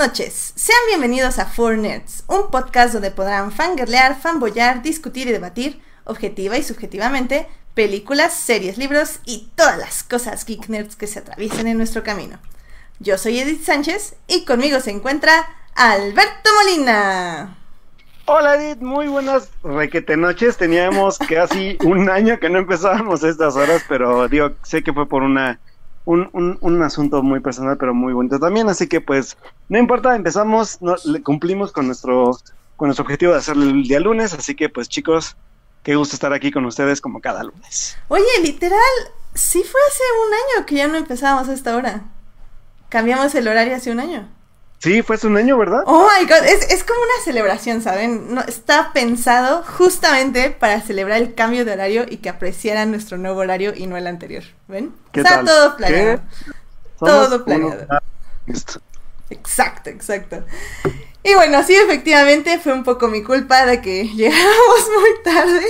Noches, sean bienvenidos a Four Nerds, un podcast donde podrán fangirlear, fanboyar, discutir y debatir, objetiva y subjetivamente, películas, series, libros y todas las cosas geek nerds que se atraviesen en nuestro camino. Yo soy Edith Sánchez y conmigo se encuentra Alberto Molina. Hola Edith, muy buenas requete noches. Teníamos casi un año que no empezábamos estas horas, pero digo, sé que fue por una un, un, asunto muy personal, pero muy bonito también. Así que pues, no importa, empezamos, no, cumplimos con nuestro, con nuestro objetivo de hacerlo el día lunes. Así que pues chicos, qué gusto estar aquí con ustedes como cada lunes. Oye, literal, sí fue hace un año que ya no empezábamos a esta hora. Cambiamos el horario hace un año. Sí, fue hace un año, ¿verdad? Oh my god, es, como una celebración, ¿saben? No, está pensado justamente para celebrar el cambio de horario y que apreciaran nuestro nuevo horario y no el anterior. ¿Ven? está todo planeado. Todo planeado. Exacto, exacto. Y bueno, sí, efectivamente fue un poco mi culpa de que llegamos muy tarde,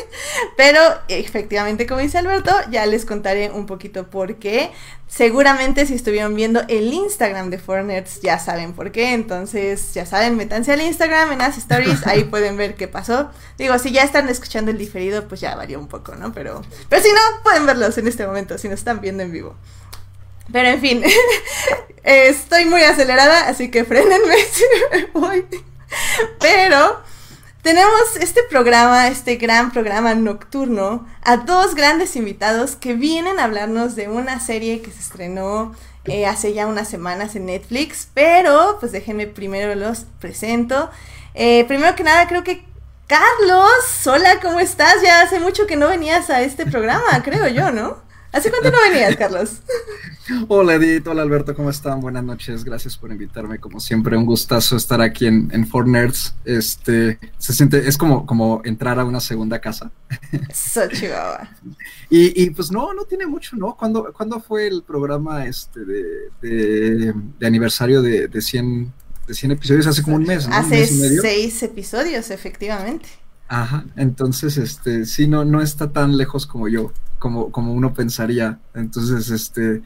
pero efectivamente, como dice Alberto, ya les contaré un poquito por qué. Seguramente si estuvieron viendo el Instagram de Fornets ya saben por qué, entonces ya saben, métanse al Instagram en las stories, ahí pueden ver qué pasó. Digo, si ya están escuchando el diferido, pues ya varió un poco, ¿no? Pero, pero si no, pueden verlos en este momento, si nos están viendo en vivo. Pero en fin, estoy muy acelerada, así que frenenme. Pero tenemos este programa, este gran programa nocturno, a dos grandes invitados que vienen a hablarnos de una serie que se estrenó eh, hace ya unas semanas en Netflix. Pero, pues déjenme primero los presento. Eh, primero que nada, creo que Carlos, hola, ¿cómo estás? Ya hace mucho que no venías a este programa, creo yo, ¿no? ¿Hace cuánto no venías, Carlos? Hola Edith, hola Alberto, ¿cómo están? Buenas noches, gracias por invitarme. Como siempre, un gustazo estar aquí en, en Four Nerds. Este, se siente, es como, como entrar a una segunda casa. So chihuahua. Y, y, pues no, no tiene mucho, ¿no? ¿Cuándo, ¿cuándo fue el programa este de, de, aniversario de, de, 100, de 100 episodios? Hace como un mes, ¿no? Hace seis episodios, efectivamente. Ajá, entonces, este, sí, no, no está tan lejos como yo, como, como uno pensaría. Entonces, este,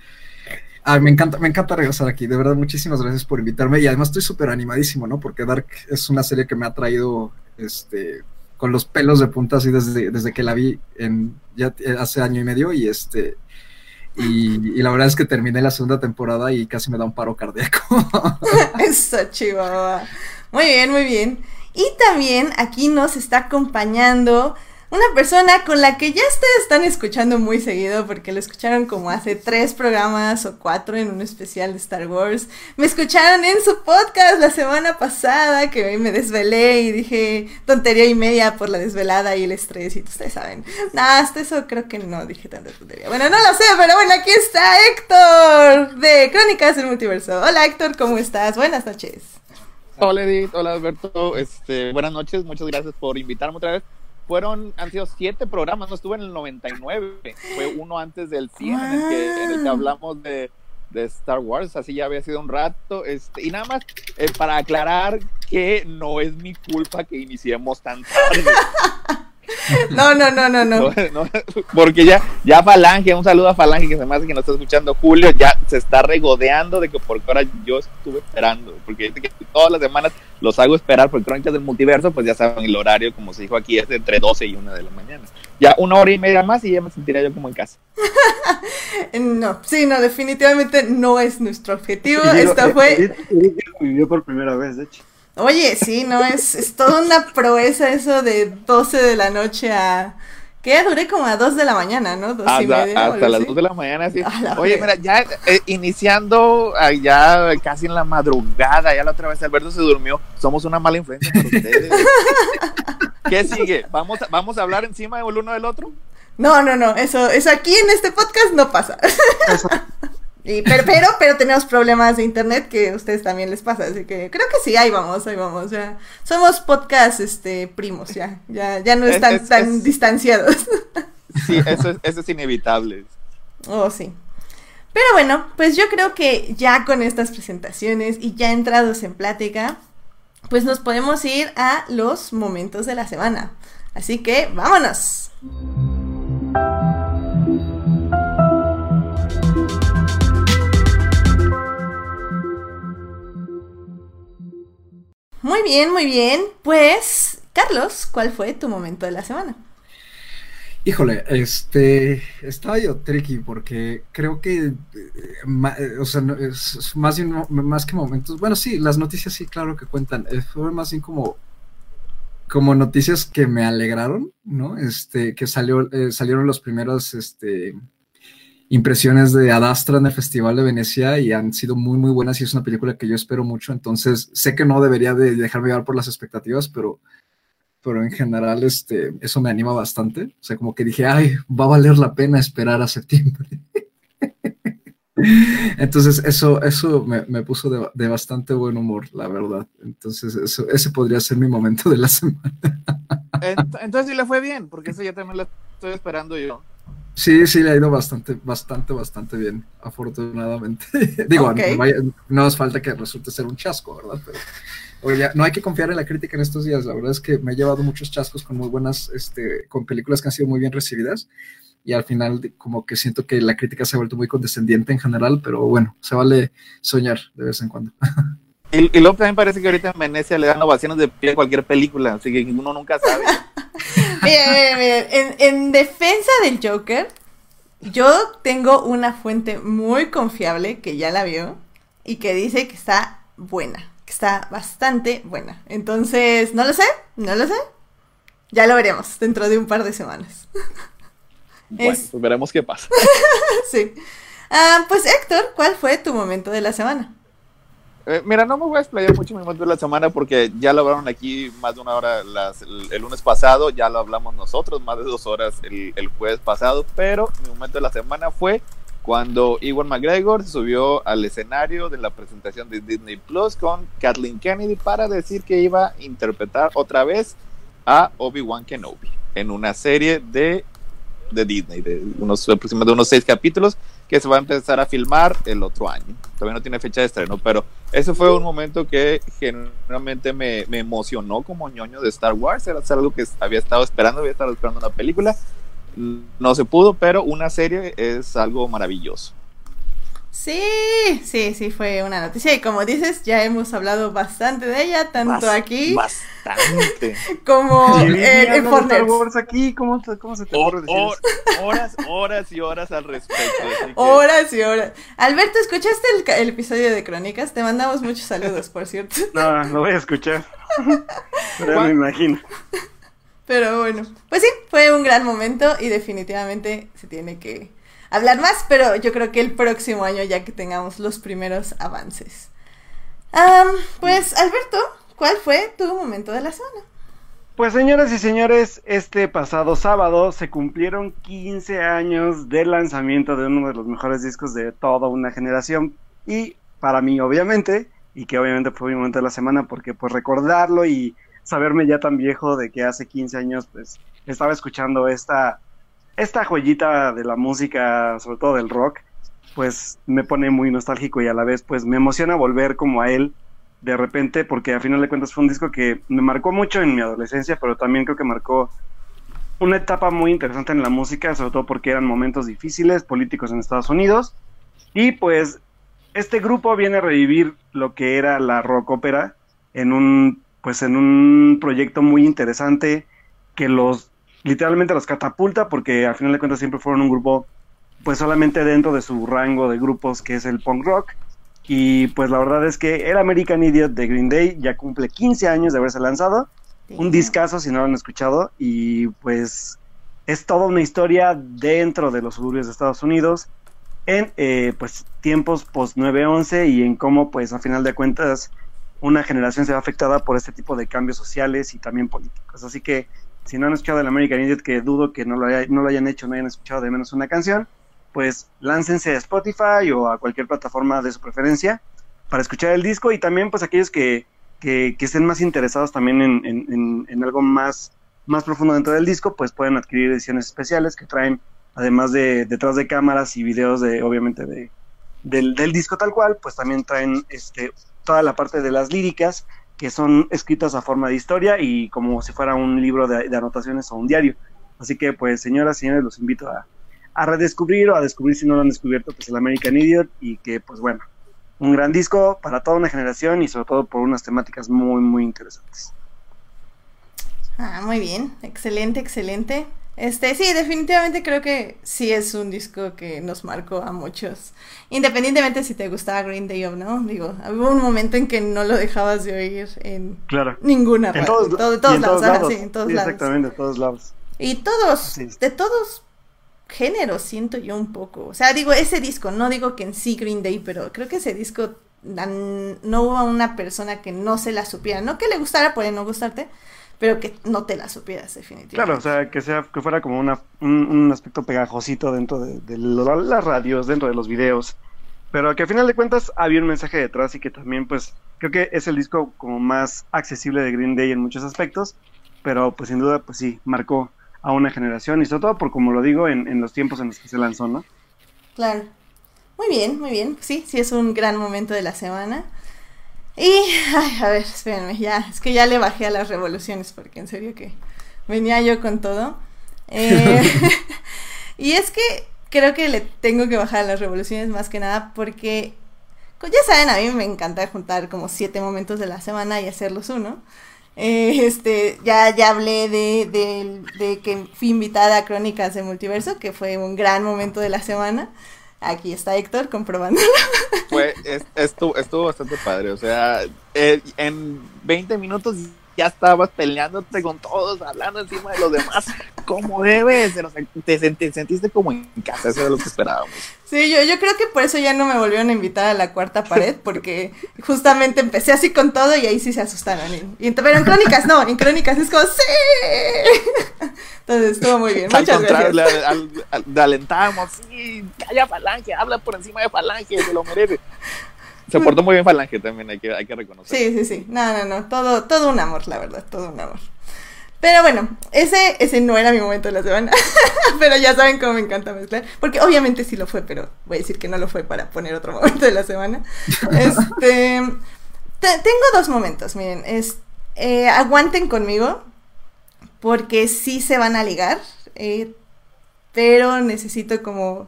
me encanta, me encanta regresar aquí, de verdad, muchísimas gracias por invitarme y además estoy súper animadísimo, ¿no? Porque Dark es una serie que me ha traído, este, con los pelos de punta así desde, desde que la vi en, ya eh, hace año y medio y este, y, la verdad es que terminé la segunda temporada y casi me da un paro cardíaco. Eso, chihuahua. Muy bien, muy bien. Y también aquí nos está acompañando una persona con la que ya ustedes están escuchando muy seguido porque lo escucharon como hace tres programas o cuatro en un especial de Star Wars. Me escucharon en su podcast la semana pasada que me desvelé y dije tontería y media por la desvelada y el estrés y ustedes saben. Nada, hasta eso creo que no dije tanta tontería. Bueno, no lo sé, pero bueno, aquí está Héctor de Crónicas del Multiverso. Hola Héctor, ¿cómo estás? Buenas noches. Hola Edith, hola Alberto, este, buenas noches, muchas gracias por invitarme otra vez. Fueron, han sido siete programas, no estuve en el 99, fue uno antes del 100 en el que, hablamos de, de, Star Wars, así ya había sido un rato, este, y nada más eh, para aclarar que no es mi culpa que iniciemos tan tarde. No, no, no, no, no. porque ya, ya Falange, un saludo a Falange que se me hace que nos está escuchando Julio, ya se está regodeando de que por ahora yo estuve esperando, porque todas las semanas los hago esperar por Crónicas del Multiverso, pues ya saben el horario, como se dijo aquí, es entre 12 y 1 de la mañana. Ya una hora y media más y ya me sentiría yo como en casa. no, sí, no, definitivamente no es nuestro objetivo. Esta fue... vivió por primera vez, de hecho. Oye, sí, no, es, es toda una proeza eso de 12 de la noche a... Que duré como a 2 de la mañana, ¿no? hasta, hasta las 2 de la mañana, sí. Oye, mira, ya eh, iniciando ya casi en la madrugada, ya la otra vez Alberto se durmió. Somos una mala influencia para ustedes. ¿Qué sigue? ¿Vamos, ¿Vamos a hablar encima del uno del otro? No, no, no, eso, eso aquí en este podcast no pasa. Pero, pero, pero tenemos problemas de internet que a ustedes también les pasa, así que creo que sí, ahí vamos, ahí vamos. Ya. Somos podcast este, primos, ya, ya, ya no están tan distanciados. Sí, eso es, eso es inevitable. Oh, sí. Pero bueno, pues yo creo que ya con estas presentaciones y ya entrados en plática, pues nos podemos ir a los momentos de la semana. Así que vámonos. Muy bien, muy bien. Pues, Carlos, ¿cuál fue tu momento de la semana? Híjole, este, estaba yo tricky porque creo que, eh, eh, o sea, es más, más que momentos, bueno, sí, las noticias sí, claro que cuentan, eh, fue más bien como, como noticias que me alegraron, ¿no? Este, que salió, salieron los primeros, este, impresiones de Adastra en el Festival de Venecia y han sido muy, muy buenas y es una película que yo espero mucho, entonces sé que no debería de dejarme llevar por las expectativas, pero pero en general este, eso me anima bastante. O sea, como que dije, ay, va a valer la pena esperar a septiembre. Entonces, eso, eso me, puso de, bastante buen humor, la verdad. Entonces, eso, ese podría ser mi momento de la semana. Entonces, sí le fue bien, porque eso ya también lo estoy esperando yo. Sí, sí, le ha ido bastante, bastante, bastante bien, afortunadamente. Digo, no, no, hace falta que resulte ser un chasco, ¿verdad? Pero Oye, no hay que confiar en la crítica en estos días. La verdad es que me he llevado muchos chascos con muy buenas, este, con películas que han sido muy bien recibidas. Y al final, como que siento que la crítica se ha vuelto muy condescendiente en general, pero bueno, se vale soñar de vez en cuando. Y, y luego también parece que ahorita en Venecia le dan ovaciones de pie a cualquier película, así que uno nunca sabe. bien, bien, En, en defensa del Joker, yo tengo una fuente muy confiable que ya la vio y que dice que está buena está bastante buena. Entonces, no lo sé, no lo sé. Ya lo veremos dentro de un par de semanas. Bueno, pues veremos qué pasa. sí. Ah, pues Héctor, ¿cuál fue tu momento de la semana? Eh, mira, no me voy a explayar mucho momento de la semana porque ya lo hablaron aquí más de una hora el, lunes pasado, ya lo hablamos nosotros más de dos horas el, el jueves pasado, pero mi momento de la semana fue cuando Iwan McGregor subió al escenario de la presentación de Disney Plus con Kathleen Kennedy para decir que iba a interpretar otra vez a Obi-Wan Kenobi en una serie de, de Disney, de unos aproximadamente unos seis capítulos que se va a empezar a filmar el otro año. Todavía no tiene fecha de estreno, pero ese fue un momento que generalmente me, me emocionó como ñoño de Star Wars. Era algo que había estado esperando, había estado esperando una película no se pudo, pero una serie es algo maravilloso. Sí, sí, sí, fue una noticia. Y como dices, ya hemos hablado bastante de ella, tanto aquí. Bastante. como en, en Fortnite. aquí, ¿cómo, ¿cómo, se te ocurre Horas, horas y horas al respecto. Horas y horas. Alberto, ¿escuchaste el, el, episodio de Crónicas? Te mandamos muchos saludos, por cierto. No, lo voy a escuchar. Pero me imagino. Pero bueno, pues sí, fue un gran momento y definitivamente se tiene que hablar más, pero yo creo que el próximo año ya que tengamos los primeros avances. pues Alberto, ¿cuál fue tu momento de la semana? Pues señoras y señores, este pasado sábado se cumplieron 15 años del lanzamiento de uno de los mejores discos de toda una generación y para mí obviamente, y que obviamente fue mi momento de la semana porque pues recordarlo y saberme ya tan viejo de que hace 15 años pues estaba escuchando esta, esta joyita de la música, sobre todo del rock, pues me pone muy nostálgico y a la vez pues me emociona volver como a él de repente porque a final de cuentas fue un disco que me marcó mucho en mi adolescencia, pero también creo que marcó una etapa muy interesante en la música, sobre todo porque eran momentos difíciles políticos en Estados Unidos. Y pues este grupo viene a revivir lo que era la rock ópera en un pues en un proyecto muy interesante que los literalmente los catapulta porque al final de cuentas siempre fueron un grupo pues solamente dentro de su rango de grupos que es el punk rock. Y pues la verdad es que el American Idiot de Green Day ya cumple 15 años de haberse lanzado, un discazo si no lo han escuchado. Y pues es toda una historia dentro de los suburbios de Estados Unidos en eh, pues tiempos post 9-11 y en cómo pues a final de cuentas una generación se ve afectada por este tipo de cambios sociales y también políticos. Así que si no han escuchado el American Idiot, que dudo que no lo, no lo hayan hecho, no hayan escuchado de menos una canción, pues láncense a Spotify o a cualquier plataforma de su preferencia para escuchar el disco y también pues aquellos que, que, estén más interesados también en, en, algo más, más profundo dentro del disco, pues pueden adquirir ediciones especiales que traen, además de detrás de cámaras y videos de, obviamente, de, del, del disco tal cual, pues también traen este toda la parte de las líricas que son escritas a forma de historia y como si fuera un libro de, anotaciones o un diario. Así que pues señoras y señores los invito a, redescubrir o a descubrir si no lo han descubierto pues el American Idiot y que pues bueno, un gran disco para toda una generación y sobre todo por unas temáticas muy, muy interesantes. Ah, muy bien, excelente, excelente. Este, sí, definitivamente creo que sí es un disco que nos marcó a muchos. Independientemente si te gustaba Green Day o no, digo, hubo un momento en que no lo dejabas de oír en claro. ninguna en todos, todo, todos, lados, lados. sí, en todos Sí, lados. Exactamente, de todos lados. Y todos, de todos géneros, siento yo un poco. O sea, digo, ese disco, no digo que en sí Green Day, pero creo que ese disco no hubo una persona que no se la supiera. No que le gustara, puede no gustarte, pero que no te la supieras, definitivamente. Claro, o sea, que sea que fuera como una, un, un aspecto pegajosito dentro de, de las radios, dentro de los videos, pero que al final de cuentas había un mensaje detrás y que también, pues, creo que es el disco como más accesible de Green Day en muchos aspectos, pero pues sin duda, pues sí, marcó a una generación y sobre todo por, como lo digo, en, en los tiempos en los que se lanzó, ¿no? Claro. Muy bien, muy bien. Sí, sí es un gran momento de la semana. Y, ay, a ver, espérenme, ya, es que ya le bajé a las revoluciones porque en serio que venía yo con todo. Eh, y es que creo que le tengo que bajar a las revoluciones más que nada porque, como ya saben, a mí me encanta juntar como siete momentos de la semana y hacerlos uno. Eh, este, ya, ya hablé de, de, de que fui invitada a Crónicas de Multiverso, que fue un gran momento de la semana. Aquí está Héctor comprobando. Fue, es- estuvo, estuvo bastante padre. O sea, eh, en 20 minutos ya estabas peleándote con todos, hablando encima de los demás, como debes. Te, te sentiste como en casa, eso es lo que esperábamos. Sí, yo, yo creo que por eso ya no me volvieron a invitar a la cuarta pared, porque justamente empecé así con todo y ahí sí se asustaron. Y, y- pero en Crónicas no, en Crónicas es como ¡Sí! Entonces estuvo muy bien, Al muchas contrario, gracias. le, al- al- le alentábamos, sí, calla Falange, habla por encima de Falange, se lo merece. Se portó muy bien Falange también, hay que, hay que reconocer. Sí, sí, sí. No, no, no. Todo, todo un amor, la verdad. Todo un amor. Pero bueno, ese, ese no era mi momento de la semana. pero ya saben cómo me encanta mezclar. Porque obviamente sí lo fue, pero voy a decir que no lo fue para poner otro momento de la semana. Este. te- tengo dos momentos, miren. Es, eh, aguanten conmigo. Porque sí se van a ligar. eh, pero necesito como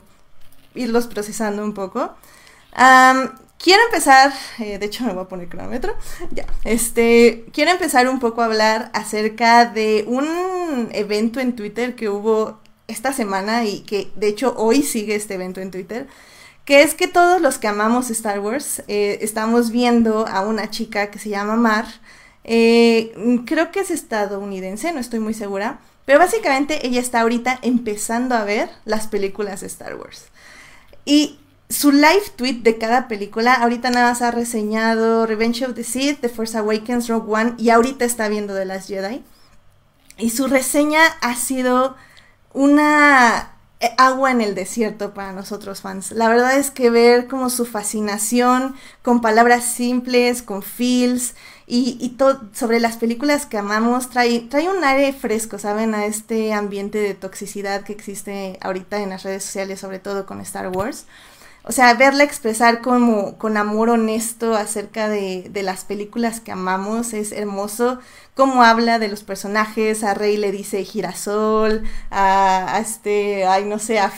irlos procesando un poco. Am, quiero empezar, eh, de hecho me voy a poner cronómetro, ya, este, quiero empezar un poco a hablar acerca de un evento en Twitter que hubo esta semana y que de hecho hoy sigue este evento en Twitter, que es que todos los que amamos Star Wars eh, estamos viendo a una chica que se llama Mar, eh, creo que es estadounidense, no estoy muy segura, pero básicamente ella está ahorita empezando a ver las películas de Star Wars. Y su live tweet de cada película, ahorita nada más ha reseñado Revenge of the Sith, The Force Awakens, Rogue One y ahorita está viendo The Last Jedi. Y su reseña ha sido una eh, agua en el desierto para nosotros fans. La verdad es que ver como su fascinación con palabras simples, con feels y, sobre las películas que amamos trae, trae un aire fresco, ¿saben? A este ambiente de toxicidad que existe ahorita en las redes sociales, sobre todo con Star Wars. O sea, verla expresar como con amor honesto acerca de, de las películas que amamos es hermoso. Cómo habla de los personajes, a Rey le dice girasol, a, este, ay no sé, a,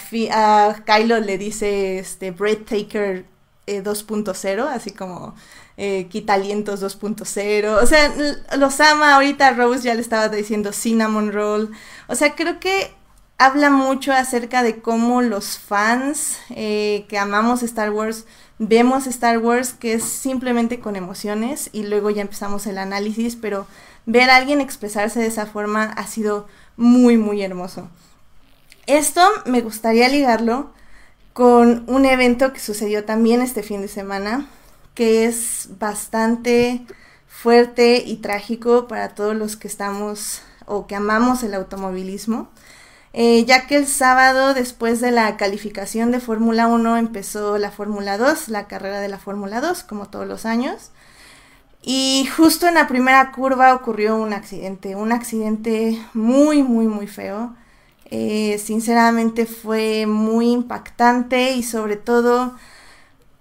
Kylo le dice este Breathtaker eh, 2.0, así como eh, quita alientos 2.0. O sea, los ama. Ahorita Rose ya le estaba diciendo cinnamon roll. O sea, creo que habla mucho acerca de cómo los fans eh, que amamos Star Wars vemos Star Wars que es simplemente con emociones y luego ya empezamos el análisis, pero ver a alguien expresarse de esa forma ha sido muy, muy hermoso. Esto me gustaría ligarlo con un evento que sucedió también este fin de semana, que es bastante fuerte y trágico para todos los que estamos o que amamos el automovilismo. Eh, ya que el sábado, después de la calificación de Fórmula 1, empezó la Fórmula 2, la carrera de la Fórmula 2, como todos los años. Y justo en la primera curva ocurrió un accidente, un accidente muy, muy, muy feo. Eh, sinceramente fue muy impactante y sobre todo, o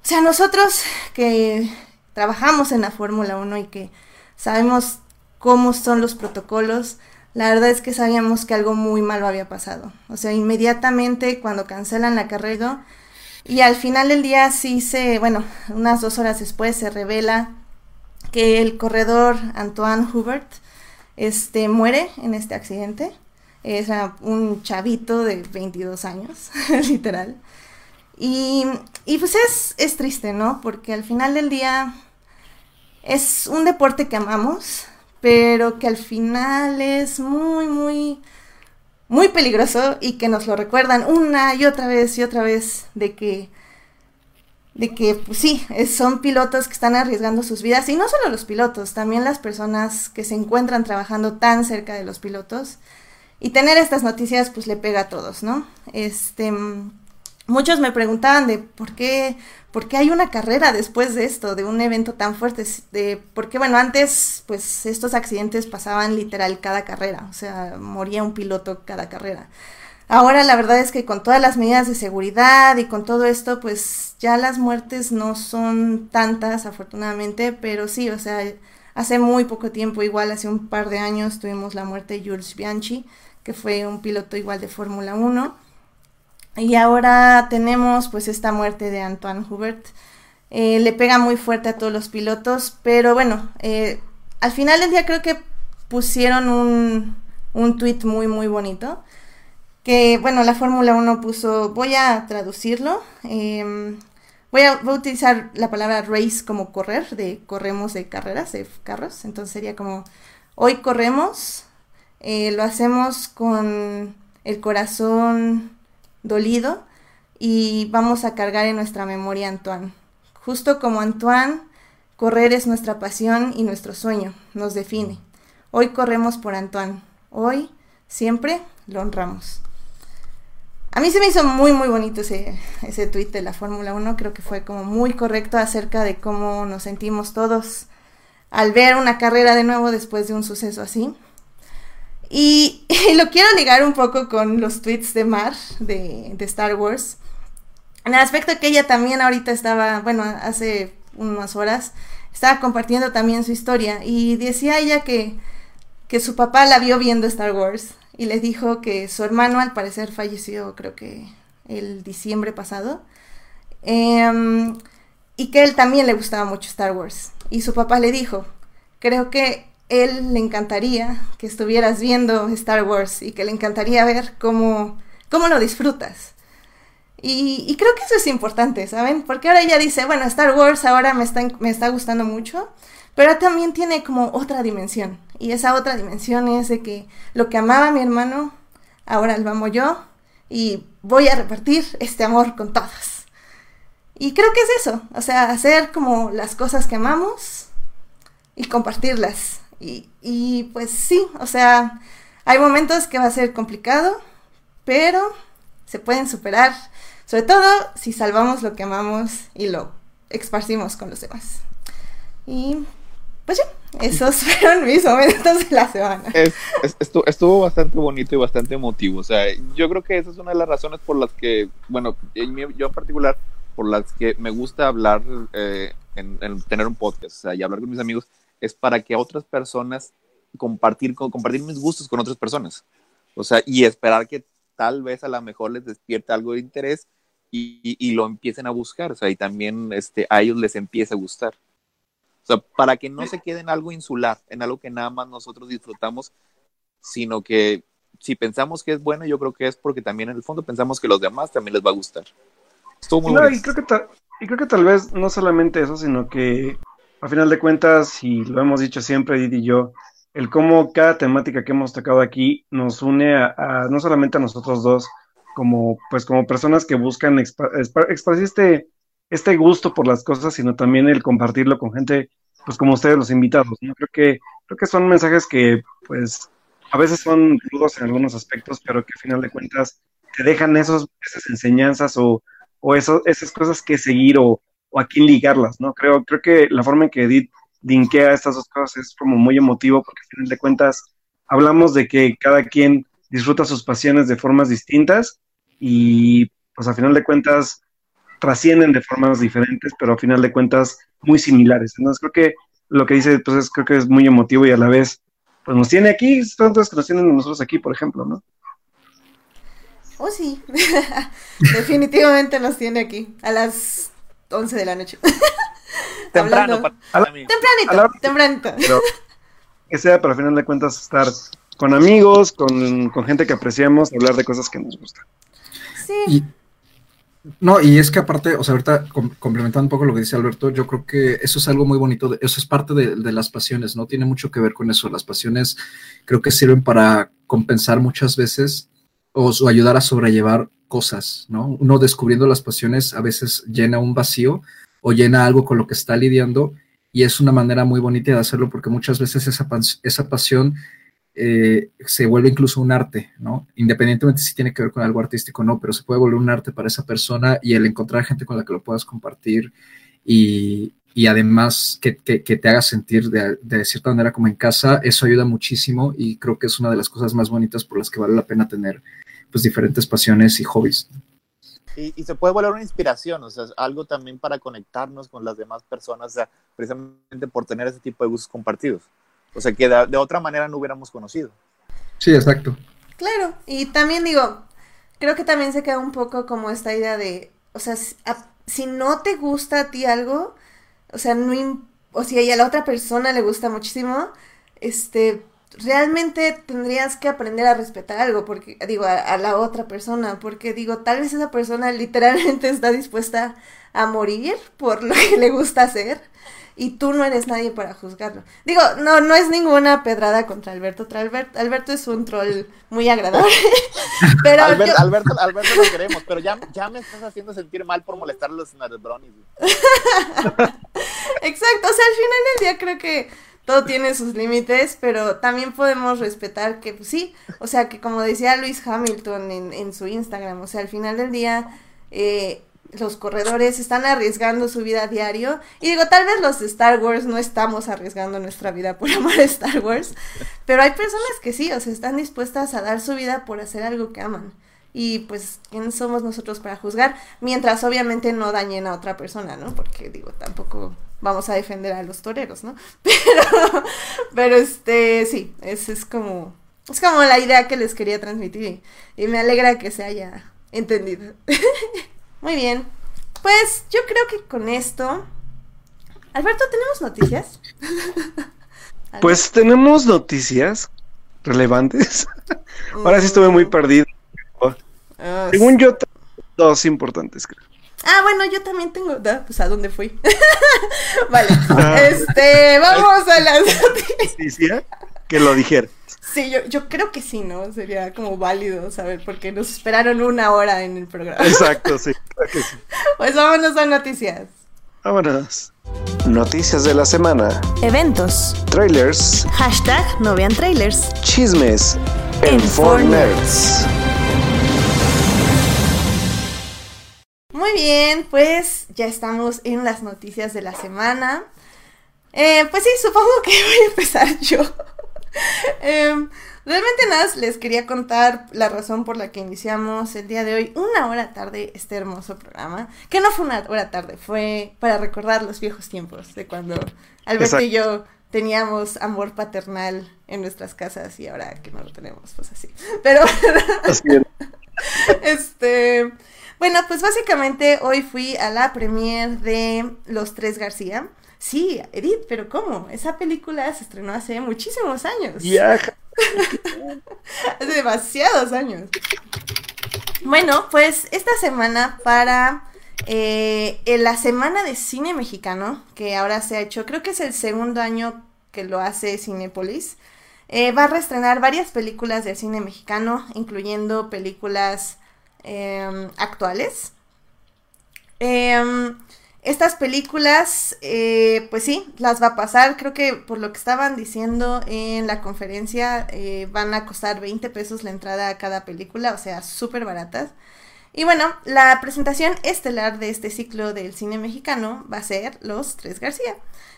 sea, nosotros que trabajamos en la Fórmula 1 y que sabemos cómo son los protocolos, la verdad es que sabíamos que algo muy malo había pasado. O sea, inmediatamente cuando cancelan la carrera, Y al final del día sí se, bueno, unas dos horas después se revela que el corredor Antoine Hubert este, muere en este accidente. Era un chavito de 22 años, literal. Y, y pues es, es triste, ¿no? Porque al final del día es un deporte que amamos, pero que al final es muy, muy, muy peligroso y que nos lo recuerdan una y otra vez y otra vez de que de que pues sí, son pilotos que están arriesgando sus vidas y no solo los pilotos, también las personas que se encuentran trabajando tan cerca de los pilotos y tener estas noticias pues le pega a todos, ¿no? Este muchos me preguntaban de por qué ¿por qué hay una carrera después de esto, de un evento tan fuerte? De, porque bueno, antes pues estos accidentes pasaban literal cada carrera, o sea, moría un piloto cada carrera. Ahora la verdad es que con todas las medidas de seguridad y con todo esto, pues ya las muertes no son tantas, afortunadamente, pero sí, o sea, hace muy poco tiempo, igual hace un par de años, tuvimos la muerte de Jules Bianchi, que fue un piloto igual de Fórmula 1. Y ahora tenemos pues esta muerte de Antoine Hubert. Eh, le pega muy fuerte a todos los pilotos, pero bueno, eh, al final del día creo que pusieron un, un tweet muy muy bonito que bueno, la Fórmula 1 puso, voy a traducirlo, em, voy, a, utilizar la palabra race como correr, de corremos de carreras, de carros, entonces sería como, hoy corremos, eh, lo hacemos con el corazón dolido y vamos a cargar en nuestra memoria a Antoine. Justo como Antoine, correr es nuestra pasión y nuestro sueño, nos define. Hoy corremos por Antoine, hoy, siempre, lo honramos. A mí se me hizo muy, muy bonito ese, ese tweet de la Fórmula 1. Creo que fue como muy correcto acerca de cómo nos sentimos todos al ver una carrera de nuevo después de un suceso así. Y, lo quiero ligar un poco con los tweets de Mar de, Star Wars. En el aspecto que ella también ahorita estaba, bueno, hace unas horas, estaba compartiendo también su historia. Y decía ella que, que su papá la vio viendo Star Wars y le dijo que su hermano al parecer falleció creo que el diciembre pasado em, y que él también le gustaba mucho Star Wars y su papá le dijo creo que él le encantaría que estuvieras viendo Star Wars y que le encantaría ver cómo, cómo lo disfrutas. Y, creo que eso es importante, ¿saben? Porque ahora ella dice, bueno, Star Wars ahora me está, me está gustando mucho, pero también tiene como otra dimensión. Y esa otra dimensión es de que lo que amaba mi hermano, ahora lo amo yo y voy a repartir este amor con todos. Y creo que es eso, o sea, hacer como las cosas que amamos y compartirlas. Y, pues sí, o sea, hay momentos que va a ser complicado, pero se pueden superar, sobre todo si salvamos lo que amamos y lo esparcimos con los demás. Y pues ya, esos fueron mis momentos de la semana. estuvo, bastante bonito y bastante emotivo. O sea, yo creo que esa es una de las razones por las que, bueno, yo en particular, por las que me gusta hablar, eh, en, tener un podcast, o sea, y hablar con mis amigos, es para que otras personas compartir, compartir mis gustos con otras personas. O sea, y esperar que tal vez a lo mejor les despierte algo de interés y, y, lo empiecen a buscar. O sea, y también este, a ellos les empiece a gustar. O sea, para que no se quede en algo insular, en algo que nada más nosotros disfrutamos, sino que si pensamos que es bueno, yo creo que es porque también en el fondo pensamos que los demás también les va a gustar. Estuvo muy no, y creo, que y creo que tal vez no solamente eso, sino que a final de cuentas, y lo hemos dicho siempre, Didi y yo, el cómo cada temática que hemos tocado aquí nos une a, no solamente a nosotros dos, como pues como personas que buscan expresar este este gusto por las cosas, sino también el compartirlo con gente, pues como ustedes los invitados. ¿no? Creo que creo que son mensajes que, pues, a veces son rudos en algunos aspectos, pero que al final de cuentas te dejan esos, esas enseñanzas o, o esas cosas que seguir o, o a quién ligarlas, ¿no? Creo, creo que la forma en que Edith dinkea estas dos cosas es como muy emotivo, porque al final de cuentas hablamos de que cada quien disfruta sus pasiones de formas distintas y pues al final de cuentas trascienden de formas diferentes, pero a final de cuentas muy similares. Entonces creo que lo que dice, pues creo que es muy emotivo y a la vez, pues nos tiene aquí, tantos que nos tienen nosotros aquí, por ejemplo, ¿no? Oh, sí. Definitivamente nos tiene aquí a las 11 de la noche. Temprano Hablando- para mí. Tempranito, tempranito. Pero que sea, pero al final de cuentas estar con amigos, con, con gente que apreciamos, hablar de cosas que nos gustan. Sí. Y, no, y es que aparte, o sea, ahorita com- complementando un poco lo que dice Alberto, yo creo que eso es algo muy bonito, de- eso es parte de, de las pasiones, ¿no? Tiene mucho que ver con eso. Las pasiones creo que sirven para compensar muchas veces o, o ayudar a sobrellevar cosas, ¿no? Uno descubriendo las pasiones a veces llena un vacío o llena algo con lo que está lidiando y es una manera muy bonita de hacerlo porque muchas veces esa, esa pasión eh, se vuelve incluso un arte, ¿no? Independientemente si tiene que ver con algo artístico o no, pero se puede volver un arte para esa persona y el encontrar gente con la que lo puedas compartir y, y además que, que- que te haga sentir de, de cierta manera como en casa, eso ayuda muchísimo y creo que es una de las cosas más bonitas por las que vale la pena tener pues diferentes pasiones y hobbies. Y, y se puede volver una inspiración, o sea, algo también para conectarnos con las demás personas, o sea, precisamente por tener ese tipo de gustos compartidos. O sea, que de, de otra manera no hubiéramos conocido. Sí, exacto. Claro, y también digo, creo que también se queda un poco como esta idea de, o sea, si, a- si no te gusta a ti algo, o sea, no, o si a la otra persona le gusta muchísimo, este, realmente tendrías que aprender a respetar algo, porque, digo, a, a la otra persona, porque digo, tal vez esa persona literalmente está dispuesta a morir por lo que le gusta hacer. Y tú no eres nadie para juzgarlo. Digo, no, no es ninguna pedrada contra Alberto. Tra- Albert- Alberto es un troll muy agradable. Pero Albert- yo- Alberto, Alberto lo queremos, pero ya, ya me estás haciendo sentir mal por molestar a los. Exacto, o sea, al final del día creo que todo tiene sus límites, pero también podemos respetar que, pues sí, o sea, que como decía Luis Hamilton en, en su Instagram, o sea, al final del día eh, los corredores están arriesgando su vida a diario, y digo, tal vez los Star Wars no estamos arriesgando nuestra vida por amar a Star Wars, pero hay personas que sí, o sea, están dispuestas a dar su vida por hacer algo que aman. Y pues, ¿quién somos nosotros para juzgar? Mientras obviamente no dañen a otra persona, ¿no? Porque digo, tampoco vamos a defender a los toreros, ¿no? Pero, pero este, sí, es, es como, es como la idea que les quería transmitir y, y me alegra que se haya entendido. Muy bien, pues yo creo que con esto, Alberto, ¿tenemos noticias? Pues tenemos noticias relevantes. Ahora sí estuve muy perdido. Ah, Según yo, tengo dos importantes, creo. Ah, bueno, yo también tengo. Pues a dónde fui. vale. Ah. Este, vamos a las noticias. Noticia que lo dijera. Sí, yo, yo creo que sí, ¿no? Sería como válido saber porque nos esperaron una hora en el programa. Exacto, sí. creo que sí. Pues vámonos a noticias. Vámonos. Noticias de la semana. Eventos. Trailers. Hashtag no vean trailers. Chismes. En En For 4Nerds. Muy bien, pues ya estamos en las noticias de la semana. Eh, pues sí, supongo que voy a empezar yo. Em, realmente nada, les quería contar la razón por la que iniciamos el día de hoy, una hora tarde, este hermoso programa. Que no fue una hora tarde, fue para recordar los viejos tiempos de cuando Alberto y yo teníamos amor paternal en nuestras casas y ahora que no lo tenemos, pues así. Pero Así es. este, bueno, pues básicamente hoy fui a la premiere de Los Tres García. Sí, Edith, pero ¿cómo? Esa película se estrenó hace muchísimos años. Viaja. Hace demasiados años. Bueno, pues esta semana para eh, en la Semana de Cine Mexicano, que ahora se ha hecho, creo que es el segundo año que lo hace Cinépolis, eh, va a reestrenar varias películas del cine mexicano, incluyendo películas em, actuales. Em, estas películas, eh, pues sí, las va a pasar. Creo que por lo que estaban diciendo en la conferencia, eh, van a costar 20 pesos la entrada a cada película, o sea, súper baratas. Y bueno, la presentación estelar de este ciclo del cine mexicano va a ser Los Tres García.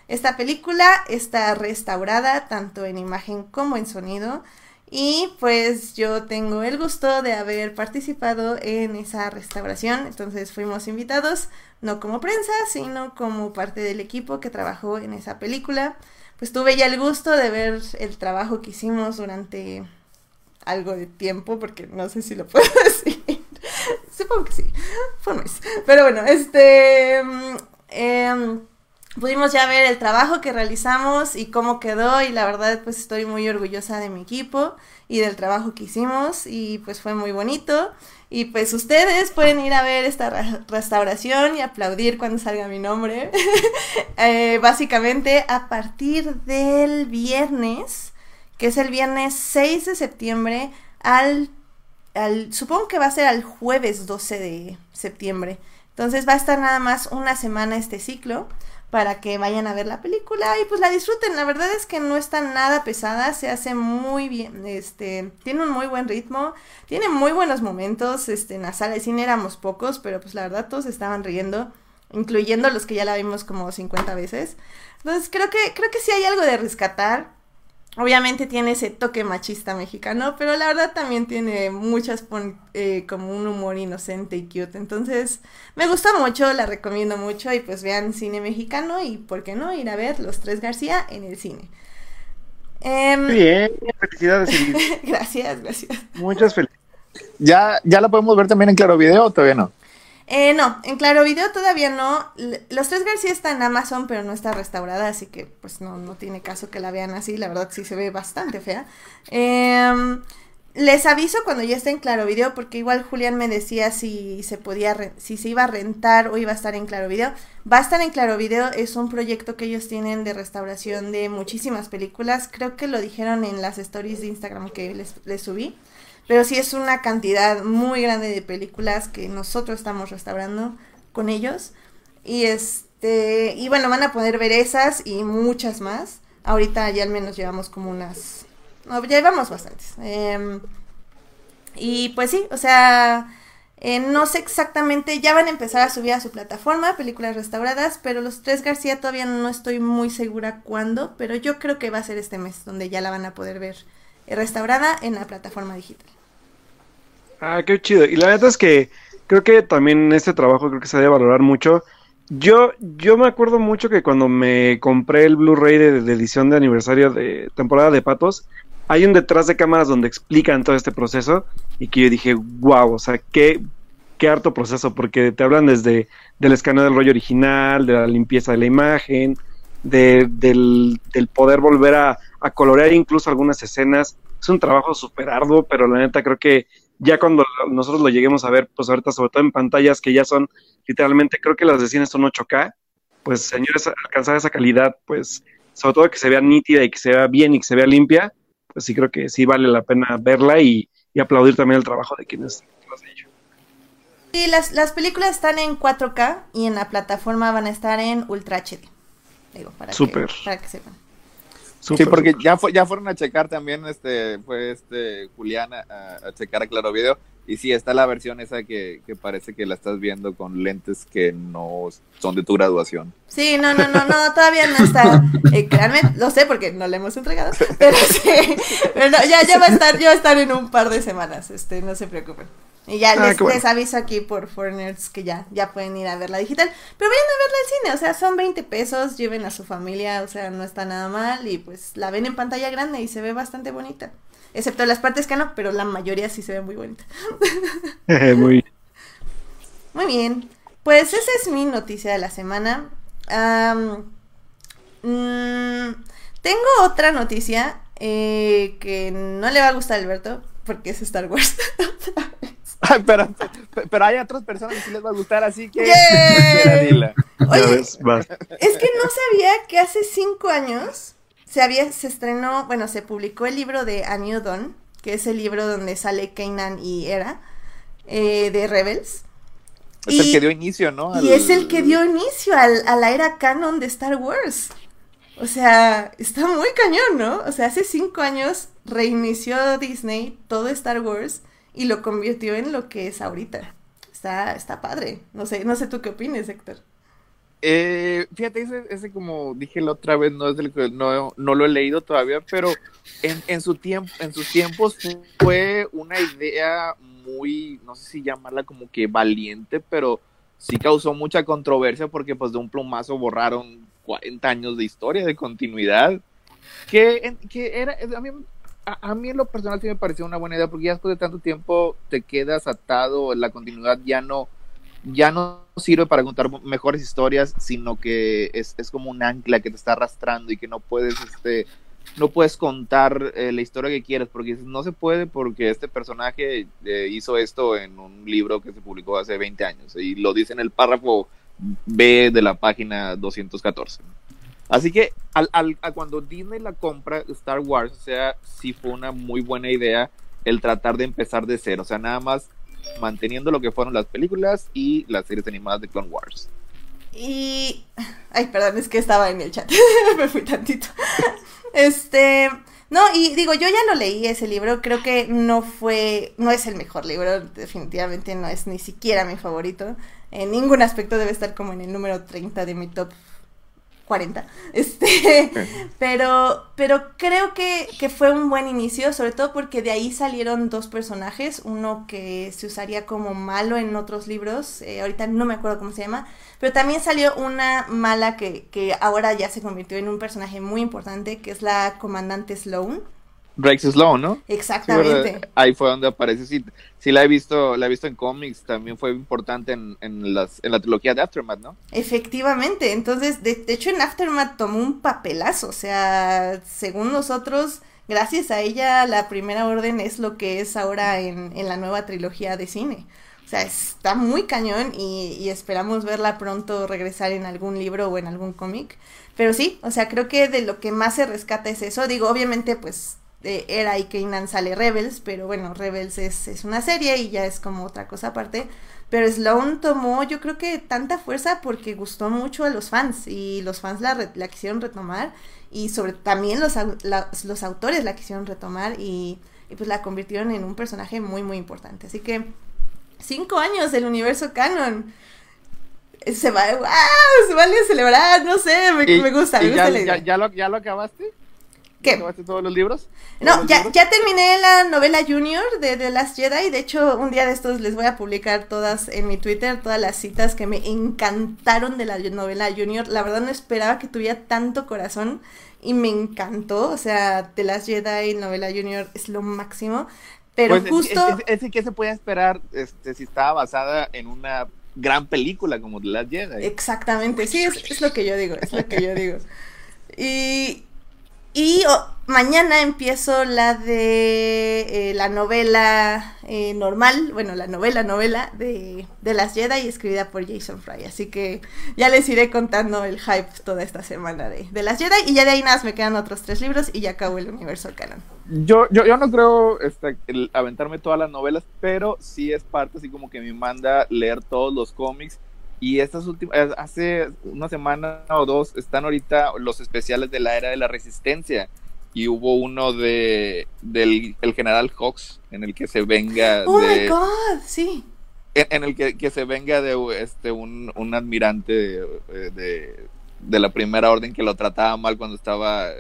Esta película está restaurada tanto en imagen como en sonido. Y pues yo tengo el gusto de haber participado en esa restauración. Entonces fuimos invitados, no como prensa, sino como parte del equipo que trabajó en esa película. Pues tuve ya el gusto de ver el trabajo que hicimos durante algo de tiempo, porque no sé si lo puedo decir. supongo que sí. Fue un mes. Pero bueno, este. mm, em, pudimos ya ver el trabajo que realizamos y cómo quedó. Y la verdad, pues estoy muy orgullosa de mi equipo y del trabajo que hicimos. Y pues fue muy bonito. Y pues ustedes pueden ir a ver esta ra- restauración y aplaudir cuando salga mi nombre. Eh, básicamente a partir del viernes, que es el viernes 6 de septiembre, al, al supongo que va a ser al jueves 12 de septiembre. Entonces va a estar nada más una semana este ciclo para que vayan a ver la película y pues la disfruten. La verdad es que no está nada pesada, se hace muy bien, este, tiene un muy buen ritmo, tiene muy buenos momentos, este, en la sala de cine éramos pocos, pero pues la verdad todos estaban riendo, incluyendo los que ya la vimos como 50 veces. Entonces creo que, creo que sí hay algo de rescatar. Obviamente tiene ese toque machista mexicano, pero la verdad también tiene muchas eh, como un humor inocente y cute. Entonces me gustó mucho, la recomiendo mucho y pues vean cine mexicano y por qué no ir a ver Los Tres García en el cine. Em, bien, felicidades, gracias, gracias. Muchas felicidades. ¿Ya, ¿Ya la podemos ver también en Claro Video o todavía no? Eh, no, en Claro Video todavía no. Los Tres García está en Amazon, pero no está restaurada, así que pues no, no tiene caso que la vean así. La verdad sí se ve bastante fea. Em, les aviso cuando ya esté en Claro Video, porque igual Julián me decía si se podía, si se iba a rentar o iba a estar en Claro Video. Va a estar en Claro Video, es un proyecto que ellos tienen de restauración de muchísimas películas. Creo que lo dijeron en las stories de Instagram que les, les subí. Pero sí es una cantidad muy grande de películas que nosotros estamos restaurando con ellos. Y este, y bueno, van a poder ver esas y muchas más. Ahorita ya al menos llevamos como unas. No, ya llevamos bastantes. Em, y pues sí, o sea, eh, no sé exactamente, ya van a empezar a subir a su plataforma películas restauradas, pero los tres García todavía no estoy muy segura cuándo, pero yo creo que va a ser este mes donde ya la van a poder ver eh, restaurada en la plataforma digital. Ah, qué chido. Y la verdad es que creo que también este trabajo creo que se debe valorar mucho. Yo, yo me acuerdo mucho que cuando me compré el Blu-ray de, edición de aniversario de temporada de Patos, hay un detrás de cámaras donde explican todo este proceso y que yo dije, wow, o sea, qué, qué harto proceso, porque te hablan desde del escaneo del rollo original, de la limpieza de la imagen, de, del, del poder volver a, a colorear incluso algunas escenas. Es un trabajo súper arduo, pero la neta creo que ya cuando nosotros lo lleguemos a ver, pues ahorita sobre todo en pantallas que ya son literalmente, creo que las de cine son 8K, pues señores, alcanzar esa calidad, pues sobre todo que se vea nítida y que se vea bien y que se vea limpia, pues sí creo que sí vale la pena verla y, y aplaudir también el trabajo de quienes lo han hecho. Sí, las, las películas están en 4K y en la plataforma van a estar en Ultra HD. Digo, para. Que, para que sepan. Sí, porque ya, fue, ya fueron a checar también, este, fue este Julián a, a checar a Claro Video. Y sí, está la versión esa que, que parece que la estás viendo con lentes que no son de tu graduación. Sí, no, no, no, no, todavía no está. Eh, créanme, lo sé porque no le hemos entregado. Pero sí, pero no, ya, ya va a estar, ya va a estar en un par de semanas, este, no se preocupen. Y ya Ah, les, bueno. les aviso aquí por Foreigners que ya, ya pueden ir a verla digital. Pero vayan a verla al cine, o sea, son 20 pesos, lleven a su familia, o sea, no está nada mal. Y pues la ven en pantalla grande y se ve bastante bonita. Excepto las partes que no, pero la mayoría sí se ve muy bonita. Muy Muy bien. Pues esa es mi noticia de la semana. Am, mm, tengo otra noticia eh, que no le va a gustar a Alberto porque es Star Wars. Pero, pero hay otras personas que sí les va a gustar, así que... Es que no sabía que hace cinco años se había, se estrenó, bueno, se publicó el libro de A New Dawn, que es el libro donde sale Kanan y Era, eh, de Rebels. Es Y- el que dio inicio, ¿no? Y Al- es el que dio inicio al- a la era canon de Star Wars. O sea, está muy cañón, ¿no? O sea, hace cinco años reinició Disney todo Star Wars y lo convirtió en lo que es ahorita. Está, está padre. No sé, no sé tú qué opines, Héctor. Eh, fíjate, ese, como dije la otra vez, no es que no, no lo he leído todavía, pero en, en su tiempo, en sus tiempos fu- fue una idea muy, no sé si llamarla como que valiente, pero sí causó mucha controversia porque pues de un plumazo borraron 40 años de historia, de continuidad, que, que era, a mí, a, mí en lo personal sí me pareció una buena idea porque ya después de tanto tiempo te quedas atado, la continuidad ya no, ya no sirve para contar mejores historias, sino que es, es como un ancla que te está arrastrando y que no puedes, este, no puedes contar eh, la historia que quieres porque no se puede porque este personaje eh, hizo esto en un libro que se publicó hace 20 años y lo dice en el párrafo B de la página 214. Así que al, al, cuando Disney la compra Star Wars, o sea, sí fue una muy buena idea el tratar de empezar de cero, o sea, nada más manteniendo lo que fueron las películas y las series animadas de Clone Wars. Y... Ay, perdón, es que estaba en el chat, me fui tantito. este... No, y digo, yo ya lo leí ese libro, creo que no fue, no es el mejor libro, definitivamente no es ni siquiera mi favorito. En ningún aspecto debe estar como en el número 30 de mi top 40. Este, pero, pero creo que, que, fue un buen inicio, sobre todo porque de ahí salieron dos personajes, uno que se usaría como malo en otros libros, eh, ahorita no me acuerdo cómo se llama, pero también salió una mala que, que ahora ya se convirtió en un personaje muy importante, que es la comandante Sloan Rex Sloan, ¿no? Exactamente. ahí fue donde aparece. Sí, sí, la he visto, la he visto en cómics, también fue importante en, en, las, en la trilogía de Aftermath, ¿no? Efectivamente, entonces, de, hecho en Aftermath tomó un papelazo, o sea, según nosotros, gracias a ella, la primera orden es lo que es ahora en, en la nueva trilogía de cine. O sea, está muy cañón y, y, esperamos verla pronto regresar en algún libro o en algún cómic. Pero sí, o sea, creo que de lo que más se rescata es eso. Digo, obviamente, pues de Era y Kanan sale Rebels, pero bueno, Rebels es, es, una serie y ya es como otra cosa aparte. Pero Sloan tomó, yo creo que tanta fuerza porque gustó mucho a los fans y los fans la, la quisieron retomar y sobre también los, los autores la quisieron retomar y, y, pues la convirtieron en un personaje muy muy importante. Así que cinco años del universo canon. Se va, wow, se vale celebrar, no sé, me, me gusta, me gusta ya, ya, lo, ¿Ya lo acabaste? ¿Qué? ¿Acabaste todos los libros? No, ya, ya terminé la novela Junior de The Last Jedi. De hecho, un día de estos les voy a publicar todas en mi Twitter, todas las citas que me encantaron de la novela Junior. La verdad no esperaba que tuviera tanto corazón y me encantó. O sea, The Last Jedi, novela Junior es lo máximo. Pero pues, justo. Es, es, que se puede esperar este, si estaba basada en una gran película como The Last Jedi. Exactamente, sí, es, es lo que yo digo, es lo que yo digo. Y, y oh, mañana empiezo la de eh, la novela eh, normal, bueno, la novela, novela de, de las Jedi escrita por Jason Fry. Así que ya les iré contando el hype toda esta semana de, de las Jedi. Y ya de ahí nada, me quedan otros tres libros y ya acabo el universo canon. Yo, yo, yo no creo este, aventarme todas las novelas, pero sí es parte así como que me manda leer todos los cómics y estas últimas, eh, hace una semana o dos, están ahorita los especiales de la era de la resistencia. Y hubo uno de del el general Hawks, en el que se venga oh my god, sí. En, el que, se venga de este un, un admirante de, de, la primera orden que lo trataba mal cuando estaba,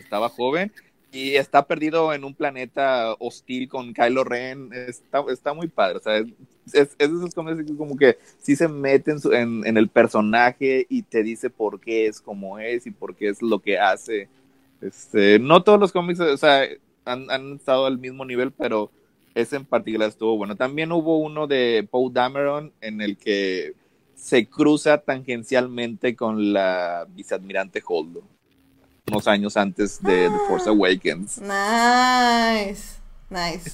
estaba joven y está perdido en un planeta hostil con Kylo Ren. Está, está muy padre. O sea, es, es, esos cómics como que sí se mete en, en, el personaje y te dice por qué es como es y por qué es lo que hace. Este, no todos los cómics, o sea, han, han estado al mismo nivel, pero ese en particular estuvo bueno. También hubo uno de Paul Dameron en el que se cruza tangencialmente con la viceadmirante Holdo unos años antes de The Force ah, Awakens. Nice, nice.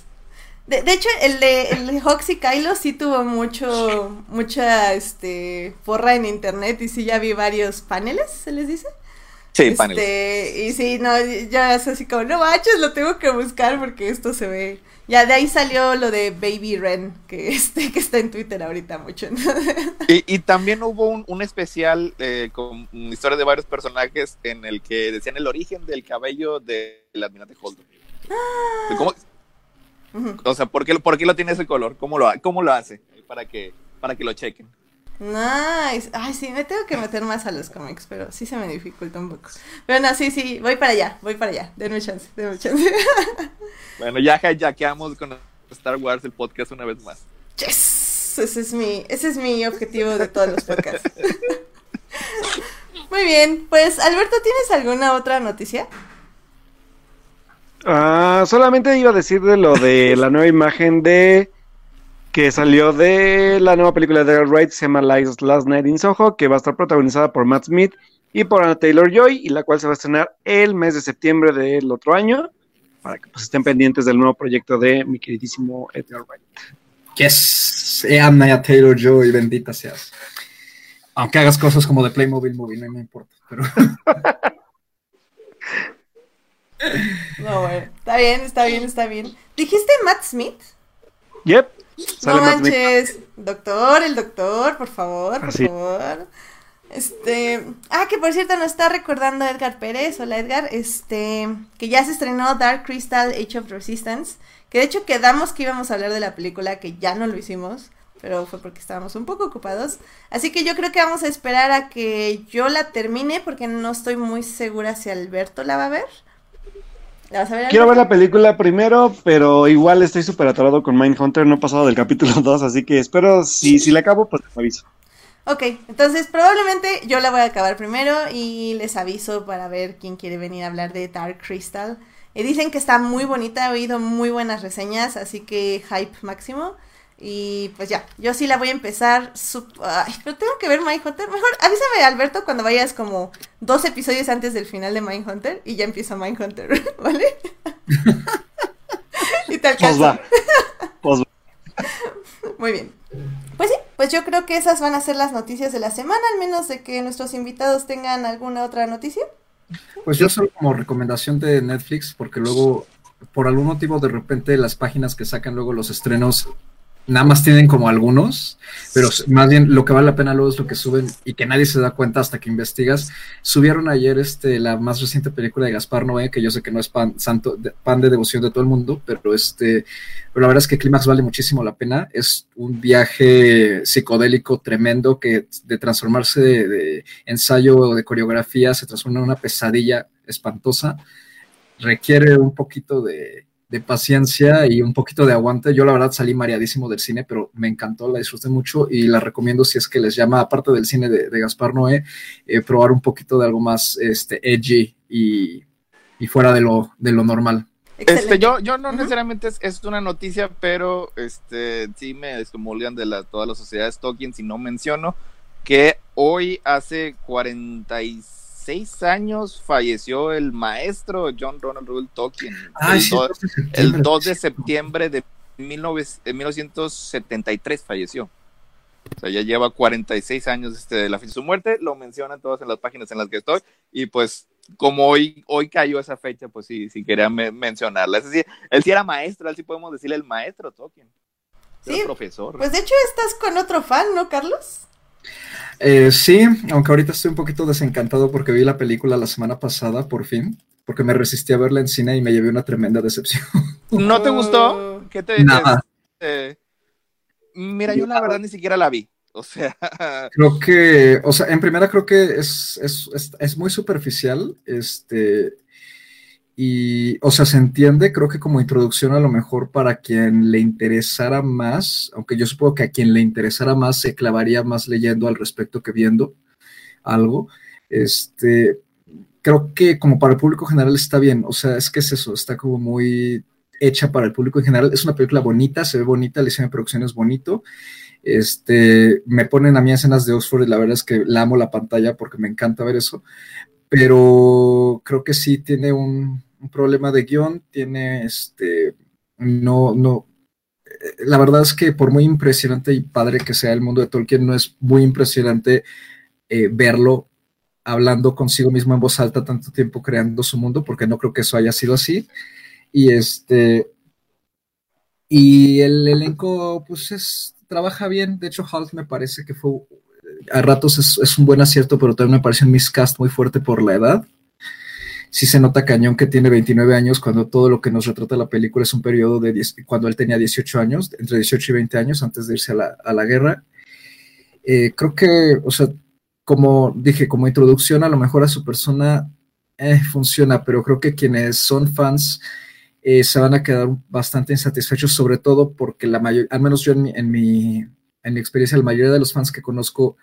De, de hecho, el de, el de y Kylo sí tuvo mucho, mucha, este, porra en internet y sí ya vi varios paneles, ¿se les dice? Sí, este, paneles. Y sí, no, ya es así como, no manches, lo tengo que buscar porque esto se ve. Ya de ahí salió lo de Baby Ren, que, este, que está en Twitter ahorita mucho. Y, y también hubo un, un especial eh, con historias de varios personajes en el que decían el origen del cabello del admirante Holdo. Ah. ¿Cómo? O sea, ¿por qué, ¿por qué, lo tiene ese color? ¿Cómo lo, cómo lo hace? Para que, para que lo chequen. Nice. Ay, sí, me tengo que meter más a los cómics, pero sí se me dificulta un poco. Pero no, sí, sí, voy para allá, voy para allá. Denme chance, denme chance. Bueno, ya hackeamos con Star Wars el podcast una vez más. Yes. Ese es mi, ese es mi objetivo de todos los podcasts. Muy bien, pues Alberto, ¿tienes alguna otra noticia? Ah, solamente iba a decir de lo de la nueva imagen de que salió de la nueva película de Edgar Wright, se llama Last Night in Soho, que va a estar protagonizada por Matt Smith y por Anna Taylor Joy, y la cual se va a estrenar el mes de septiembre del otro año, para que pues, estén pendientes del nuevo proyecto de mi queridísimo Edgar Wright. Yes, Anna Taylor Joy, bendita seas. Aunque hagas cosas como de Playmobil Movie, no me importa, pero... No, bueno, está bien, está bien, está bien. ¿Dijiste Matt Smith? Yep. No manches, doctor, el doctor, por favor, por favor. Este, ah, que por cierto nos está recordando Edgar Pérez, hola Edgar, este, que ya se estrenó Dark Crystal Age of Resistance, que de hecho quedamos que íbamos a hablar de la película, que ya no lo hicimos, pero fue porque estábamos un poco ocupados. Así que yo creo que vamos a esperar a que yo la termine, porque no estoy muy segura si Alberto la va a ver. Quiero ver la película primero, pero igual estoy súper atorado con Mindhunter, no he pasado del capítulo 2, así que espero, si, si la acabo, pues les aviso. Ok, entonces probablemente yo la voy a acabar primero y les aviso para ver quién quiere venir a hablar de Dark Crystal. Y dicen que está muy bonita, he oído muy buenas reseñas, así que hype máximo. Y pues ya, yo sí la voy a empezar. Ay, pero tengo que ver Mindhunter. Mejor avísame, Alberto, cuando vayas como dos episodios antes del final de Mindhunter y ya empieza Mindhunter, ¿vale? y tal pues. Pues Muy bien. Pues sí, pues yo creo que esas van a ser las noticias de la semana, al menos de que nuestros invitados tengan alguna otra noticia. Pues yo solo como recomendación de Netflix, porque luego, por algún motivo, de repente las páginas que sacan luego los estrenos nada más tienen como algunos, pero más bien lo que vale la pena luego es lo que suben y que nadie se da cuenta hasta que investigas. Subieron ayer este la más reciente película de Gaspar Noé, que yo sé que no es pan, santo, de, pan de devoción de todo el mundo, pero este, pero la verdad es que Clímax vale muchísimo la pena. Es un viaje psicodélico tremendo que de transformarse de, de ensayo o de coreografía se transforma en una pesadilla espantosa. Requiere un poquito de de paciencia y un poquito de aguante. Yo la verdad salí mareadísimo del cine, pero me encantó, la disfruté mucho y la recomiendo si es que les llama, aparte del cine de, Gaspar Noé, eh, probar un poquito de algo más este, edgy y, fuera de lo, de lo normal. Este, yo, yo no necesariamente es, una noticia, pero este sí me descomulgan de la, todas las sociedades Tolkien si no menciono que hoy hace 46 seis años falleció el maestro John Ronald Reuel Tolkien. el, 2, de septiembre de 1973 falleció. O sea, ya lleva 46 años este, de la de su muerte, lo mencionan todas en las páginas en las que estoy, y pues como hoy, hoy cayó esa fecha, pues sí, sí quería mencionarla. Es decir, él sí era maestro, él sí podemos decirle el maestro Tolkien. Sí, profesor. Pues de hecho estás con otro fan, ¿no, Carlos? Eh, sí, aunque ahorita estoy un poquito desencantado porque vi la película la semana pasada, por fin, porque me resistí a verla en cine y me llevé una tremenda decepción. ¿No te gustó? ¿Qué te Nada. Eh, mira, yo la verdad ni siquiera la vi. O sea. Creo que, o sea, en primera creo que es, es, es, es muy superficial. Este y, o sea, se entiende, creo que como introducción a lo mejor para quien le interesara más, aunque yo supongo que a quien le interesara más se clavaría más leyendo al respecto que viendo algo. Este, creo que como para el público general está bien, o sea, es que es eso, está como muy hecha para el público en general. Es una película bonita, se ve bonita, el diseño de producción es bonito. Este, me ponen a mí escenas de Oxford y la verdad es que la amo la pantalla porque me encanta ver eso, pero creo que sí tiene un, un problema de guion, tiene este, no, no, eh, la verdad es que por muy impresionante y padre que sea el mundo de Tolkien, no es muy impresionante eh, verlo hablando consigo mismo en voz alta tanto tiempo creando su mundo, porque no creo que eso haya sido así. Y este, y el elenco, pues es, trabaja bien. De hecho, Hulk me parece que fue, a ratos es, es un buen acierto, pero también me parece un miscast muy fuerte por la edad sí se nota cañón que tiene 29 años cuando todo lo que nos retrata la película es un periodo de cuando él tenía 18 años, entre 18 y 20 años antes de irse a la, guerra. Eh, creo que, o sea, como dije, como introducción a lo mejor a su persona eh, funciona, pero creo que quienes son fans eh, se van a quedar bastante insatisfechos, sobre todo porque la mayoría, al menos yo en mi, en mi, en mi experiencia, la mayoría de los fans que conozco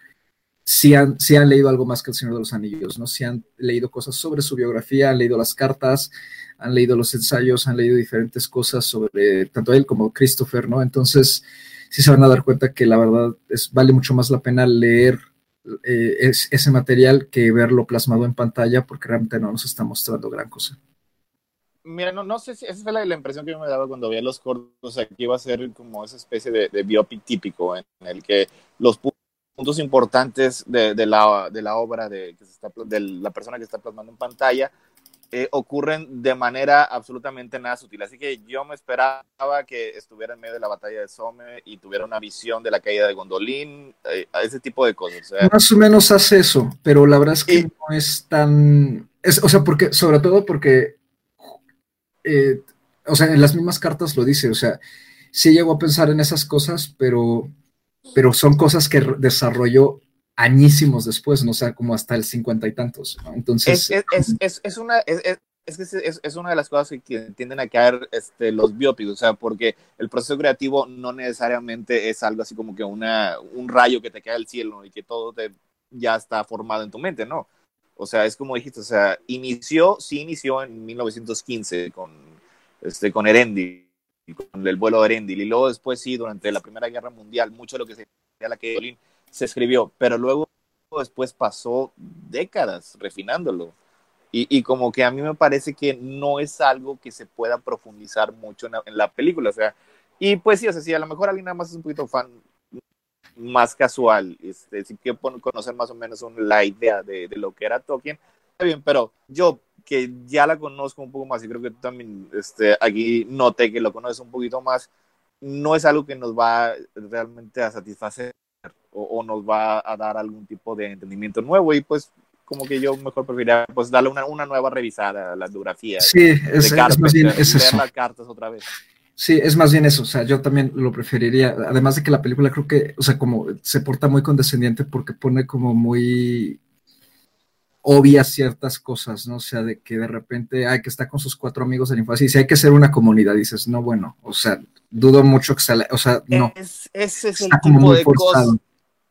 si han, si han leído algo más que El Señor de los Anillos, ¿no? Si han leído cosas sobre su biografía, han leído las cartas, han leído los ensayos, han leído diferentes cosas sobre tanto él como Christopher, ¿no? Entonces, sí se van a dar cuenta que la verdad es, vale mucho más la pena leer eh, es, ese material que verlo plasmado en pantalla porque realmente no nos está mostrando gran cosa. Mira, no, no sé si esa fue la, impresión que me daba cuando veía los cortos, o sea, que iba a ser como esa especie de, de biopic típico en, el que los puntos importantes de, de, la, de la obra de, que se está, de la persona que está plasmando en pantalla eh, ocurren de manera absolutamente nada sutil. Así que yo me esperaba que estuviera en medio de la batalla de Somme y tuviera una visión de la caída de Gondolín, eh, ese tipo de cosas. Más o menos hace eso, pero la verdad es que no es tan... Es, o sea, porque, sobre todo porque, eh, o sea, en las mismas cartas lo dice, o sea, sí llego a pensar en esas cosas, pero, pero son cosas que desarrolló añísimos después, no sé, como hasta el cincuenta y tantos. Entonces. Es, es, es, es una. Es, es, una de las cosas que tienden a caer este, los biópicos, o sea, porque el proceso creativo no necesariamente es algo así como que una, un rayo que te cae al cielo y que todo te, ya está formado en tu mente, ¿no? O sea, es como dijiste, o sea, inició, sí inició en 1915 con, este, con Erendil, con el vuelo de Erendil, y luego después sí, durante la Primera Guerra Mundial, mucho de lo que se la que se escribió, pero luego después pasó décadas refinándolo. Y, y, como que a mí me parece que no es algo que se pueda profundizar mucho en la, película. O sea, y pues sí, o sea, si a lo mejor alguien nada más es un poquito fan más casual, este, si quiere conocer más o menos la idea de, de, lo que era Tolkien, bien, pero yo que ya la conozco un poco más y creo que tú también este, aquí noté que lo conoces un poquito más, no es algo que nos va realmente a satisfacer o, nos va a dar algún tipo de entendimiento nuevo y pues como que yo mejor preferiría pues darle una, una nueva revisada a la biografía. Sí, es, más bien es eso. las cartas otra vez. Sí, es más bien eso, o sea, yo también lo preferiría, además de que la película creo que, o sea, como se porta muy condescendiente porque pone como muy obvias ciertas cosas, ¿no? O sea, de que de repente hay que estar con sus cuatro amigos de la infancia y si hay que ser una comunidad, dices, no, bueno, o sea, dudo mucho que sea, o sea, no. ese es el tipo de cosas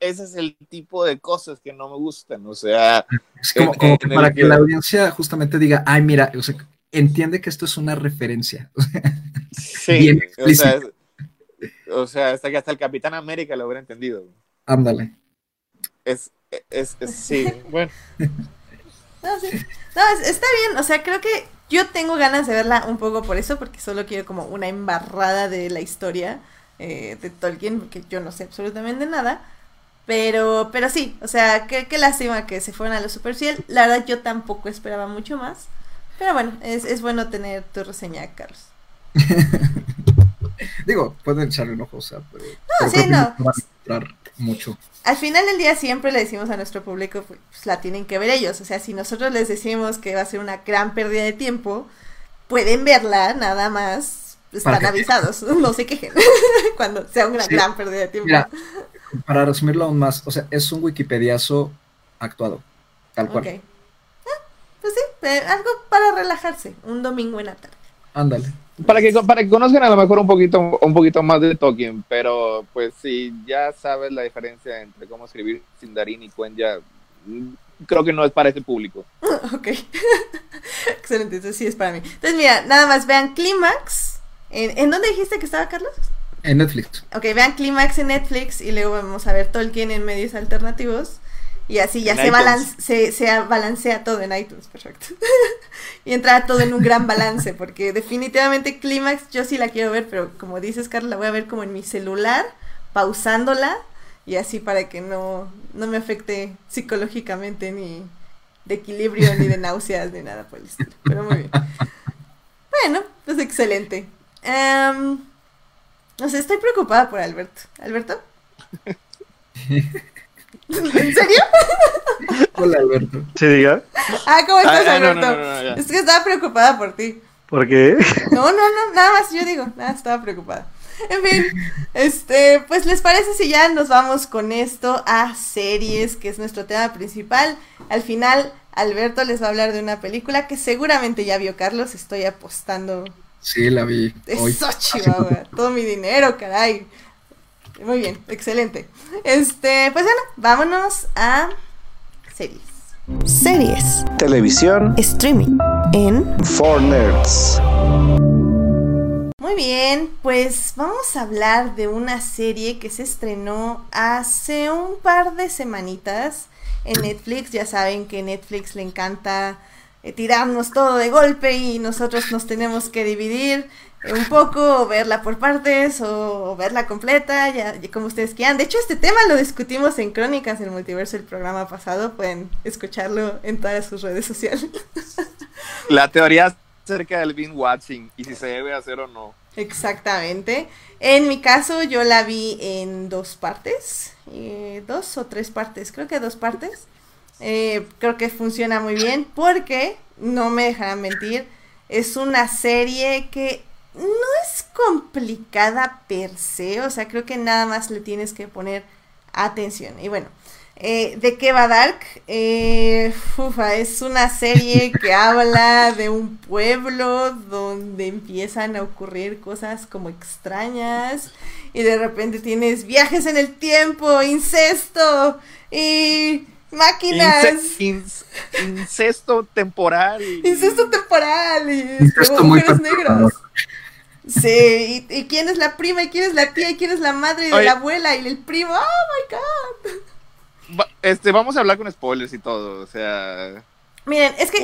ese es el tipo de cosas que no me gustan, o sea... Es como, para que, la audiencia justamente diga, ay, mira, o sea, entiende que esto es una referencia. sí, o sea, o sea, hasta que hasta el Capitán América lo hubiera entendido. Ándale. Es, es, es, sí, bueno. No, sí. no está bien, o sea, creo que yo tengo ganas de verla un poco por eso, porque solo quiero como una embarrada de la historia eh, de Tolkien, porque yo no sé absolutamente nada. Pero, pero sí, o sea, qué, qué lástima que se fueran a los Super Ciel. La verdad, yo tampoco esperaba mucho más. Pero bueno, es, es bueno tener tu reseña, Carlos. Digo, pueden echarle un ojo, o sea, pero, no, sí, no. Mucho. Al final del día siempre le decimos a nuestro público, pues la tienen que ver ellos. O sea, si nosotros les decimos que va a ser una gran pérdida de tiempo, pueden verla nada más. Están avisados, no se quejen cuando sea una gran pérdida de tiempo para resumirlo aún más, o sea, es un Wikipediazo actuado, tal cual. Ah, pues sí, algo para relajarse, un domingo en la tarde. Ándale. Para que, para que conozcan a lo mejor un poquito, un poquito más de Tolkien, pero pues si ya sabes la diferencia entre cómo escribir Sindarin y Cuenya, creo que no es para ese público. ok. Excelente, entonces sí es para mí. Entonces mira, nada más vean Clímax. ¿En, ¿En dónde dijiste que estaba Carlos? En Netflix. Ok, vean Clímax en Netflix y luego vamos a ver Tolkien en medios alternativos. Y así ya se, se, balancea todo en iTunes, perfecto. y entra todo en un gran balance, porque definitivamente Clímax yo sí la quiero ver, pero como dices, Carla, la voy a ver como en mi celular, pausándola, y así para que no, no me afecte psicológicamente, ni de equilibrio, ni de náuseas, ni nada por el estilo. Pero muy bien. Bueno, pues excelente. Um, no sé, estoy preocupada por Alberto. ¿Alberto? ¿En serio? Hola, Alberto. ¿Se diga? Ah, ¿cómo estás, Alberto? es que estaba preocupada por ti. ¿Por qué? No, no, no, nada más yo digo, nada, estaba preocupada. En fin, este, pues les parece si ya nos vamos con esto a series, que es nuestro tema principal. Al final, Alberto les va a hablar de una película que seguramente ya vio Carlos, estoy apostando Sí, la vi. Eso, Chihuahua. Todo mi dinero, caray. Muy bien, excelente. Este, pues bueno, vámonos a series. Series. Televisión. Streaming. En. For Nerds. Muy bien, pues vamos a hablar de una serie que se estrenó hace un par de semanitas en Netflix. Ya saben que Netflix le encanta eh, tirarnos todo de golpe y nosotros nos tenemos que dividir un poco, verla por partes o, verla completa, ya, como ustedes quieran. De hecho, este tema lo discutimos en Crónicas del Multiverso el programa pasado. Pueden escucharlo en todas sus redes sociales. La teoría acerca del binge watching y si se debe hacer o no. Exactamente. En mi caso, yo la vi en dos partes, eh, dos o tres partes, creo que dos partes. Eh, creo que funciona muy bien porque, no me dejarán mentir, es una serie que no es complicada per se, o sea, creo que nada más le tienes que poner atención. Y bueno, eh, ¿de qué va Dark? Eh, es una serie que habla de un pueblo donde empiezan a ocurrir cosas como extrañas y de repente tienes viajes en el tiempo, incesto y máquinas. incesto temporal. Incesto temporal y incesto mujeres negras. Sí, ¿Y, quién es la prima? ¿Y quién es la tía? ¿Y quién es la madre? de la abuela? ¿Y el primo? ¡Oh, my God! este, vamos a hablar con spoilers y todo, o sea... Miren, es que...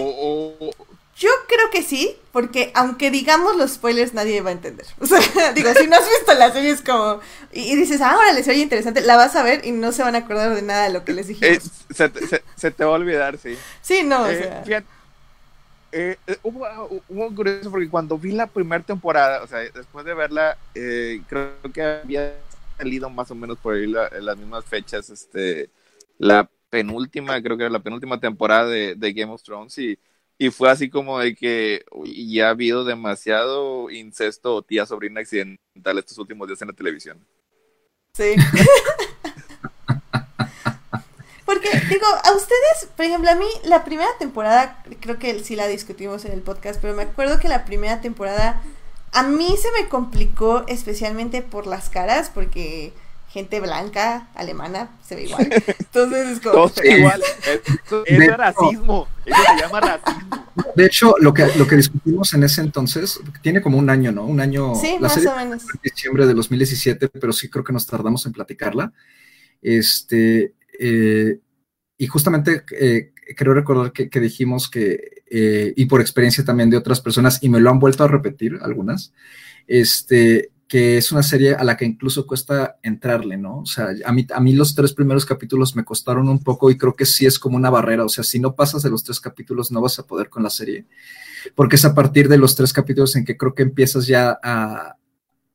Yo creo que sí, porque aunque digamos los spoilers, nadie va a entender. O sea, digo, si no has visto la serie es como... Y, dices, ah, órale, se oye interesante, la vas a ver y no se van a acordar de nada de lo que les dijimos. Eh, se, te va a olvidar, sí. Sí, no, o eh, sea... Eh, eh, hubo, hubo, curioso porque cuando vi la primera temporada, o sea, después de verla, eh, creo que había salido más o menos por ahí las mismas fechas, este, la penúltima, creo que era la penúltima temporada de, Game of Thrones y, y fue así como de que ya ha habido demasiado incesto o tía sobrina accidental estos últimos días en la televisión. Sí. Porque, digo, a ustedes, por ejemplo, a mí la primera temporada, creo que sí la discutimos en el podcast, pero me acuerdo que la primera temporada a mí se me complicó especialmente por las caras, porque gente blanca, alemana, se ve igual. Entonces es como... se ve igual. Es, racismo. Eso se llama racismo. De hecho, lo que, lo que discutimos en ese entonces, tiene como un año, ¿no? Un año... Sí, más o menos. En diciembre de 2017, pero sí creo que nos tardamos en platicarla. Este, eh, y justamente eh, creo recordar que, dijimos que, eh, y por experiencia también de otras personas, y me lo han vuelto a repetir algunas, este, que es una serie a la que incluso cuesta entrarle, ¿no? O sea, a mí, a mí los tres primeros capítulos me costaron un poco y creo que sí es como una barrera, o sea, si no pasas de los tres capítulos no vas a poder con la serie, porque es a partir de los tres capítulos en que creo que empiezas ya a,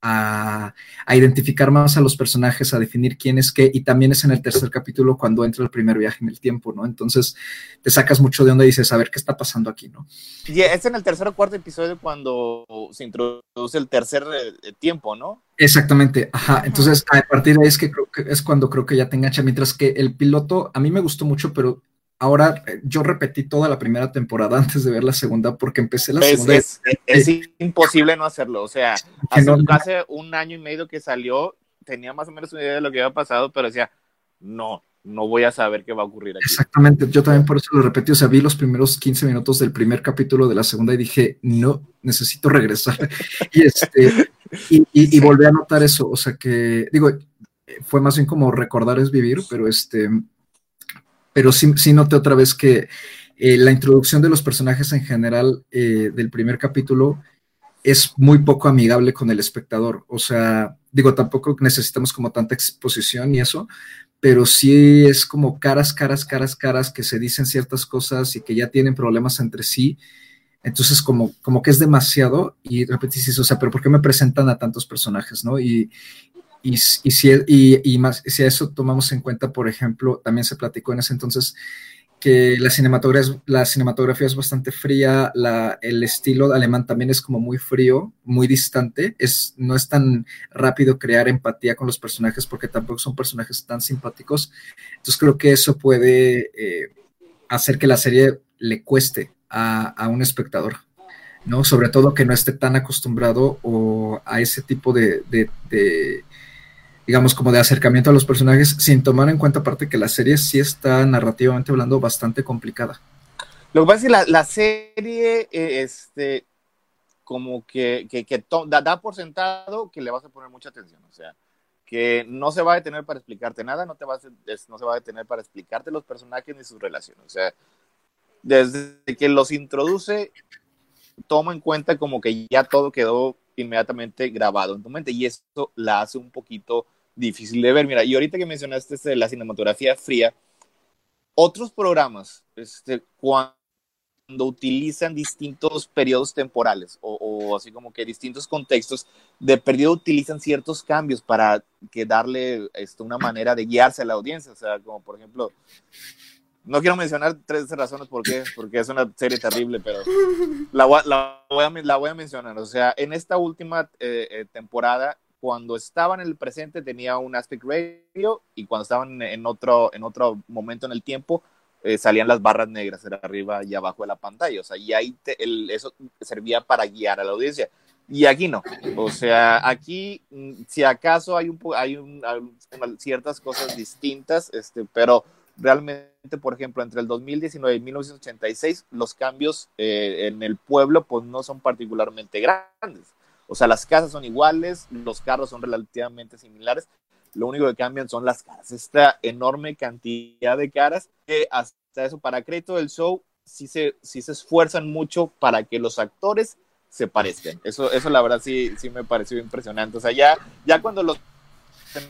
a, identificar más a los personajes, a definir quién es qué, y también es en el tercer capítulo cuando entra el primer viaje en el tiempo, ¿no? Entonces te sacas mucho de onda y dices, a ver qué está pasando aquí, ¿no? Y es en el tercer o cuarto episodio cuando se introduce el tercer eh, tiempo, ¿no? Exactamente, ajá. Entonces, a partir de ahí es que, creo que es cuando creo que ya te engancha, mientras que el piloto a mí me gustó mucho, pero Ahora, eh, yo repetí toda la primera temporada antes de ver la segunda porque empecé la segunda. Es, es, imposible no hacerlo. O sea, hace, un año y medio que salió, tenía más o menos una idea de lo que había pasado, pero decía, no, no voy a saber qué va a ocurrir aquí. Exactamente, yo también por eso lo repetí. O sea, vi los primeros 15 minutos del primer capítulo de la segunda y dije, no, necesito regresar. y, este, y, y volví a notar eso. O sea, que, digo, fue más bien como recordar es vivir, pero este pero sí, sí noté otra vez que eh, la introducción de los personajes en general eh, del primer capítulo es muy poco amigable con el espectador. O sea, digo, tampoco necesitamos como tanta exposición y eso, pero sí es como caras, caras, caras, caras que se dicen ciertas cosas y que ya tienen problemas entre sí. Entonces, como, como que es demasiado y repetís, o sea, pero ¿por qué me presentan a tantos personajes, no? Y, si, y, más, si eso tomamos en cuenta, por ejemplo, también se platicó en ese entonces que la cinematografía, la cinematografía es bastante fría, la, el estilo alemán también es como muy frío, muy distante, es, no es tan rápido crear empatía con los personajes porque tampoco son personajes tan simpáticos. Entonces creo que eso puede eh, hacer que la serie le cueste a, a, un espectador, ¿no? Sobre todo que no esté tan acostumbrado o a ese tipo de digamos, como de acercamiento a los personajes, sin tomar en cuenta aparte que la serie sí está narrativamente hablando bastante complicada. Lo que pasa es que la, la serie, eh, este, como que, que, que da, da, por sentado que le vas a poner mucha atención, o sea, que no se va a detener para explicarte nada, no, te va a, no se va a detener para explicarte los personajes ni sus relaciones, o sea, desde que los introduce, toma en cuenta como que ya todo quedó inmediatamente grabado en tu mente y eso la hace un poquito difícil de ver. Mira, y ahorita que mencionaste este, la cinematografía fría, otros programas, este, cuando utilizan distintos periodos temporales o, o, así como que distintos contextos, de periodo utilizan ciertos cambios para que darle este, una manera de guiarse a la audiencia. O sea, como por ejemplo, no quiero mencionar tres razones por qué, porque es una serie terrible, pero la, la, voy, a, la voy a mencionar. O sea, en esta última eh, eh, temporada, cuando estaban en el presente tenía un aspect radio y cuando estaban en otro, en otro momento en el tiempo eh, salían las barras negras era arriba y abajo de la pantalla. O sea, y ahí te, el, eso servía para guiar a la audiencia. Y aquí no. O sea, aquí, mm, si acaso hay, un, hay, un, hay ciertas cosas distintas, este, pero realmente, por ejemplo, entre el 2019 y 1986, los cambios eh, en el pueblo pues no son particularmente grandes. O sea, las casas son iguales, los carros son relativamente similares, lo único que cambian son las caras. Esta enorme cantidad de caras que hasta eso, para crédito del show, sí se, sí se esfuerzan mucho para que los actores se parezcan. Eso, eso la verdad sí, sí me pareció impresionante. O sea, ya, ya cuando los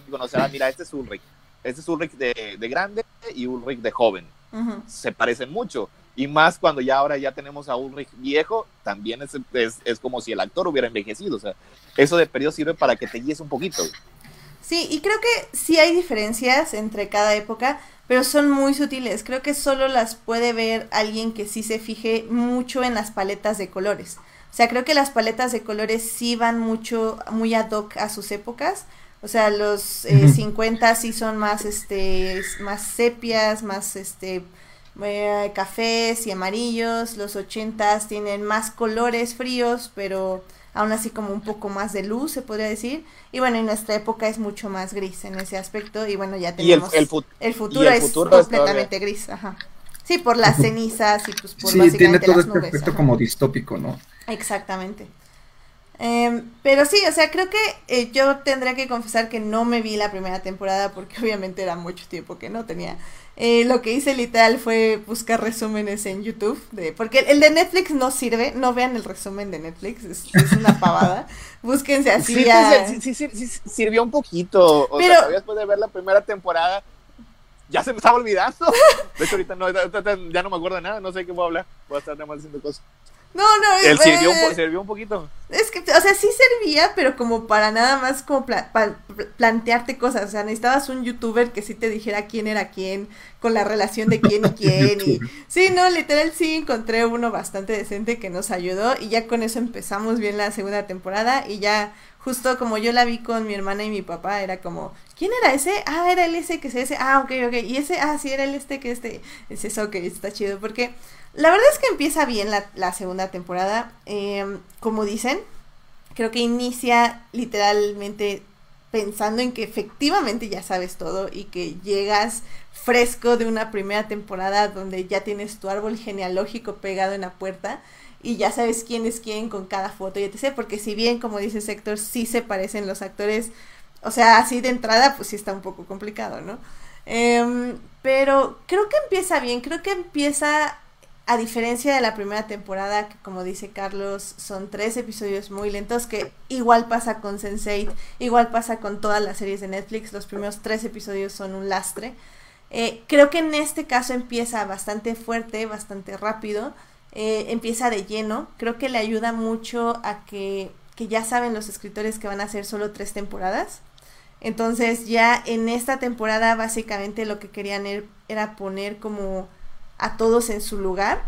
conocerán, mira, este es Ulrich, este es Ulrich de, de grande y Ulrich de joven. Uh -huh. Se parecen mucho. Y más cuando ya ahora ya tenemos a Ulrich viejo, también es, es, es, como si el actor hubiera envejecido. O sea, eso de periodo sirve para que te guíes un poquito. Sí, y creo que sí hay diferencias entre cada época, pero son muy sutiles. Creo que solo las puede ver alguien que sí se fije mucho en las paletas de colores. O sea, creo que las paletas de colores sí van mucho, muy ad hoc a sus épocas. O sea, los eh, uh -huh. 50 sí son más, este, más sepias, más, este, eh, cafés y amarillos. Los 80 tienen más colores fríos, pero aún así como un poco más de luz, se podría decir. Y bueno, en nuestra época es mucho más gris en ese aspecto. Y bueno, ya tenemos... Y el, el, fut el futuro, el es futuro completamente gris, ajá. Sí, por las cenizas y pues por sí, básicamente tiene todo las este nubes. aspecto ajá. como distópico, ¿no? Exactamente. Eh, pero sí, o sea, creo que eh, yo tendría que confesar que no me vi la primera temporada porque obviamente era mucho tiempo que no tenía. Eh, lo que hice literal fue buscar resúmenes en YouTube, de, porque el de Netflix no sirve, no vean el resumen de Netflix, es, es una pavada. Búsquense así Sí, a... pues, sí, sí, sí, sí, sirvió un poquito. O Pero- sea, después de ver la primera temporada, ya se me estaba olvidando. De hecho, ahorita no, ya no me acuerdo de nada, no sé qué voy a hablar. Voy a estar nada más haciendo cosas. No, no, Él sirvió, un sirvió un poquito. Es que, o sea, sí servía, pero como para nada más como pla- pa- plantearte cosas. O sea, necesitabas un youtuber que sí te dijera quién era quién, con la relación de quién y quién. y sí, no, literal sí encontré uno bastante decente que nos ayudó y ya con eso empezamos bien la segunda temporada y ya justo como yo la vi con mi hermana y mi papá, era como, ¿quién era ese? Ah, era el ese que es ese. Ah, ok, ok. Y ese, ah, sí, era el este que este. Es eso que está chido porque la verdad es que empieza bien la, segunda temporada. Eh, como dicen, creo que inicia literalmente pensando en que efectivamente ya sabes todo y que llegas fresco de una primera temporada donde ya tienes tu árbol genealógico pegado en la puerta y ya sabes quién es quién con cada foto y etc. Porque si bien, como dice Sector, sí se parecen los actores, o sea, así de entrada, pues sí está un poco complicado, ¿no? Em, pero creo que empieza bien, creo que empieza a diferencia de la primera temporada, que como dice Carlos, son tres episodios muy lentos, que igual pasa con Sense8, igual pasa con todas las series de Netflix, los primeros tres episodios son un lastre. Eh, creo que en este caso empieza bastante fuerte, bastante rápido, eh, empieza de lleno, creo que le ayuda mucho a que, que ya saben los escritores que van a hacer solo tres temporadas. Entonces ya en esta temporada básicamente lo que querían er- era poner como a todos en su lugar.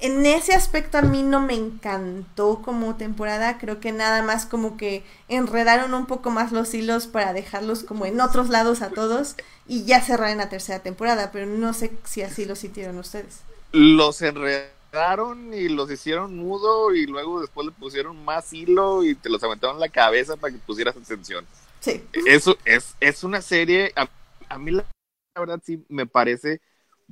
En ese aspecto a mí no me encantó como temporada, creo que nada más como que enredaron un poco más los hilos para dejarlos como en otros lados a todos y ya cerrar en la tercera temporada, pero no sé si así lo sintieron ustedes. Los enredaron y los hicieron nudo y luego después le pusieron más hilo y te los aventaron en la cabeza para que pusieras atención. Sí. Eso es, es una serie, a, a mí la, la verdad sí me parece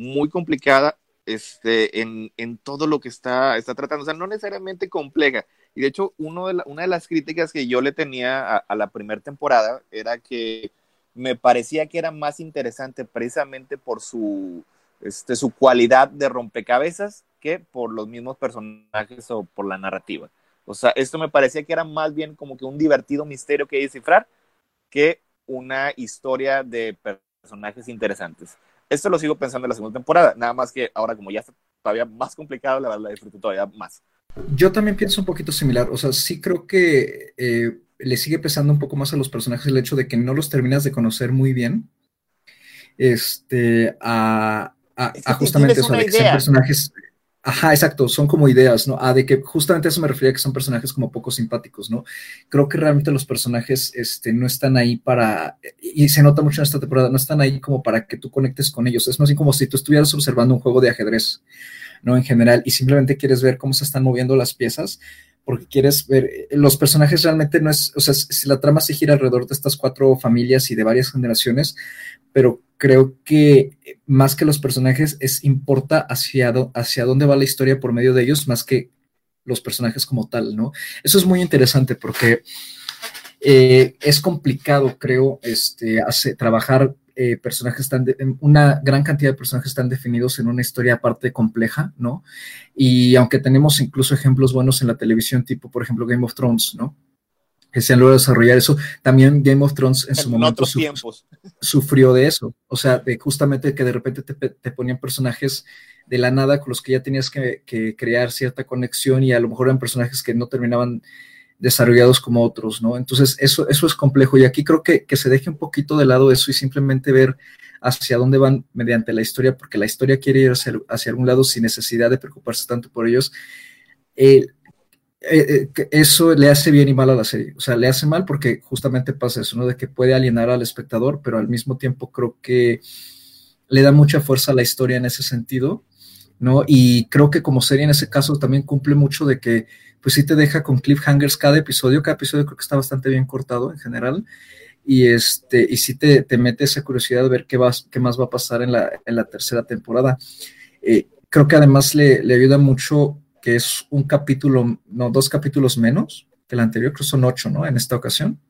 muy complicada este, en, en, todo lo que está, está tratando. O sea, no necesariamente compleja. Y de hecho, uno de una de las críticas que yo le tenía a, a la primera temporada era que me parecía que era más interesante precisamente por su, este, su cualidad de rompecabezas que por los mismos personajes o por la narrativa. O sea, esto me parecía que era más bien como que un divertido misterio que descifrar que una historia de personajes interesantes. Esto lo sigo pensando en la segunda temporada, nada más que ahora como ya está todavía más complicado, la verdad la disfruto todavía más. Yo también pienso un poquito similar, o sea, sí creo que eh, le sigue pesando un poco más a los personajes el hecho de que no los terminas de conocer muy bien, este, a, a, Es que a justamente eso, de que sean personajes, ajá, exacto, son como ideas, ¿no? A de que justamente eso me refería que son personajes como poco simpáticos, ¿no? Creo que realmente los personajes, este, no están ahí para, y se nota mucho en esta temporada, no están ahí como para que tú conectes con ellos, es más bien como si tú estuvieras observando un juego de ajedrez, ¿no? En general, y simplemente quieres ver cómo se están moviendo las piezas, porque quieres ver, eh, los personajes realmente no es, o sea, si la trama se gira alrededor de estas cuatro familias y de varias generaciones, pero creo que eh, más que los personajes es importa hacia, dónde va la historia por medio de ellos, más que los personajes como tal, ¿no? Eso es muy interesante porque eh, es complicado, creo, este, trabajar eh, personajes tan, de- una gran cantidad de personajes tan definidos en una historia aparte compleja, ¿no? Y aunque tenemos incluso ejemplos buenos en la televisión, tipo, por ejemplo, Game of Thrones, ¿no? Que se han logrado desarrollar eso. También Game of Thrones en su En momento su- sufrió de eso. O sea, de justamente que de repente te, te ponían personajes de la nada con los que ya tenías que, que crear cierta conexión y a lo mejor eran personajes que no terminaban desarrollados como otros, ¿no? Entonces, eso, eso es complejo y aquí creo que, que se deje un poquito de lado eso y simplemente ver hacia dónde van mediante la historia, porque la historia quiere ir hacia, hacia algún lado sin necesidad de preocuparse tanto por ellos. Eh, eh, eso le hace bien y mal a la serie. O sea, le hace mal porque justamente pasa eso, ¿no? De que puede alienar al espectador, pero al mismo tiempo creo que le da mucha fuerza a la historia en ese sentido, ¿no? Y creo que como serie en ese caso también cumple mucho de que, pues sí te deja con cliffhangers cada episodio, cada episodio creo que está bastante bien cortado en general, y este, y sí te, te mete esa curiosidad de ver qué, va, qué más va a pasar en la, en la tercera temporada. Eh, creo que además le, le ayuda mucho que es un capítulo, no, dos capítulos menos que el anterior, creo que son ocho, ¿no? En esta ocasión.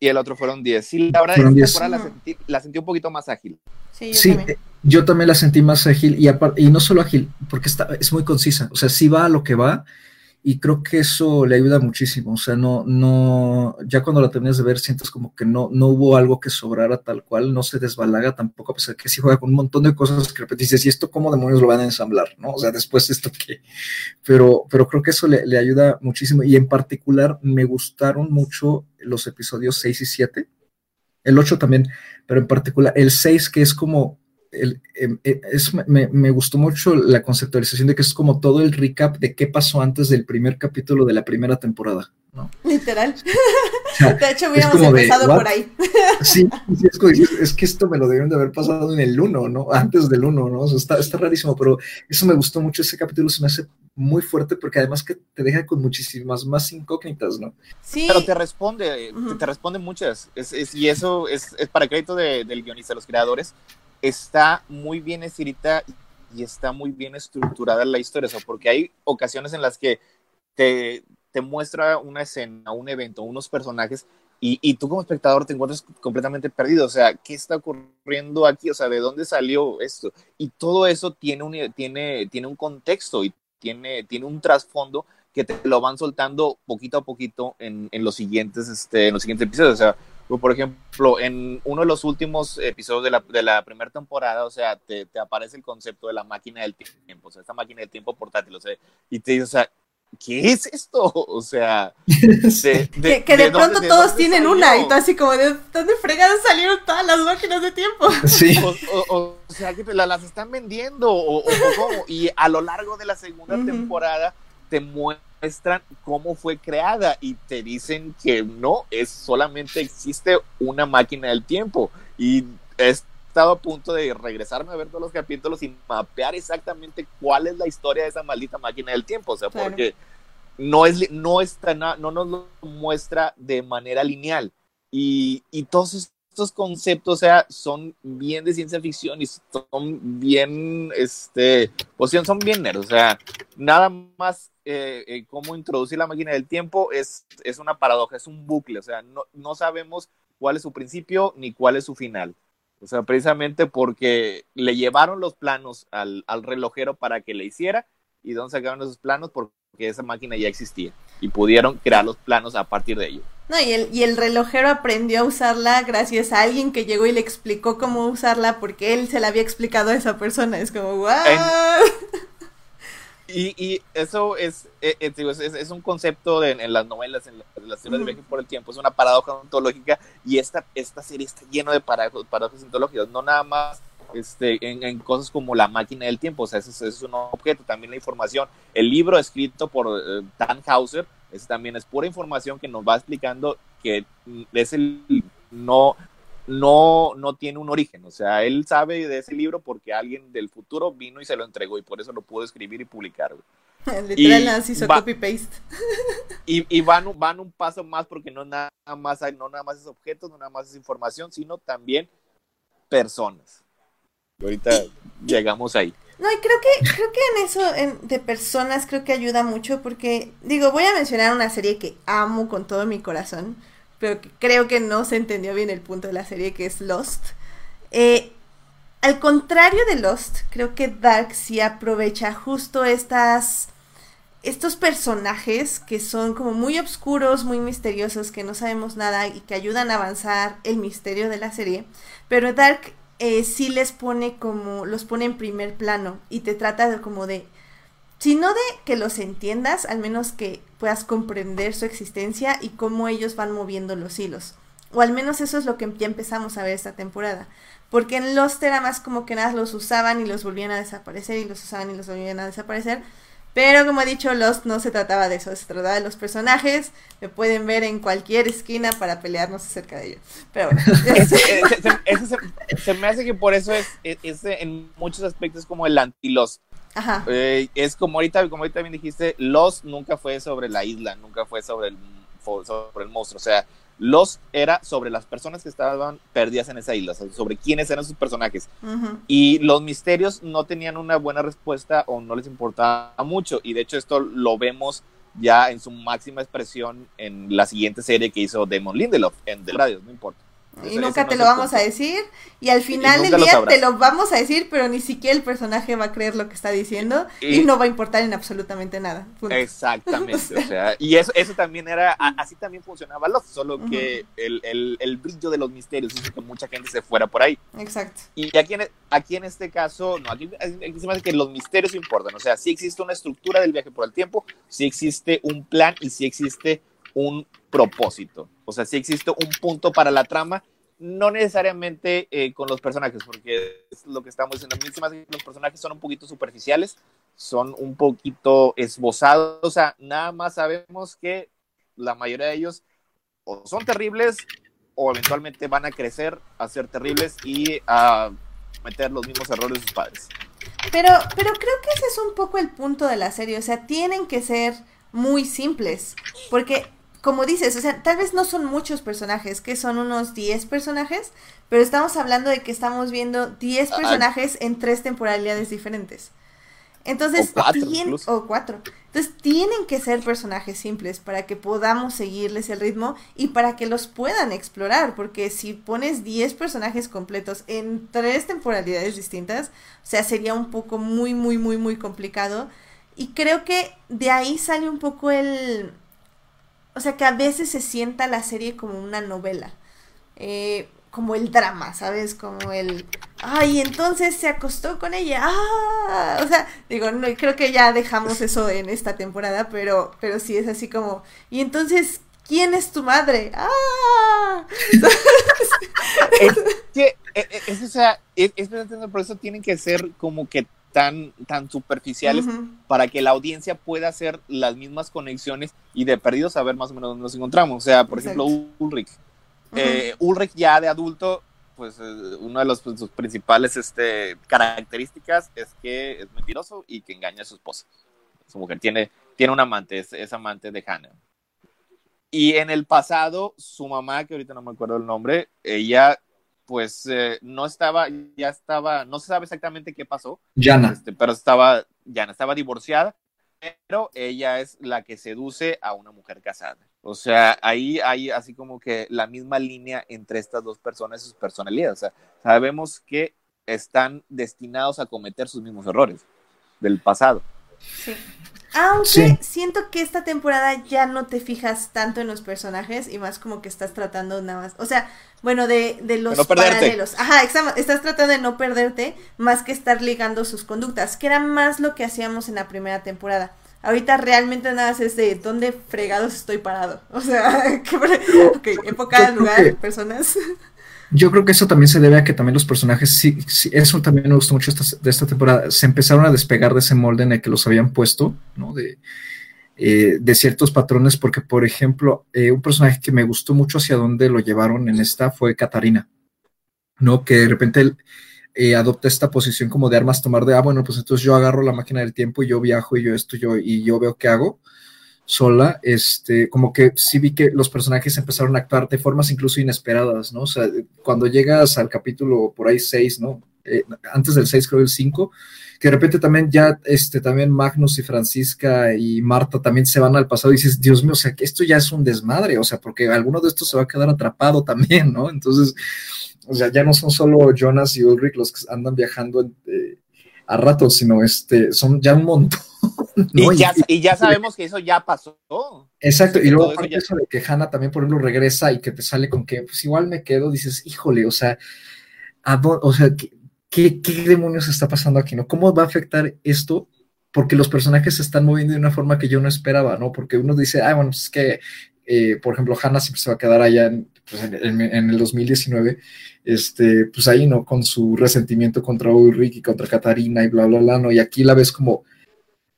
Y el otro fueron 10. Sí, la verdad, Fueron esta 10. temporada la sentí, la sentí un poquito más ágil. Sí, yo Sí, también. eh, yo también la sentí más ágil y, y no solo ágil, porque está, es muy concisa, o sea, sí va a lo que va y creo que eso le ayuda muchísimo, o sea, no, no, ya cuando la terminas de ver sientes como que no, no hubo algo que sobrara tal cual, no se desbalaga tampoco, a pesar que sí juega con un montón de cosas que de dices, ¿y esto cómo demonios lo van a ensamblar? ¿no? O sea, después esto que, pero, pero creo que eso le, le ayuda muchísimo y en particular me gustaron mucho los episodios 6 y 7, el 8 también, pero en particular el 6 que es como el, em, eh, es, me, me, gustó mucho la conceptualización de que es como todo el recap de qué pasó antes del primer capítulo de la primera temporada, ¿no? Literal. O sea, De hecho, hubiéramos empezado de, por ahí. Sí, sí es, como, es, que esto me lo debieron de haber pasado en el 1, ¿no? Antes del 1, ¿no? O sea, está, está rarísimo, pero eso me gustó mucho. Ese capítulo se me hace muy fuerte porque además que te deja con muchísimas más incógnitas, ¿no? Sí. Pero te responde, uh -huh. te, te responde muchas. Es, es, y eso es, es para crédito de, del guionista, de los creadores. Está muy bien escrita y está muy bien estructurada la historia. O porque hay ocasiones en las que te, te muestra una escena, un evento, unos personajes y, y, tú como espectador te encuentras completamente perdido, o sea, ¿qué está ocurriendo aquí? O sea, ¿de dónde salió esto? Y todo eso tiene un, tiene, tiene un contexto y tiene, tiene un trasfondo que te lo van soltando poquito a poquito en, en los, siguientes, este, en los siguientes episodios. O sea, por ejemplo, en uno de los últimos episodios de la, de la primera temporada, o sea, te, te, aparece el concepto de la máquina del tiempo, o sea, esta máquina del tiempo portátil, o sea, y te dice, o sea, ¿qué es esto? O sea, de, de, que, que de, de pronto dónde, todos tienen salió? una y tú así como, ¿de dónde fregadas salieron todas las máquinas de tiempo? Sí. O, o, o sea, que la, las están vendiendo o, o, cómo. Y a lo largo de la segunda uh -huh. temporada te muestran cómo fue creada y te dicen que no, es solamente existe una máquina del tiempo. Y es estado a punto de regresarme a ver todos los capítulos y mapear exactamente cuál es la historia de esa maldita máquina del tiempo, o sea, claro. porque no es no está no nos lo muestra de manera lineal. Y, y todos estos conceptos, o sea, son bien de ciencia ficción y son bien, este, pues son bien o sea, nada más eh, eh, cómo introducir la máquina del tiempo es, es una paradoja, es un bucle, o sea, no, no sabemos cuál es su principio ni cuál es su final. O sea, precisamente porque le llevaron los planos al, al relojero para que le hiciera y dónde sacaron esos planos porque esa máquina ya existía y pudieron crear los planos a partir de ello. No, y el, y el relojero aprendió a usarla gracias a alguien que llegó y le explicó cómo usarla porque él se la había explicado a esa persona. Es como, ¡wow! Y, y, eso es, eh, eh, es, es, es, un concepto de, en las novelas, en, la, en las teorías uh -huh. de viaje por el tiempo, es una paradoja ontológica y esta, esta serie está llena de paradojas, paradojas ontológicas, no nada más este, en, en, cosas como la máquina del tiempo, o sea, eso, eso, es un objeto, también la información. El libro escrito por uh, Dan Hauser, ese también es pura información que nos va explicando que es el, no, no, no tiene un origen, o sea, él sabe de ese libro porque alguien del futuro vino y se lo entregó y por eso lo pudo escribir y publicar. Literal, hizo copy-paste. Y, y van, van, un paso más porque no nada más no nada más es objetos, no nada más es información, sino también personas. Ahorita llegamos ahí. No, y creo que, creo que en eso en, de personas creo que ayuda mucho porque, digo, voy a mencionar una serie que amo con todo mi corazón, pero que creo que no se entendió bien el punto de la serie, que es Lost. Eh, al contrario de Lost, creo que Dark sí aprovecha justo estas estos personajes que son como muy oscuros, muy misteriosos, que no sabemos nada y que ayudan a avanzar el misterio de la serie. Pero Dark eh, sí les pone como, los pone en primer plano y te trata de como de, si no de que los entiendas, al menos que puedas comprender su existencia y cómo ellos van moviendo los hilos. O al menos eso es lo que ya empezamos a ver esta temporada. Porque en Lost era más como que nada los usaban y los volvían a desaparecer y los usaban y los volvían a desaparecer. Pero como he dicho, Lost no se trataba de eso, se trataba de los personajes, me pueden ver en cualquier esquina para pelearnos acerca de ellos. Pero bueno. Ese, ese, ese, se, se, me hace que por eso es, es, en muchos aspectos como el anti-Lost. Ajá. Eh, es como ahorita, como ahorita bien dijiste, Lost nunca fue sobre la isla, nunca fue sobre el, sobre el monstruo. O sea, Lost era sobre las personas que estaban perdidas en esa isla, sobre quiénes eran sus personajes. Uh -huh. Y los misterios no tenían una buena respuesta o no les importaba mucho. Y de hecho esto lo vemos ya en su máxima expresión en la siguiente serie que hizo Damon Lindelof en The Radio, no importa. Y ese, nunca te lo vamos punto. a decir. Y al final del día te lo vamos a decir, pero ni siquiera el personaje va a creer lo que está diciendo y, y no va a importar en absolutamente nada. Punto. Exactamente. o sea, y eso, eso también era, así también funcionaba Lost, solo que uh -huh. el, el, el, brillo de los misterios hizo que mucha gente se fuera por ahí. Exacto. Y aquí en, aquí en este caso, no, aquí, aquí se me hace que los misterios importan. O sea, sí existe una estructura del viaje por el tiempo, sí existe un plan y sí existe un propósito. O sea, sí existe un punto para la trama, no necesariamente eh, con los personajes, porque es lo que estamos diciendo. A mí se me hace que los personajes son un poquito superficiales, son un poquito esbozados. O sea, nada más sabemos que la mayoría de ellos o son terribles o eventualmente van a crecer a ser terribles y a meter los mismos errores de sus padres. Pero, pero creo que ese es un poco el punto de la serie. O sea, tienen que ser muy simples. Porque como dices, o sea, tal vez no son muchos personajes, que son unos 10 personajes, pero estamos hablando de que estamos viendo 10 personajes en tres temporalidades diferentes. Entonces, o cuatro, tienen, o cuatro. Entonces, tienen que ser personajes simples para que podamos seguirles el ritmo y para que los puedan explorar, porque si pones 10 personajes completos en tres temporalidades distintas, o sea, sería un poco muy, muy, muy, muy complicado. Y creo que de ahí sale un poco el, o sea, que a veces se sienta la serie como una novela. Eh, como el drama, ¿sabes? Como el. Ay, entonces se acostó con ella. ¡Ah! O sea, digo, no, creo que ya dejamos eso en esta temporada, pero, pero sí es así como. Y entonces, ¿quién es tu madre? ¡Ah! es que, es, o sea, es, es, por eso tienen que ser como que tan, tan superficiales uh -huh. para que la audiencia pueda hacer las mismas conexiones y de perdido saber más o menos dónde nos encontramos. O sea, por Exacto. ejemplo, Ulrich. Uh -huh. eh, Ulrich ya de adulto, pues eh, una de los, pues, sus principales este, características es que es mentiroso y que engaña a su esposa. Su mujer tiene, tiene un amante, es, es amante de Hannah. y en el pasado, su mamá, que ahorita no me acuerdo el nombre, ella pues eh, no estaba, ya estaba, no se sabe exactamente qué pasó. Yana. Este, pero estaba, Yana estaba divorciada, pero ella es la que seduce a una mujer casada. O sea, ahí hay así como que la misma línea entre estas dos personas y sus personalidades. O sea, sabemos que están destinados a cometer sus mismos errores del pasado. Sí. Aunque siento que esta temporada ya no te fijas tanto en los personajes y más como que estás tratando nada más. O sea, bueno, de, de los paralelos. Ajá, estás tratando de no perderte más que estar ligando sus conductas, que era más lo que hacíamos en la primera temporada. Ahorita realmente nada más es de dónde fregados estoy parado. O sea, que, ok, época, lugar, personas. Yo creo que eso también se debe a que también los personajes, sí, eso también me gustó mucho de esta temporada, se empezaron a despegar de ese molde en el que los habían puesto, ¿no? De, eh, ciertos patrones, porque, por ejemplo, eh, un personaje que me gustó mucho hacia dónde lo llevaron en esta fue Katarina, ¿no? Que de repente él eh, adopta esta posición como de armas tomar de, ah, bueno, pues entonces yo agarro la máquina del tiempo y yo viajo y yo esto, yo, y yo veo qué hago sola, este, como que sí vi que los personajes empezaron a actuar de formas incluso inesperadas, ¿no? O sea, cuando llegas al capítulo por ahí 6, ¿no? Eh, antes del 6, creo el 5, que de repente también ya, este, también Magnus y Francisca y Marta también se van al pasado y dices, Dios mío, o sea, que esto ya es un desmadre, o sea, porque alguno de estos se va a quedar atrapado también, ¿no? Entonces, o sea, ya no son solo Jonas y Ulrich los que andan viajando eh, a ratos, sino este, son ya un montón. Y, ya, sabemos que eso ya pasó. Exacto, y luego aparte eso, de que Hannah también, por ejemplo, regresa y que te sale con que, pues igual me quedo, dices, híjole, o sea, o sea, ¿qué, ¿qué, demonios está pasando aquí, no? ¿Cómo va a afectar esto? Porque los personajes se están moviendo de una forma que yo no esperaba, ¿no? Porque uno dice, ah, bueno, pues es que, eh, por ejemplo, Hannah siempre se va a quedar allá en, pues en, el 2019, este, pues ahí, ¿no? Con su resentimiento contra Ulrich y contra Katarina y bla, bla, bla, ¿no? Y aquí la ves como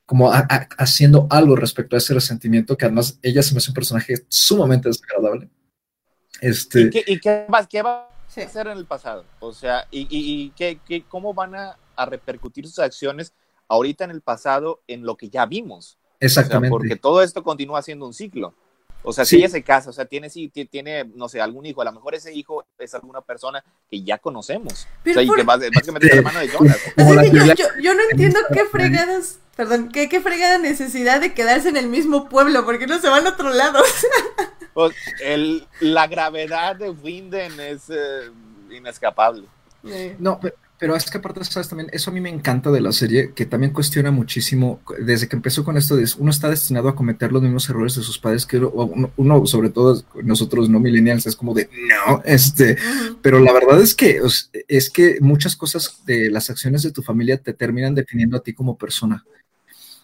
como haciendo algo respecto a ese resentimiento, que además ella se me hace un personaje sumamente desagradable. Este... ¿Y, qué, va, a hacer en el pasado? O sea, ¿y, y qué, qué, cómo van a, repercutir sus acciones ahorita en el pasado en lo que ya vimos? Exactamente. porque todo esto continúa siendo un ciclo. O sea, si ella se casa, o sea, tiene, sí, tiene, no sé, algún hijo, a lo mejor ese hijo es alguna persona que ya conocemos. o sea, y que básicamente es hermano de Jonas. yo, no entiendo qué fregadas, perdón, qué, qué fregada necesidad de quedarse en el mismo pueblo, porque no se van a otro lado. pues, el, la gravedad de Winden es eh, inescapable. No, pero, pero es que aparte, ¿sabes? También, eso a mí me encanta de la serie, que también cuestiona muchísimo, desde que empezó con esto, de, uno está destinado a cometer los mismos errores de sus padres, que uno, sobre todo nosotros no millennials, es como de, no, este, pero la verdad es que, es que muchas cosas de las acciones de tu familia te terminan definiendo a ti como persona.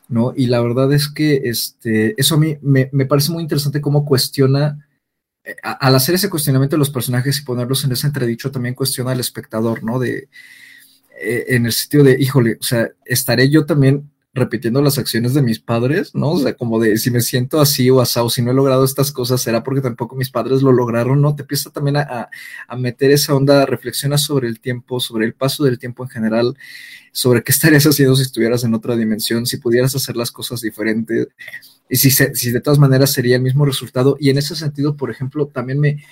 ¿no? Y la verdad es que este, eso a mí me, me parece muy interesante cómo cuestiona eh, al hacer ese cuestionamiento de los personajes y ponerlos en ese entredicho, también cuestiona al espectador, ¿no? De, eh, en el sitio de, híjole, o sea, estaré yo también repitiendo las acciones de mis padres, ¿no? O sea, como de si me siento así o asado, si no he logrado estas cosas, será porque tampoco mis padres lo lograron, ¿no? Te empieza también a, meter esa onda, reflexiona sobre el tiempo, sobre el paso del tiempo en general, sobre qué estarías haciendo si estuvieras en otra dimensión, si pudieras hacer las cosas diferentes, y si, si de todas maneras sería el mismo resultado. Y en ese sentido, por ejemplo, también me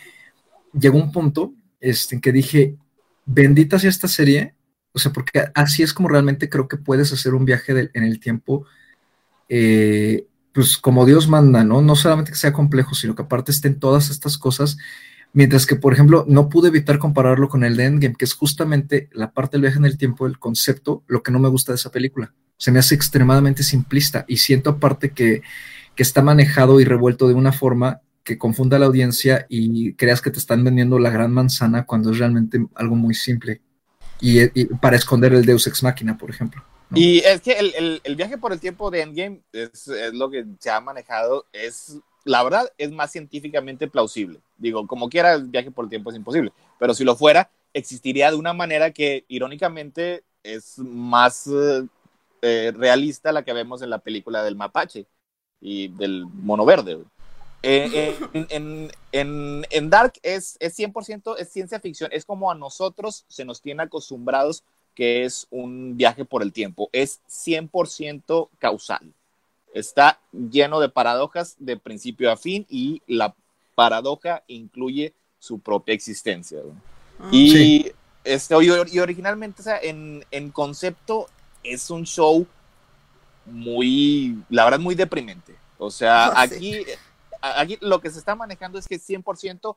llegó un punto este, en que dije, bendita sea esta serie, o sea, porque así es como realmente creo que puedes hacer un viaje en el tiempo, eh, pues como Dios manda, ¿no? No solamente que sea complejo, sino que aparte estén todas estas cosas. Mientras que, por ejemplo, no pude evitar compararlo con el de Endgame, que es justamente la parte del viaje en el tiempo, el concepto, lo que no me gusta de esa película. Se me hace extremadamente simplista y siento aparte que, que está manejado y revuelto de una forma que confunda a la audiencia y creas que te están vendiendo la gran manzana cuando es realmente algo muy simple y, para esconder el Deus Ex Máquina, por ejemplo. Y es que el, el, viaje por el tiempo de Endgame es, lo que se ha manejado, es, la verdad, es más científicamente plausible. Digo, como quiera, el viaje por el tiempo es imposible, pero si lo fuera, existiría de una manera que, irónicamente, es más eh, realista la que vemos en la película del mapache y del mono verde. Eh, en, en, en, Dark es, es 100% es ciencia ficción, es como a nosotros se nos tiene acostumbrados que es un viaje por el tiempo, es 100% causal. está lleno de paradojas de principio a fin y la paradoja incluye su propia existencia. Ah. Y, Sí. este, y, y originalmente, o sea, en, en concepto, es un show muy, la verdad, muy deprimente. O sea, Oh, aquí, aquí lo que se está manejando es que 100%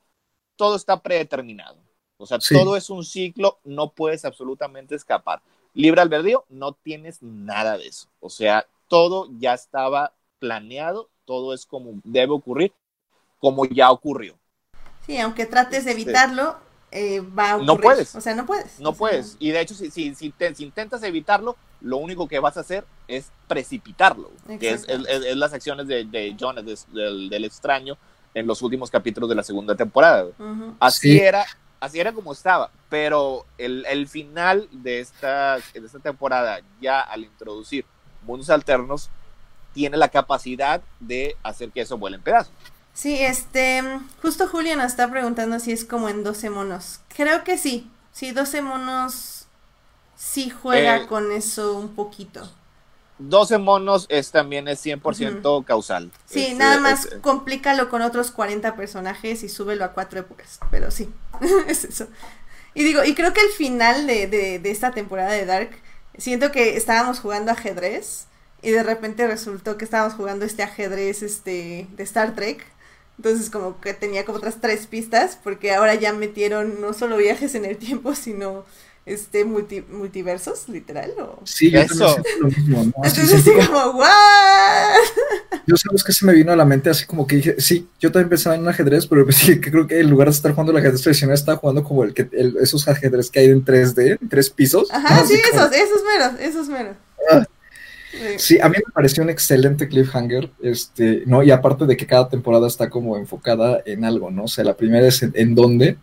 todo está predeterminado. O sea, Sí. todo es un ciclo, no puedes absolutamente escapar. Libre albedrío, no tienes nada de eso. O sea, todo ya estaba planeado, todo es como debe ocurrir, como ya ocurrió. Sí, aunque trates de Este- evitarlo, eh, va a ocurrir. No puedes. O sea, no puedes. No O sea, puedes. Y de hecho, si, si, si, te- si intentas evitarlo, lo único que vas a hacer es precipitarlo, que es, Exacto. es- es las acciones de, de Jonas, de- del, del extraño, en los últimos capítulos de la segunda temporada. Así Sí. era, así era como estaba, pero el, el final de esta, de esta temporada, ya al introducir mundos alternos, tiene la capacidad de hacer que eso vuele en pedazos. Sí, este, justo Julia nos está preguntando si es como en 12 monos. Creo que sí. Sí, 12 monos sí juega Eh, con eso un poquito. 12 monos es también es 100% causal. Sí, Es, nada eh, más es- complícalo con otros 40 personajes y súbelo a cuatro épocas. Pero sí, es eso. Y digo, y creo que el final de, de, de esta temporada de Dark, siento que estábamos jugando ajedrez y de repente resultó que estábamos jugando este ajedrez este de Star Trek. Entonces como que tenía como otras tres pistas porque ahora ya metieron no solo viajes en el tiempo, sino este multi- multiversos, literal. O... Sí, yo Eso. también siento lo mismo, ¿no? Así Entonces así como- yo sabes que se me vino a la mente así como que dije, sí, yo también pensaba en un ajedrez, pero pensé que creo que en lugar de estar jugando el ajedrez tradicional, estaba jugando como el que el- esos ajedrez que hay en 3D, en tres pisos. Ajá, sí, como- esos, esos meros, esos meros. Ah. Sí. Sí, a mí me pareció un excelente cliffhanger, este, ¿no? Y aparte de que cada temporada está como enfocada en algo, ¿no? O sea, la primera es en, en dónde,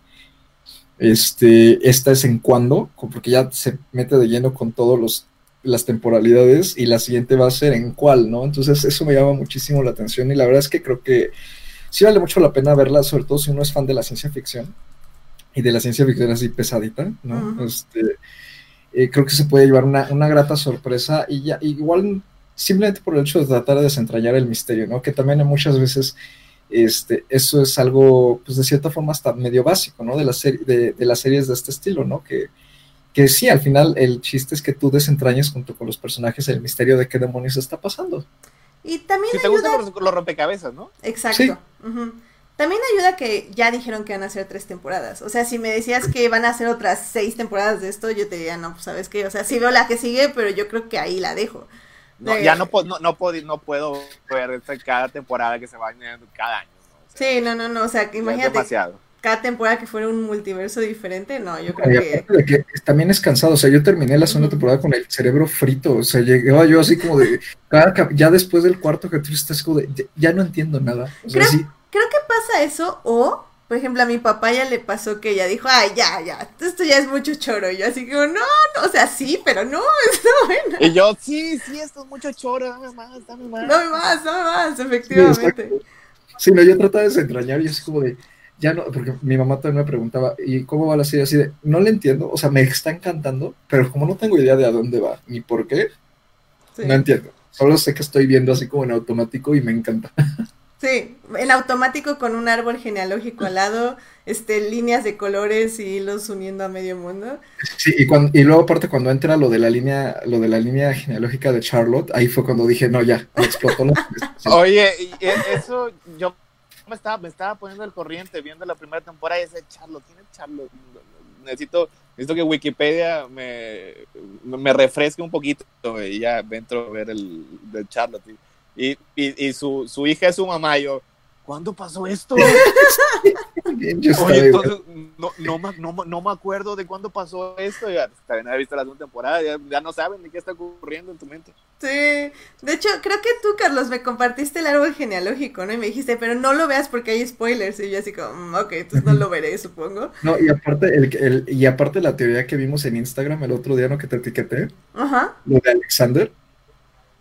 este, esta es en cuándo, porque ya se mete de lleno con todos los las temporalidades y la siguiente va a ser en cuál, ¿no? Entonces eso me llama muchísimo la atención y la verdad es que creo que sí vale mucho la pena verla, sobre todo si uno es fan de la ciencia ficción y de la ciencia ficción así pesadita, ¿no? Este, eh, creo que se puede llevar una, una grata sorpresa y ya, igual simplemente por el hecho de tratar de desentrañar el misterio, ¿no? Que también muchas veces este, eso es algo, pues de cierta forma hasta medio básico, ¿no? De, la serie, de, de las series de este estilo, ¿no? Que, que sí, al final el chiste es que tú desentrañes junto con los personajes el misterio de qué demonios está pasando. Y también Si te ayuda. gustan los, los rompecabezas, ¿no? Exacto. Sí. También ayuda que ya dijeron que van a hacer tres temporadas. O sea, si me decías que van a hacer otras seis temporadas de esto, yo te diría, no, pues sabes qué. O sea, sí veo la que sigue, pero yo creo que ahí la dejo. No, De- ya no, no, no, puedo, no puedo ver cada temporada que se va añadiendo cada año. ¿no? O sea, Sí, no, no, no. O sea, que imagínate demasiado. cada temporada que fuera un multiverso diferente. No, yo Y creo que. de que también es cansado, o sea, yo terminé la segunda temporada con el cerebro frito, o sea, llegaba yo así como de, ya después del cuarto capítulo estás como de, ya, ya no entiendo nada, o sea, Creo- sí, Creo que pasa eso, o, por ejemplo, a mi papá ya le pasó que ella dijo, ay, ya, ya, esto ya es mucho choro. Y yo así como, no, no, o sea, sí, pero no, bueno. Y yo, sí, sí, esto es mucho choro, dame más, dame más. Dame más, dame más, efectivamente. sí, no, yo trataba de desentrañar y así como de, ya no, porque mi mamá también me preguntaba, ¿y cómo va la serie? Así de, no le entiendo, o sea, me está encantando, pero como no tengo idea de a dónde va, ni por qué, Sí. no entiendo, solo sé que estoy viendo así como en automático y me encanta. Sí, en automático con un árbol genealógico al lado, este, líneas de colores y los uniendo a medio mundo. Sí, y, cuando, y luego aparte cuando entra lo de la línea, lo de la línea genealógica de Charlotte, ahí fue cuando dije, no, ya, me explotó la. Oye, y e- eso yo me estaba, me estaba poniendo al corriente viendo la primera temporada y decía, Charlo, ¿quién es Charlo? Necesito, necesito que Wikipedia me, me refresque un poquito y ya entro a ver el de Charlotte. Y, y, y su, su hija es su mamá y yo, ¿cuándo pasó esto? Oye, entonces no, no, me- no, me- no me acuerdo de cuándo pasó esto. Ya, también he visto la segunda temporada, ya, ya no saben ni qué está ocurriendo en tu mente. Sí, de hecho, creo que tú, Carlos, me compartiste el árbol genealógico, ¿no? Y me dijiste, pero no lo veas porque hay spoilers. Y yo así como, "Mm, ok, entonces no lo veré, supongo. No, y aparte, el, el- y aparte la teoría que vimos en Instagram el otro día, ¿no? Que te etiqueté, Ajá. lo de Alexander,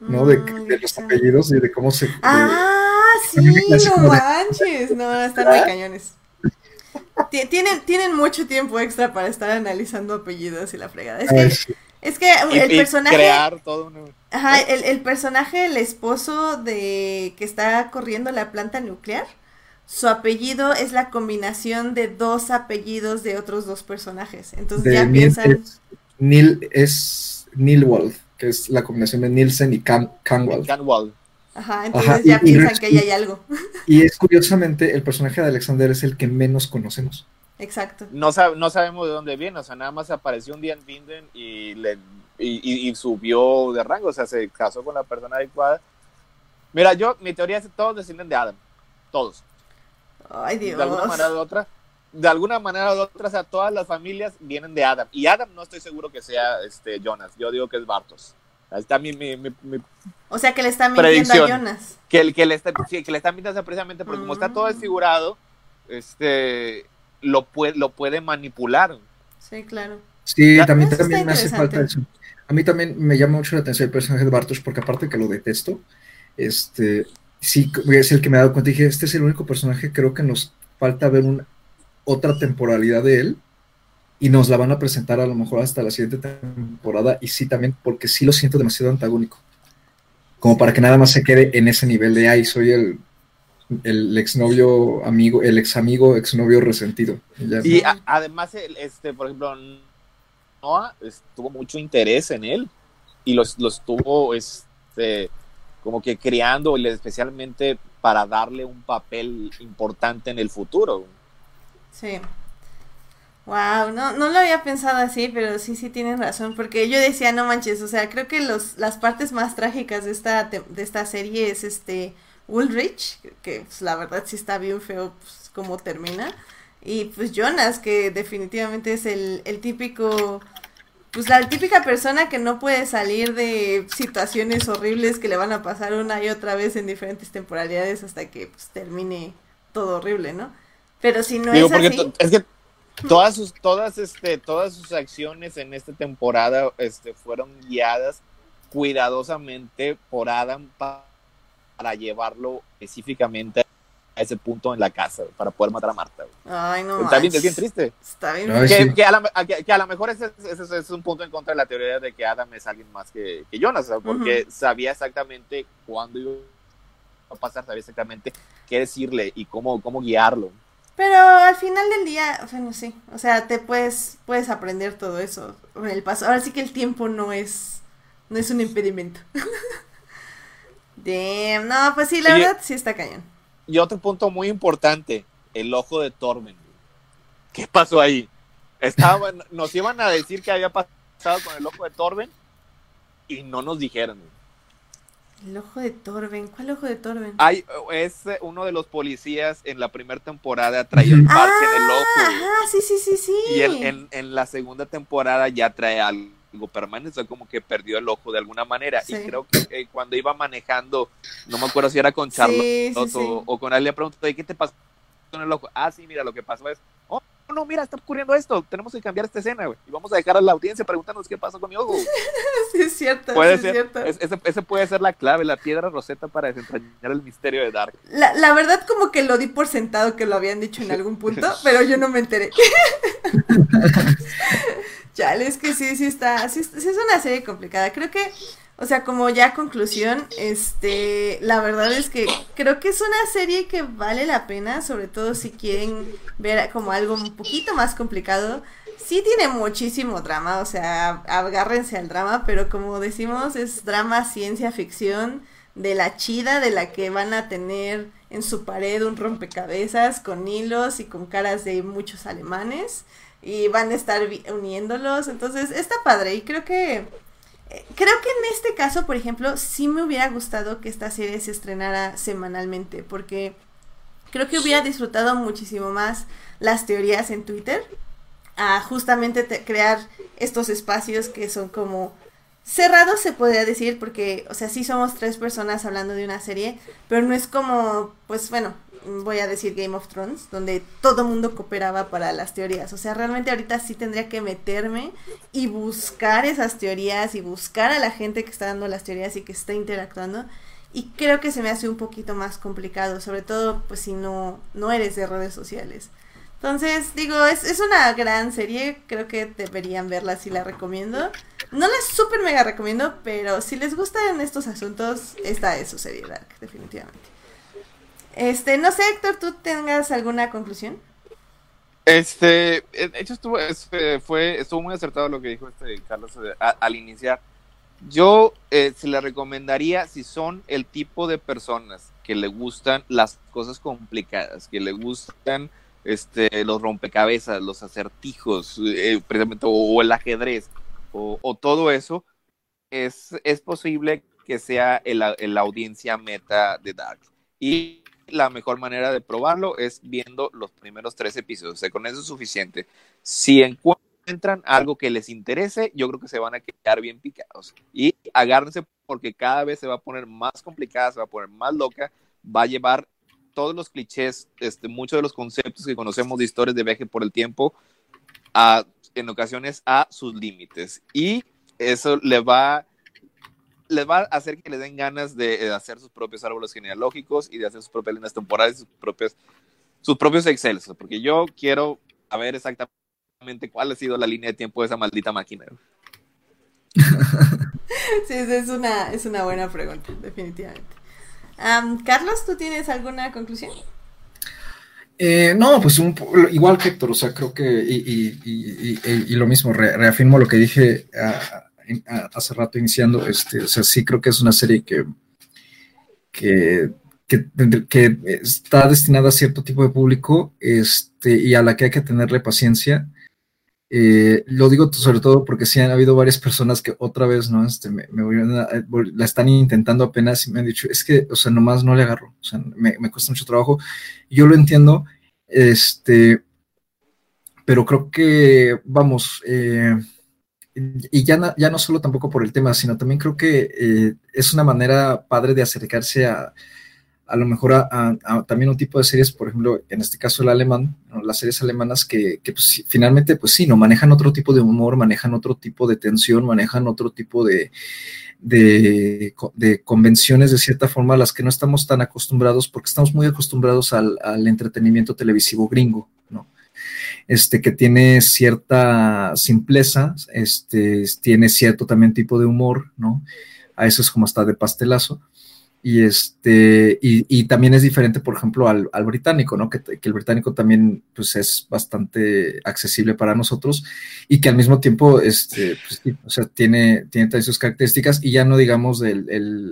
¿no? De, de los apellidos y de cómo se... de- Ah, sí, no como de- manches. No, están muy cañones. Ti- Tienen, tienen mucho tiempo extra para estar analizando apellidos y la fregada. Es Ay, que, sí. es que el y personaje. crear todo un... Ajá, el, el personaje, el esposo de que está corriendo la planta nuclear, su apellido es la combinación de dos apellidos de otros dos personajes. Entonces De ya Neil piensan. es, Neil es Nilwald, que es la combinación de Nielsen y Can, Canwald. Canwall. Ajá, entonces Ajá, ya y- piensan que ahí hay algo. Y es curiosamente, el personaje de Alexander es el que menos conocemos. Exacto. No, sab- no sabemos de dónde viene, o sea, nada más apareció un día en Vinden y, le, y, y- y subió de rango, o sea, se casó con la persona adecuada. Mira, yo, mi teoría es que todos descienden de Adam, todos. Ay, Dios. De alguna manera u otra, de alguna manera u otra, o sea, todas las familias vienen de Adam. Y Adam no estoy seguro que sea este Jonas, yo digo que es Bartos. Ahí está mi, mi, mi- mi- O sea que le está mintiendo a. Jonas. que el que le está, sí, que le está mintiendo precisamente porque como está todo Mm. desfigurado, este lo puede, lo puede manipular. Sí, claro. Sí, Ya, también, también me hace falta eso. A mí también me llama mucho la atención el personaje de Bartosz, porque aparte que lo detesto, este, sí, es el que me he dado cuenta. Dije, este es el único personaje, creo que nos falta ver una, otra temporalidad de él, y nos la van a presentar a lo mejor hasta la siguiente temporada, y sí también, porque sí lo siento demasiado antagónico. Como para que nada más se quede en ese nivel de, ay, soy el, el exnovio amigo, el ex amigo, exnovio resentido. Y ya. Y a- además, este, por ejemplo, Noah tuvo mucho interés en él y los, los tuvo este, como que criando, y especialmente para darle un papel importante en el futuro. Sí. Wow, no, no lo había pensado así, pero sí, sí tienen razón, porque yo decía, no manches, o sea, creo que los, las partes más trágicas de esta, de esta serie es este Ulrich, que pues, la verdad sí está bien feo pues, cómo termina, y pues Jonas, que definitivamente es el, el típico, pues la típica persona que no puede salir de situaciones horribles que le van a pasar una y otra vez en diferentes temporalidades hasta que pues termine todo horrible, ¿no? Pero si no Digo, es porque así... es que todas sus, todas, este, todas sus acciones en esta temporada este, fueron guiadas cuidadosamente por Adam pa- para llevarlo específicamente a ese punto en la casa, para poder matar a Marta. güey. Ay, no Está bien, es bien triste. Está bien. Ay, que, sí. que a la- a- que- que a lo mejor ese, ese- ese es un punto en contra de la teoría de que Adam es alguien más que, que Jonas, o sea, porque sabía exactamente cuándo iba a pasar, sabía exactamente qué decirle y cómo, cómo guiarlo. Pero al final del día, bueno, sí, o sea, te puedes, puedes aprender todo eso con el paso. Ahora sí que el tiempo no es, no es un impedimento. Damn, no, pues sí, la Oye. verdad sí está cañón. Y otro punto muy importante, el ojo de Torben. ¿Qué pasó ahí? Estaban, nos iban a decir que había pasado con el ojo de Torben y no nos dijeron. El ojo de Torben, ¿cuál ojo de Torben? Hay, es eh, uno de los policías en la primera temporada traía el parche en el ojo. Ah, sí, sí, sí, sí. Y en, en, en la segunda temporada ya trae algo permanente, como que perdió el ojo de alguna manera. Sí. Y creo que eh, cuando iba manejando, no me acuerdo si era con Charlotte Sí, sí, sí. o, o con alguien, le preguntó, ¿y qué te pasó con el ojo? Ah, sí, mira, lo que pasó es, oh, no, mira, está ocurriendo esto, tenemos que cambiar esta escena, güey. Y vamos a dejar a la audiencia preguntándonos qué pasó con mi ojo. Sí, es cierto, Puede sí es ser, cierto. es- ese, ese puede ser la clave, la piedra roseta para desentrañar el misterio de Dark. La, la verdad como que lo di por sentado que lo habían dicho en algún punto, pero yo no me enteré. Chale, es que sí, sí está, sí, sí es una serie complicada. Creo que, o sea, como ya conclusión, este, la verdad es que creo que es una serie que vale la pena, sobre todo si quieren ver como algo un poquito más complicado. Sí tiene muchísimo drama, o sea, agárrense al drama, pero como decimos, es drama, ciencia ficción, de la chida, de la que van a tener en su pared un rompecabezas con hilos y con caras de muchos alemanes y van a estar uniéndolos, entonces está padre y creo que creo que en este caso, por ejemplo, sí me hubiera gustado que esta serie se estrenara semanalmente porque creo que hubiera disfrutado muchísimo más las teorías en Twitter a justamente te- crear estos espacios que son como cerrados se podría decir porque o sea sí somos tres personas hablando de una serie pero no es como pues bueno voy a decir Game of Thrones donde todo mundo cooperaba para las teorías o sea realmente ahorita sí tendría que meterme y buscar esas teorías y buscar a la gente que está dando las teorías y que está interactuando y creo que se me hace un poquito más complicado sobre todo pues si no no eres de redes sociales entonces, digo, es, es una gran serie, creo que deberían verla si la recomiendo. No les súper mega recomiendo, pero si les gustan estos asuntos, esta es su serie Dark, definitivamente. Este, no sé, Héctor, ¿tú tengas alguna conclusión? Este, de hecho estuvo, este, fue, estuvo muy acertado lo que dijo este Carlos eh, al iniciar. Yo eh, se le recomendaría si son el tipo de personas que le gustan las cosas complicadas, que le gustan este, los rompecabezas, los acertijos, eh, precisamente, o, el ajedrez, o, todo eso, es, es posible que sea la audiencia meta de Dark. Y la mejor manera de probarlo es viendo los primeros tres episodios. O sea, con eso es suficiente. Si encuentran algo que les interese, yo creo que se van a quedar bien picados. Y agárrense porque cada vez se va a poner más complicada, se va a poner más loca, va a llevar todos los clichés, este, muchos de los conceptos que conocemos de historias de viaje por el tiempo, a, en ocasiones a sus límites. Y eso le va les va a hacer que le den ganas de, hacer sus propios árboles genealógicos y de hacer sus propias líneas temporales, sus propios, sus propios Excel, porque yo quiero saber exactamente cuál ha sido la línea de tiempo de esa maldita máquina. sí, es una, es una buena pregunta, definitivamente. Carlos, ¿tú tienes alguna conclusión? Eh, no, pues igual que Héctor, o sea, creo que, y, lo mismo, reafirmo lo que dije hace rato iniciando, este, o sea, sí creo que es una serie que, que, que, está destinada a cierto tipo de público este, y a la que hay que tenerle paciencia. Eh, lo digo sobre todo porque sí han habido varias personas que otra vez, ¿no? Este, me, la están intentando apenas y me han dicho, es que, o sea, nomás no le agarro, o sea, me, me cuesta mucho trabajo. Yo lo entiendo, este, pero creo que, vamos, eh, y ya no, ya no solo tampoco por el tema, sino también creo que eh, es una manera padre de acercarse a, a lo mejor a, también un tipo de series, por ejemplo, en este caso el alemán, las series alemanas que, que pues, finalmente, pues sí, no manejan otro tipo de humor, manejan otro tipo de tensión, manejan otro tipo de, de, de, convenciones de cierta forma a las que no estamos tan acostumbrados porque estamos muy acostumbrados al, al entretenimiento televisivo gringo. Este, que tiene cierta simpleza, este, tiene cierto también tipo de humor, ¿no? A eso es como hasta de pastelazo. Y, este, y, también es diferente, por ejemplo, al, británico, ¿no? Que, el británico también pues, es bastante accesible para nosotros y que al mismo tiempo este, pues, o sea, tiene, tiene sus características y ya no digamos del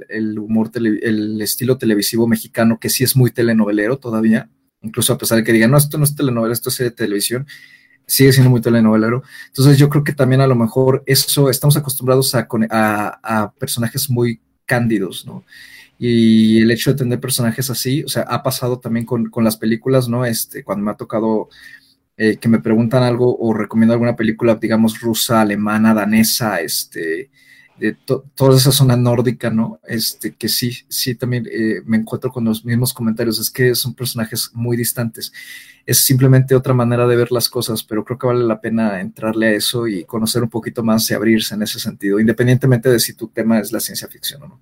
el, humor, el estilo televisivo mexicano, que sí es muy telenovelero todavía, incluso a pesar de que digan, no, esto no es telenovela, esto es de televisión, sigue siendo muy telenovelero. Entonces yo creo que también a lo mejor eso, estamos acostumbrados a, a, personajes muy cándidos, ¿no? Y el hecho de tener personajes así, o sea, ha pasado también con, con las películas, ¿no? Este, cuando me ha tocado eh, que me preguntan algo o recomiendo alguna película, digamos, rusa, alemana, danesa, este, de toda esa zona nórdica, ¿no? Este, que sí, sí, también eh, me encuentro con los mismos comentarios, es que son personajes muy distantes. Es simplemente otra manera de ver las cosas, pero creo que vale la pena entrarle a eso y conocer un poquito más y abrirse en ese sentido, independientemente de si tu tema es la ciencia ficción o no.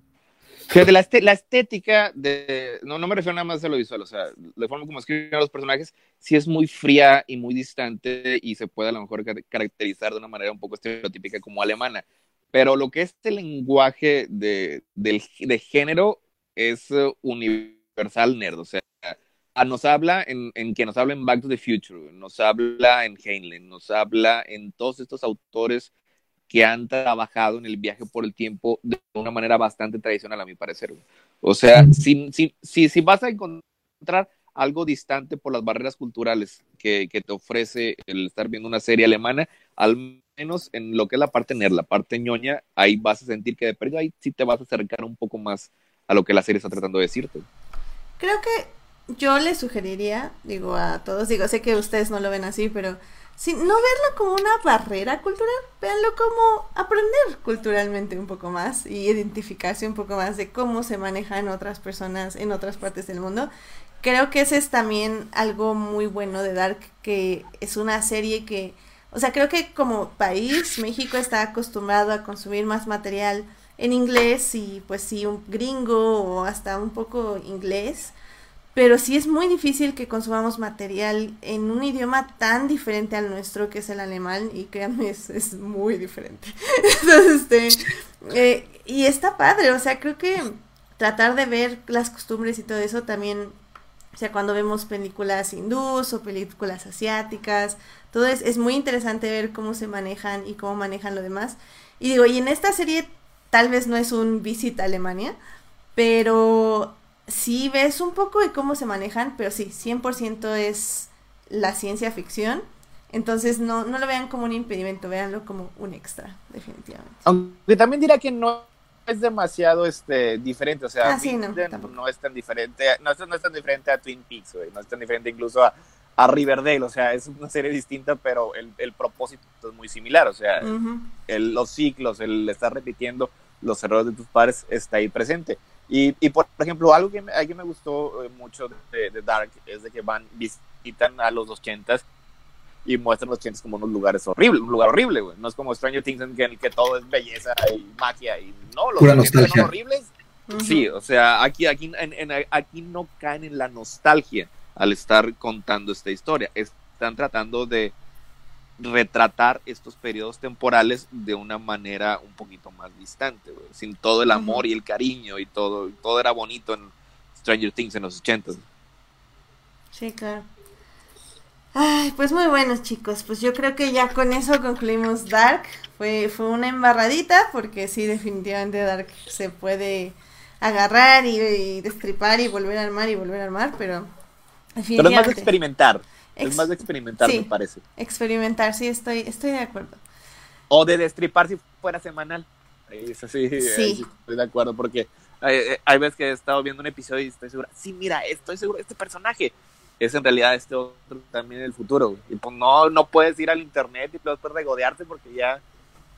Fíjate, la, la estética de. No, no me refiero nada más a lo visual, o sea, la forma como escriben a los personajes, sí es muy fría y muy distante y se puede a lo mejor caracterizar de una manera un poco estereotípica como alemana pero lo que es el lenguaje de, de género es uh, universal nerd, o sea, nos habla en, en, que nos habla en Back to the Future, nos habla en Heinlein, nos habla en todos estos autores que han trabajado en el viaje por el tiempo de una manera bastante tradicional, a mi parecer. O sea, si, si, si, si vas a encontrar algo distante por las barreras culturales que, que, te ofrece el estar viendo una serie alemana, al menos en lo que es la parte nerd, la parte ñoña, ahí vas a sentir que de perdido ahí sí te vas a acercar un poco más a lo que la serie está tratando de decirte. Creo que yo le sugeriría, digo a todos, digo, sé que ustedes no lo ven así, pero sin no verlo como una barrera cultural, véanlo como aprender culturalmente un poco más y identificarse un poco más de cómo se manejan otras personas en otras partes del mundo. Creo que ese es también algo muy bueno de Dark, que es una serie que o sea, creo que como país México está acostumbrado a consumir más material en inglés y pues sí, un gringo o hasta un poco inglés. pero sí es muy difícil que consumamos material en un idioma tan diferente al nuestro que es el alemán y créanme es, muy diferente entonces este eh, y está padre o sea creo que tratar de ver las costumbres y todo eso también o sea cuando vemos películas hindús o películas asiáticas todo es, es muy interesante ver cómo se manejan y cómo manejan lo demás y digo y en esta serie tal vez no es un visita a Alemania pero sí ves un poco de cómo se manejan, pero sí, 100% es la ciencia ficción. Entonces no, no lo vean como un impedimento, véanlo como un extra, definitivamente. Aunque también diría que no es demasiado este diferente, o sea, Ah, sí, no, no es tan diferente, no no es tan diferente a Twin Peaks, güey, no es tan diferente incluso a, a Riverdale, o sea, es una serie distinta, pero el, el propósito es muy similar, o sea, Ujú. el- los ciclos, el estar repitiendo los errores de tus padres está ahí presente. Y, y por ejemplo, algo que me, algo que me gustó eh, mucho de, de Dark es de que van, visitan a los ochentas y muestran los ochentas como unos lugares horribles, un lugar horrible, güey. No es como Stranger Things en que, en que todo es belleza y magia y no, los Pura 80s nostalgia. son horribles. Sí, o sea, aquí, aquí, en- en- aquí no caen en la nostalgia al estar contando esta historia. Están tratando de retratar estos periodos temporales de una manera un poquito más distante, güey, sin todo el amor y el cariño y todo, todo era bonito en Stranger Things en los 80 Sí, claro. Ay, pues muy buenos chicos, pues yo creo que ya con eso concluimos Dark. Fue, fue una embarradita porque sí, definitivamente Dark se puede agarrar y, y destripar y volver a armar y volver a armar, pero Pero es más de experimentar, es más de experimentar, sí. me parece. experimentar, sí, estoy, estoy de acuerdo. O de destripar si fuera semanal. Eso sí, Sí. estoy de acuerdo, porque eh, eh, hay veces que he estado viendo un episodio y estoy segura, sí, mira, estoy seguro, este personaje es en realidad este otro también el futuro. güey. Y pues no, no puedes ir al internet y después regodearte porque ya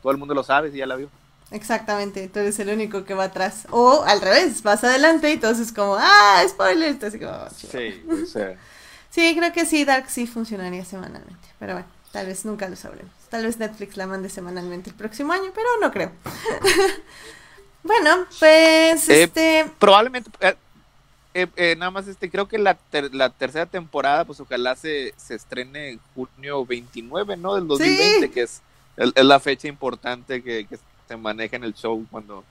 todo el mundo lo sabe y ya la vio. Exactamente, tú eres el único que va atrás. O al revés, vas adelante y entonces como, ah, spoiler, entonces como, "Oh, chido". Sí, o sea. Sí, creo que sí, Dark sí funcionaría semanalmente, pero bueno, tal vez nunca lo sabremos. Tal vez Netflix la mande semanalmente el próximo año, pero no creo. bueno, pues Eh, este, probablemente eh, eh, eh, nada más este creo que la, ter- la tercera temporada pues ojalá se, se estrene en junio 29 no del 2020 Sí. que es, el- es la fecha importante que, que se maneja en el show cuando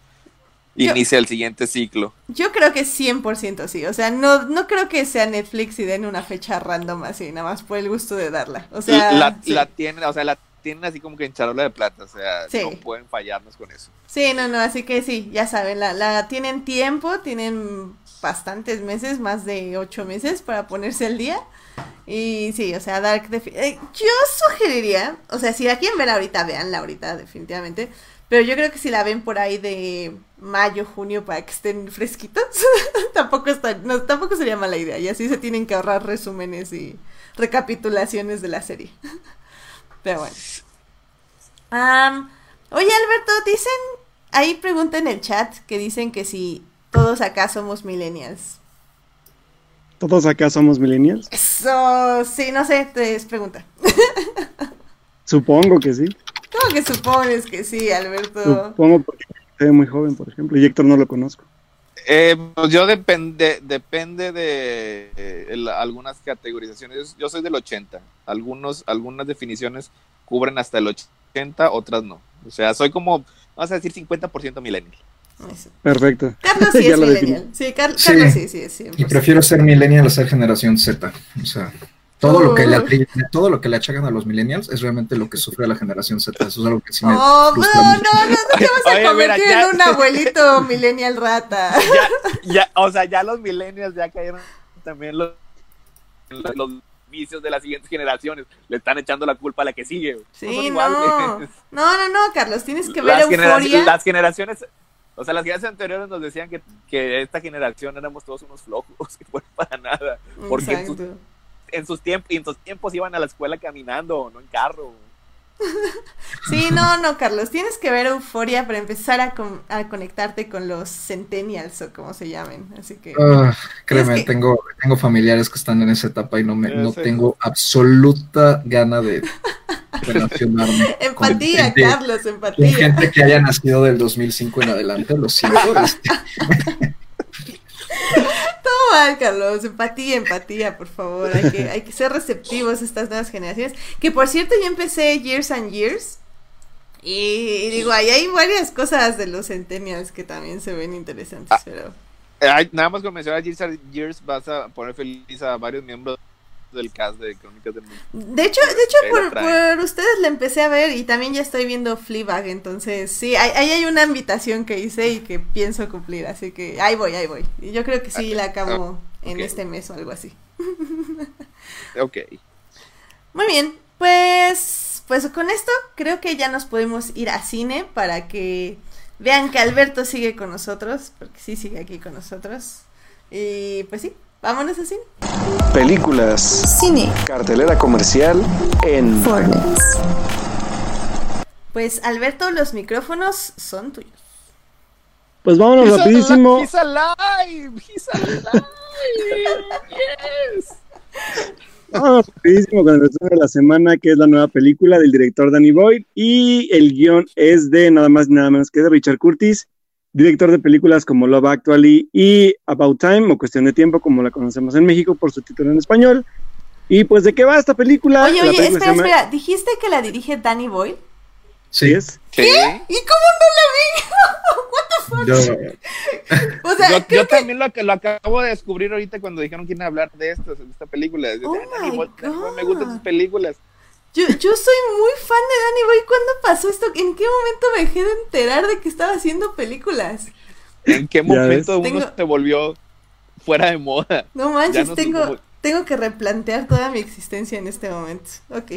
Yo- inicia el siguiente ciclo yo creo que 100% sí, o sea, no, no creo que sea Netflix y den una fecha random así, nada más por el gusto de darla. O sea, la, sí. la tienen o sea la tienen así como que en charola de plata o sea Sí. no pueden fallarnos con eso Sí, no, no, así que sí, ya saben, la, la tienen tiempo, tienen bastantes meses, más de ocho meses para ponerse al día. Y sí, o sea, Dark, eh, yo sugeriría, o sea, si la quieren ver ahorita, veanla ahorita, definitivamente. Pero yo creo que si la ven por ahí de mayo, junio, para que estén fresquitos, tampoco, está, no, tampoco sería mala idea. Y así se tienen que ahorrar resúmenes y recapitulaciones de la serie. Pero bueno. Am, oye, Alberto, dicen, ahí pregunta en el chat que dicen que si todos acá somos millennials. ¿Todos acá somos millennials? Eso, sí, no sé, te es pregunta. Supongo que sí. ¿Cómo que supones que sí, Alberto? Supongo porque se ve muy joven, por ejemplo. Y Héctor no lo conozco. Eh, pues yo depende, depende de eh, el- algunas categorizaciones. Yo soy del 80. Algunos, algunas definiciones cubren hasta el 80, otras no. O sea, soy como, vamos a decir 50% millennial. Perfecto. Carlos sí es millennial. Sí, Car- Sí. Carlos sí, sí es. Y 100%. prefiero ser millennial a ser generación Z. O sea, todo lo que le atri- todo lo que le achagan a los millennials es realmente lo que sufre la generación Z. Eso es algo que sí me Oh, no, no, no, no te vas a Oye, mira, convertir ya- en un abuelito millennial rata. Ya, ya, o sea, ya los millennials ya cayeron también los, los, los vicios de las siguientes generaciones. Le están echando la culpa a la que sigue. Sí, No no. No, no, no, Carlos, tienes que ver las, generaciones, euforia. las generaciones, o sea, las generaciones anteriores nos decían que, que esta generación éramos todos unos flojos, que fueron para nada. porque Exacto. En sus tiempos, en sus tiempos iban a la escuela caminando, no en carro. Sí, no, no, Carlos, tienes que ver euforia para empezar a, con- a conectarte con los centennials o como se llamen. Así que. Ah, créeme, que- tengo, tengo familiares que están en esa etapa y no, me, no tengo absoluta gana de relacionarme. con Empatía, gente- Carlos, con empatía. gente que haya nacido del 2005 en adelante, lo siento. este, Todo mal, Carlos. Empatía, empatía, por favor. Hay que, hay que ser receptivos a estas nuevas generaciones. Que por cierto, yo empecé Years and Years. Y, digo, ahí hay varias cosas de los centennials que también se ven interesantes, ah, pero... nada más con mencionar Years and Years vas a poner feliz a varios miembros del cast de Crónicas del Mundo. De hecho, de hecho por, ustedes le empecé a ver y también ya estoy viendo Fleabag, entonces sí, ahí hay, una invitación que hice y que pienso cumplir, así que ahí voy, ahí voy. Y yo creo que sí la acabo en este mes o algo así. ok. Muy bien, pues, pues con esto creo que ya nos podemos ir a cine para que vean que Alberto sigue con nosotros, porque sí sigue aquí con nosotros. Y pues sí, Vámonos a cine. Películas. Cine. Cartelera comercial en Fornex. Pues Alberto, los micrófonos son tuyos. Pues vámonos rapidísimo. He's alive, he's alive. yes. Vámonos rapidísimo con el resumen de la semana, que es la nueva película del director Danny Boyd. Y el guion es de nada más y nada menos que de Richard Curtis director de películas como Love Actually y About Time o Cuestión de Tiempo, como la conocemos en México por su título en español. Y pues, ¿de qué va esta película? Oye, oye, espera, espera, ¿dijiste que la dirige Danny Boyle? Sí. es. ¿Qué? ¿Y cómo no la vi? What the fuck? Yo, o sea, yo, también lo, lo, acabo de descubrir ahorita cuando dijeron que iban a hablar de esto, de esta película. Oh my God. Me gustan sus películas. Yo, yo soy muy fan de Danny Boy. ¿Cuándo pasó esto? ¿En qué momento me dejé de enterar de que estaba haciendo películas? ¿En qué momento uno se volvió fuera de moda? No manches, tengo, tengo que replantear toda mi existencia en este momento. Ok,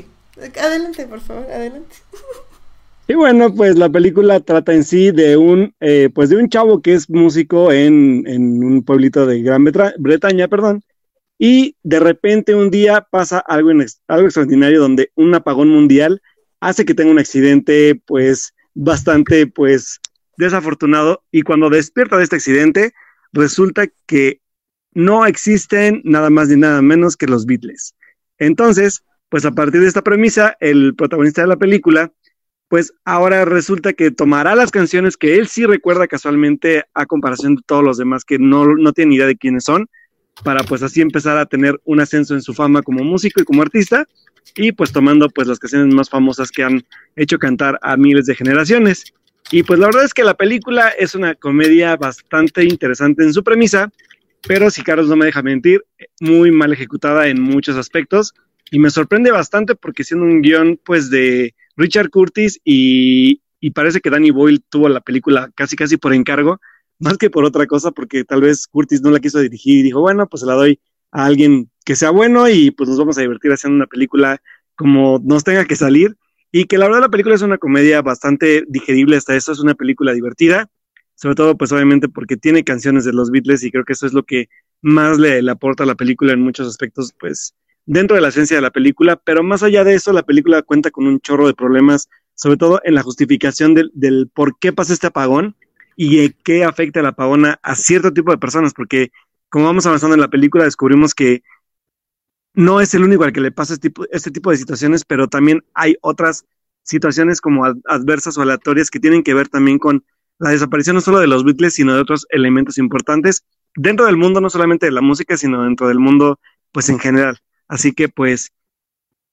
adelante, por favor, adelante. Y bueno, pues la película trata en sí de un, eh, pues de un chavo que es músico en, en un pueblito de Gran Bretaña, perdón, y de repente un día pasa algo, algo extraordinario donde un apagón mundial hace que tenga un accidente pues bastante pues desafortunado y cuando despierta de este accidente resulta que no existen nada más ni nada menos que los Beatles. Entonces, pues a partir de esta premisa, el protagonista de la película, pues ahora resulta que tomará las canciones que él sí recuerda casualmente a comparación de todos los demás que no, no tienen idea de quiénes son, para pues así empezar a tener un ascenso en su fama como músico y como artista y pues tomando pues las canciones más famosas que han hecho cantar a miles de generaciones. Y pues la verdad es que la película es una comedia bastante interesante en su premisa, pero si Carlos no me deja mentir, muy mal ejecutada en muchos aspectos y me sorprende bastante porque siendo un guion pues de Richard Curtis y, y parece que Danny Boyle tuvo la película casi casi por encargo, más que por otra cosa, porque tal vez Curtis no la quiso dirigir y dijo, bueno, pues se la doy a alguien que sea bueno y pues nos vamos a divertir haciendo una película como nos tenga que salir. Y que la verdad la película es una comedia bastante digerible hasta eso, es una película divertida, sobre todo pues obviamente porque tiene canciones de los Beatles y creo que eso es lo que más le, aporta a la película en muchos aspectos, pues dentro de la esencia de la película, pero más allá de eso, la película cuenta con un chorro de problemas, sobre todo en la justificación del, del por qué pasa este apagón y qué afecta la apagón a cierto tipo de personas, porque como vamos avanzando en la película, descubrimos que no es el único al que le pasa este tipo, este tipo de situaciones, pero también hay otras situaciones como adversas o aleatorias que tienen que ver también con la desaparición no solo de los Beatles, sino de otros elementos importantes dentro del mundo, no solamente de la música, sino dentro del mundo, pues en general. Así que, pues,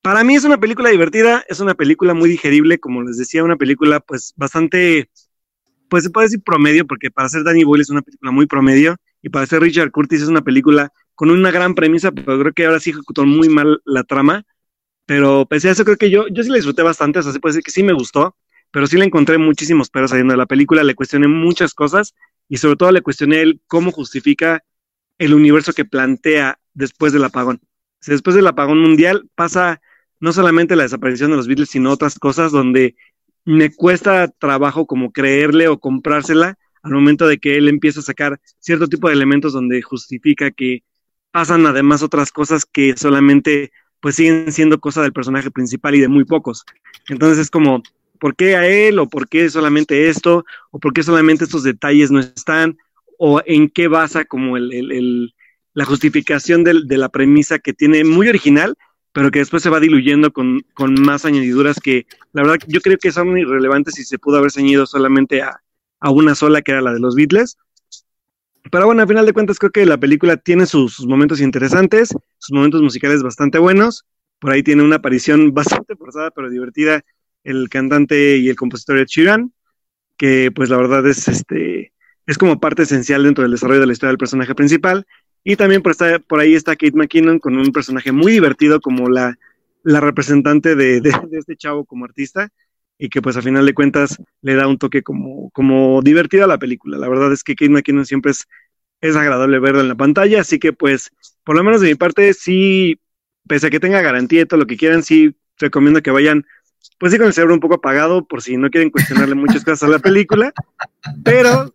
para mí es una película divertida, es una película muy digerible, como les decía, una película, pues, bastante pues se puede decir promedio, porque para ser Danny Boyle es una película muy promedio, y para ser Richard Curtis es una película con una gran premisa, pero creo que ahora sí ejecutó muy mal la trama. Pero pese a eso, creo que yo, yo sí la disfruté bastante, o sea, se puede decir que sí me gustó, pero sí le encontré muchísimos peros saliendo de la película, le cuestioné muchas cosas, y sobre todo le cuestioné el cómo justifica el universo que plantea después del apagón. después del apagón mundial pasa no solamente la desaparición de los Beatles, sino otras cosas donde me cuesta trabajo como creerle o comprársela al momento de que él empieza a sacar cierto tipo de elementos donde justifica que pasan además otras cosas que solamente pues siguen siendo cosa del personaje principal y de muy pocos. Entonces es como, ¿por qué a él? ¿O por qué solamente esto? ¿O por qué solamente estos detalles no están? ¿O en qué basa como el, el, la justificación de la premisa que tiene muy original, pero que después se va diluyendo con, más añadiduras que la verdad yo creo que son irrelevantes y se pudo haber ceñido solamente a, una sola, que era la de los Beatles. Pero bueno, a final de cuentas creo que la película tiene sus, sus momentos interesantes, sus momentos musicales bastante buenos. Por ahí tiene una aparición bastante forzada pero divertida el cantante y el compositor Ed Sheeran, que pues la verdad es este es como parte esencial dentro del desarrollo de la historia del personaje principal. Y también por, esta- por ahí está Kate McKinnon con un personaje muy divertido como la, la representante de, de- este chavo como artista y que pues a final de cuentas le da un toque como, como divertido a la película. La verdad es que Kate McKinnon siempre es, es agradable verla en la pantalla, así que pues por lo menos de mi parte sí, pese a que tenga garantía y todo lo que quieran, sí recomiendo que vayan pues sí con el cerebro un poco apagado por si no quieren cuestionarle muchas cosas a la película, pero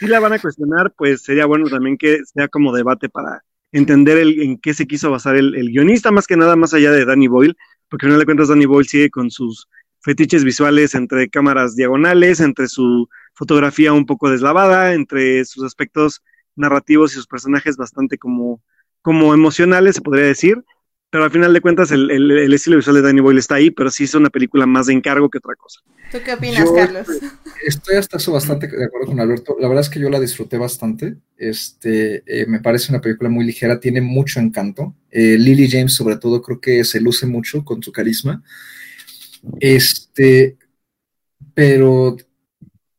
si la van a cuestionar, pues sería bueno también que sea como debate para entender el, en qué se quiso basar el, guionista, más que nada más allá de Danny Boyle, porque al final de cuentas Danny Boyle sigue con sus fetiches visuales entre cámaras diagonales, entre su fotografía un poco deslavada, entre sus aspectos narrativos y sus personajes bastante como, como emocionales, se podría decir. Pero al final de cuentas el, el- el estilo visual de Danny Boyle está ahí, pero sí es una película más de encargo que otra cosa. ¿Tú qué opinas, Yo, Carlos? Estoy hasta eso bastante de acuerdo con Alberto. La verdad es que yo la disfruté bastante. Este, eh, me parece una película muy ligera, tiene mucho encanto. Eh, Lily James, sobre todo, creo que se luce mucho con su carisma. Este, pero,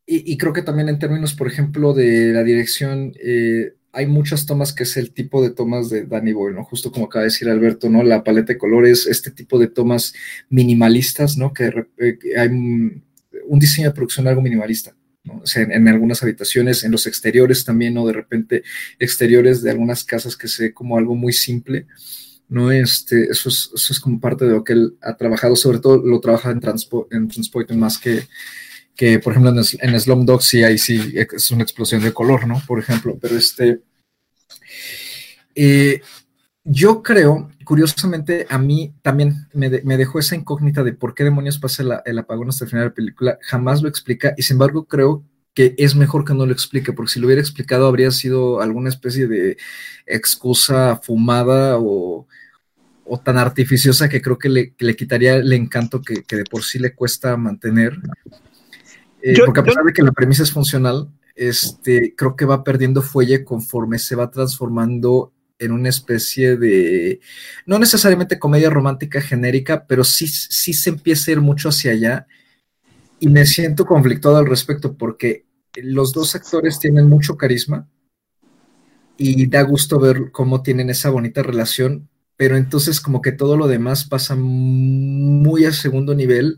y, y creo que también en términos, por ejemplo, de la dirección, eh, hay muchas tomas que es el tipo de tomas de Danny Boyle, ¿no? Justo como acaba de decir Alberto, ¿no? La paleta de colores, este tipo de tomas minimalistas, ¿no? Que, eh, que hay un, diseño de producción algo minimalista. ¿no? O sea, en, en algunas habitaciones, en los exteriores también, o de repente exteriores de algunas casas que se ve como algo muy simple, ¿no? Este, eso, es, eso es como parte de lo que él ha trabajado, sobre todo lo trabaja en, Transpo, en Transpoint más que, que, por ejemplo, en, en Slumdog sí, ahí sí es una explosión de color, ¿no? Por ejemplo, pero este... Eh, yo creo, curiosamente, a mí también me, me, dejó esa incógnita de por qué demonios pasa el apagón hasta el final de la película. Jamás lo explica y sin embargo creo que es mejor que no lo explique, porque si lo hubiera explicado habría sido alguna especie de excusa fumada o, o tan artificiosa que creo que le, le quitaría el encanto que, que, de por sí le cuesta mantener. Eh, yo, porque a pesar yo... de que la premisa es funcional, este, creo que va perdiendo fuelle conforme se va transformando en una especie de, no necesariamente comedia romántica genérica, pero sí, sí se empieza a ir mucho hacia allá. Y me siento conflictuado al respecto porque los dos actores tienen mucho carisma y da gusto ver cómo tienen esa bonita relación, pero entonces como que todo lo demás pasa muy a segundo nivel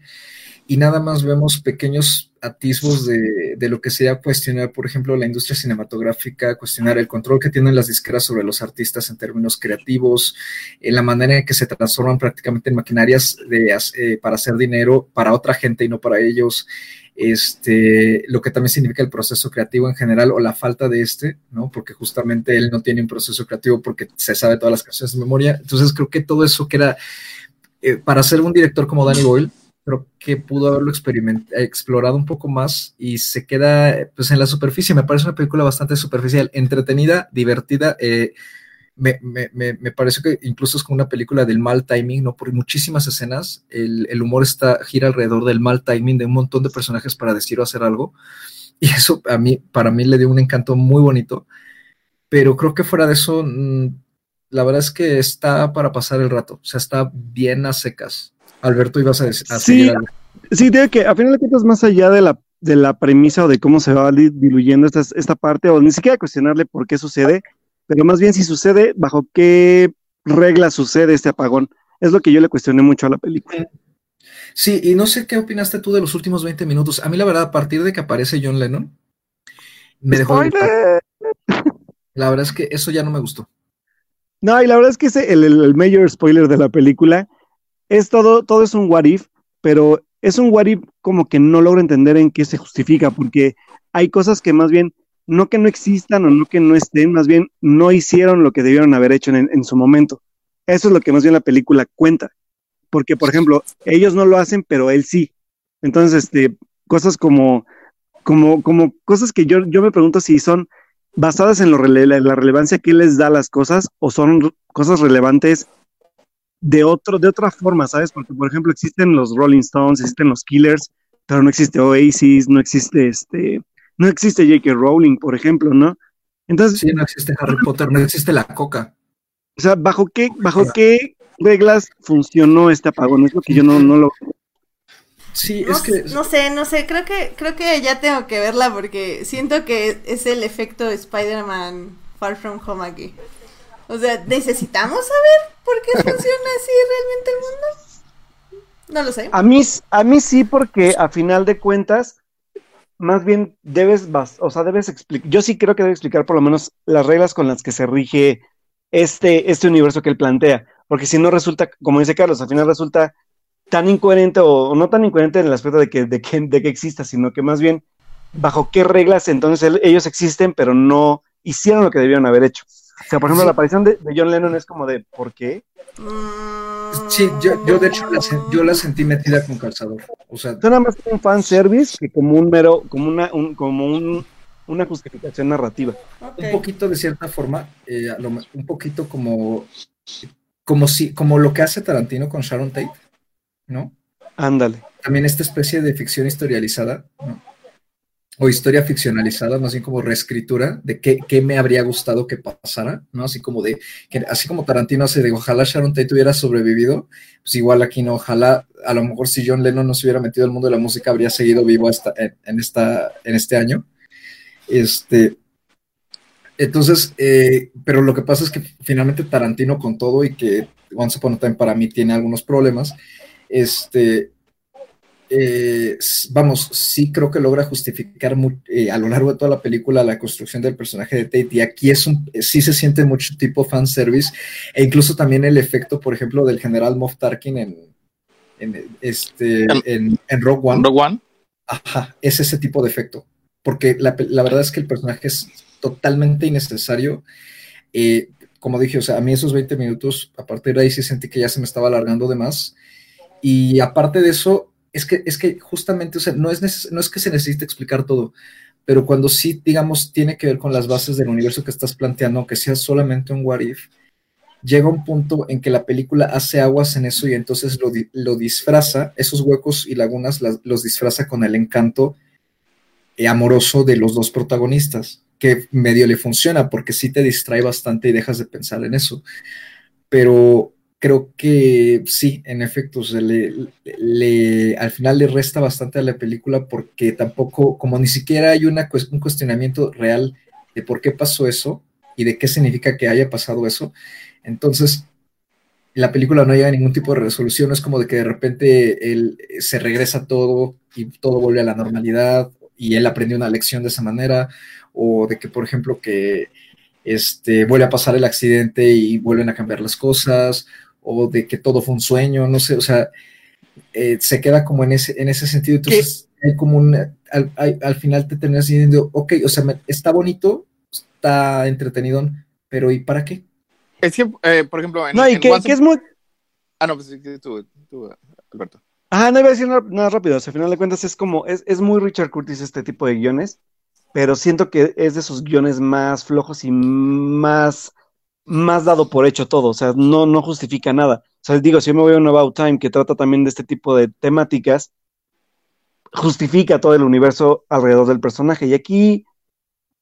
y nada más vemos pequeños atisbos de, de, lo que sería cuestionar, por ejemplo, la industria cinematográfica, cuestionar el control que tienen las disqueras sobre los artistas en términos creativos, en la manera en que se transforman prácticamente en maquinarias de, eh, para hacer dinero para otra gente y no para ellos, este, lo que también significa el proceso creativo en general o la falta de este, ¿no? Porque justamente él no tiene un proceso creativo porque se sabe todas las canciones de memoria. Entonces creo que todo eso que era, eh, para ser un director como Danny Boyle, creo que pudo haberlo explorado un poco más y se queda pues en la superficie. Me parece una película bastante superficial, entretenida, divertida. Eh, me, me, me, pareció que incluso es como una película del mal timing, ¿no? Por muchísimas escenas el, el, humor está, gira alrededor del mal timing de un montón de personajes para decir o hacer algo. Y eso a mí, para mí le dio un encanto muy bonito. Pero creo que fuera de eso, mmm, la verdad es que está para pasar el rato. O sea, está bien a secas. Alberto, ibas a, decir. Sí, sí, digo que a final de cuentas, más allá de la, de la premisa o de cómo se va diluyendo esta, esta parte, o ni siquiera cuestionarle por qué sucede, pero más bien si sucede, bajo qué reglas sucede este apagón. Es lo que yo le cuestioné mucho a la película. Sí, y no sé qué opinaste tú de los últimos 20 minutos. A mí, la verdad, a partir de que aparece John Lennon, me dejó. De la verdad es que eso ya no me gustó. No, y la verdad es que ese, el, el mayor spoiler de la película es todo, todo es un what if, pero es un what if como que no logro entender en qué se justifica, porque hay cosas que más bien, no que no existan o no que no estén, más bien no hicieron lo que debieron haber hecho en, en su momento. Eso es lo que más bien la película cuenta. Porque, por ejemplo, ellos no lo hacen, pero él sí. Entonces, este, cosas como, como, como cosas que yo, yo me pregunto si son basadas en lo la relevancia que les da las cosas o son cosas relevantes de, otro, de otra forma, ¿sabes? Porque, por ejemplo, existen los Rolling Stones, existen los Killers, pero no existe Oasis, no existe este, no existe J.K. Rowling, por ejemplo, ¿no? Entonces, Sí, no existe Harry Potter, no existe la coca. o sea, ¿bajo qué, bajo qué reglas funcionó este apagón? Es lo que yo no, no lo... Sí, No, es que no sé, no sé, creo que, creo que ya tengo que verla porque siento que es el efecto Spider-Man Far From Home aquí. O sea, ¿necesitamos saber por qué funciona así realmente el mundo? No lo sé. A mí, a mí sí, porque a final de cuentas, más bien debes, o sea, debes explicar, yo sí creo que debe explicar por lo menos las reglas con las que se rige este, este universo que él plantea, porque si no resulta, como dice Carlos, al final resulta tan incoherente o, no tan incoherente en el aspecto de que, de que, de que exista, sino que más bien bajo qué reglas entonces ellos existen, pero no hicieron lo que debieron haber hecho. O sea, por ejemplo, Sí. la aparición de, de John Lennon es como de, ¿por qué? Mm, sí, yo, yo de hecho la, yo la sentí metida con calzador. O sea, Suena más como un fanservice que como un mero, como una, un, como un, una justificación narrativa. un poquito de cierta forma, eh, un poquito como, como si, como lo que hace Tarantino con Sharon Tate, ¿no? Ándale. También esta especie de ficción historializada, ¿no? O historia ficcionalizada, más bien como reescritura de qué, qué me habría gustado que pasara, ¿no? Así como de, que, así como Tarantino hace de ojalá Sharon Tate hubiera sobrevivido, pues igual aquí no, ojalá, a lo mejor si John Lennon no se hubiera metido al mundo de la música, habría seguido vivo hasta en, esta, en este año. Este, entonces, eh, pero lo que pasa es que finalmente Tarantino con todo y que Once Upon a Time para mí tiene algunos problemas, este, eh, vamos, sí creo que logra justificar mu- eh, a lo largo de toda la película la construcción del personaje de Tate y aquí es un, sí se siente mucho tipo fanservice e incluso también el efecto, por ejemplo, del general Moff Tarkin en, en, este, en, en Rogue One. Rogue One. Ajá, es ese tipo de efecto. Porque la, la verdad es que el personaje es totalmente innecesario. Eh, como dije, o sea, a mí esos 20 minutos, a partir de ahí sí sentí que ya se me estaba alargando de más. Y aparte de eso, es que, es que justamente, o sea, no es, no es que se necesite explicar todo, pero cuando sí, digamos, tiene que ver con las bases del universo que estás planteando, aunque sea solamente un what if, llega un punto en que la película hace aguas en eso y entonces lo, lo disfraza, esos huecos y lagunas los disfraza con el encanto amoroso de los dos protagonistas, que medio le funciona porque sí te distrae bastante y dejas de pensar en eso. Pero creo que sí, en efecto, se le, al final le resta bastante a la película porque tampoco, como ni siquiera hay un cuestionamiento real de por qué pasó eso y de qué significa que haya pasado eso, entonces la película no llega a ningún tipo de resolución, es como de que de repente él eh, se regresa todo y todo vuelve a la normalidad y él aprendió una lección de esa manera, o de que, por ejemplo, que este, vuelve a pasar el accidente y vuelven a cambiar las cosas, o de que todo fue un sueño, no sé, o sea, eh, se queda como en ese, en ese sentido, entonces hay como un, al, al- al final te terminas diciendo, ok, o sea, me- está bonito, está entretenido, pero ¿y para qué? Es que, eh, por ejemplo, en, No, y en que, es muy... Ah, no, pues tú, tú, Alberto. Ajá, no iba a decir nada, nada rápido, o sea, al final de cuentas es como, es, es muy Richard Curtis este tipo de guiones, pero siento que es de sus guiones más flojos y más, más dado por hecho todo, o sea, no, no justifica nada. O sea, digo, si yo me voy a un About Time que trata también de este tipo de temáticas, justifica todo el universo alrededor del personaje. Y aquí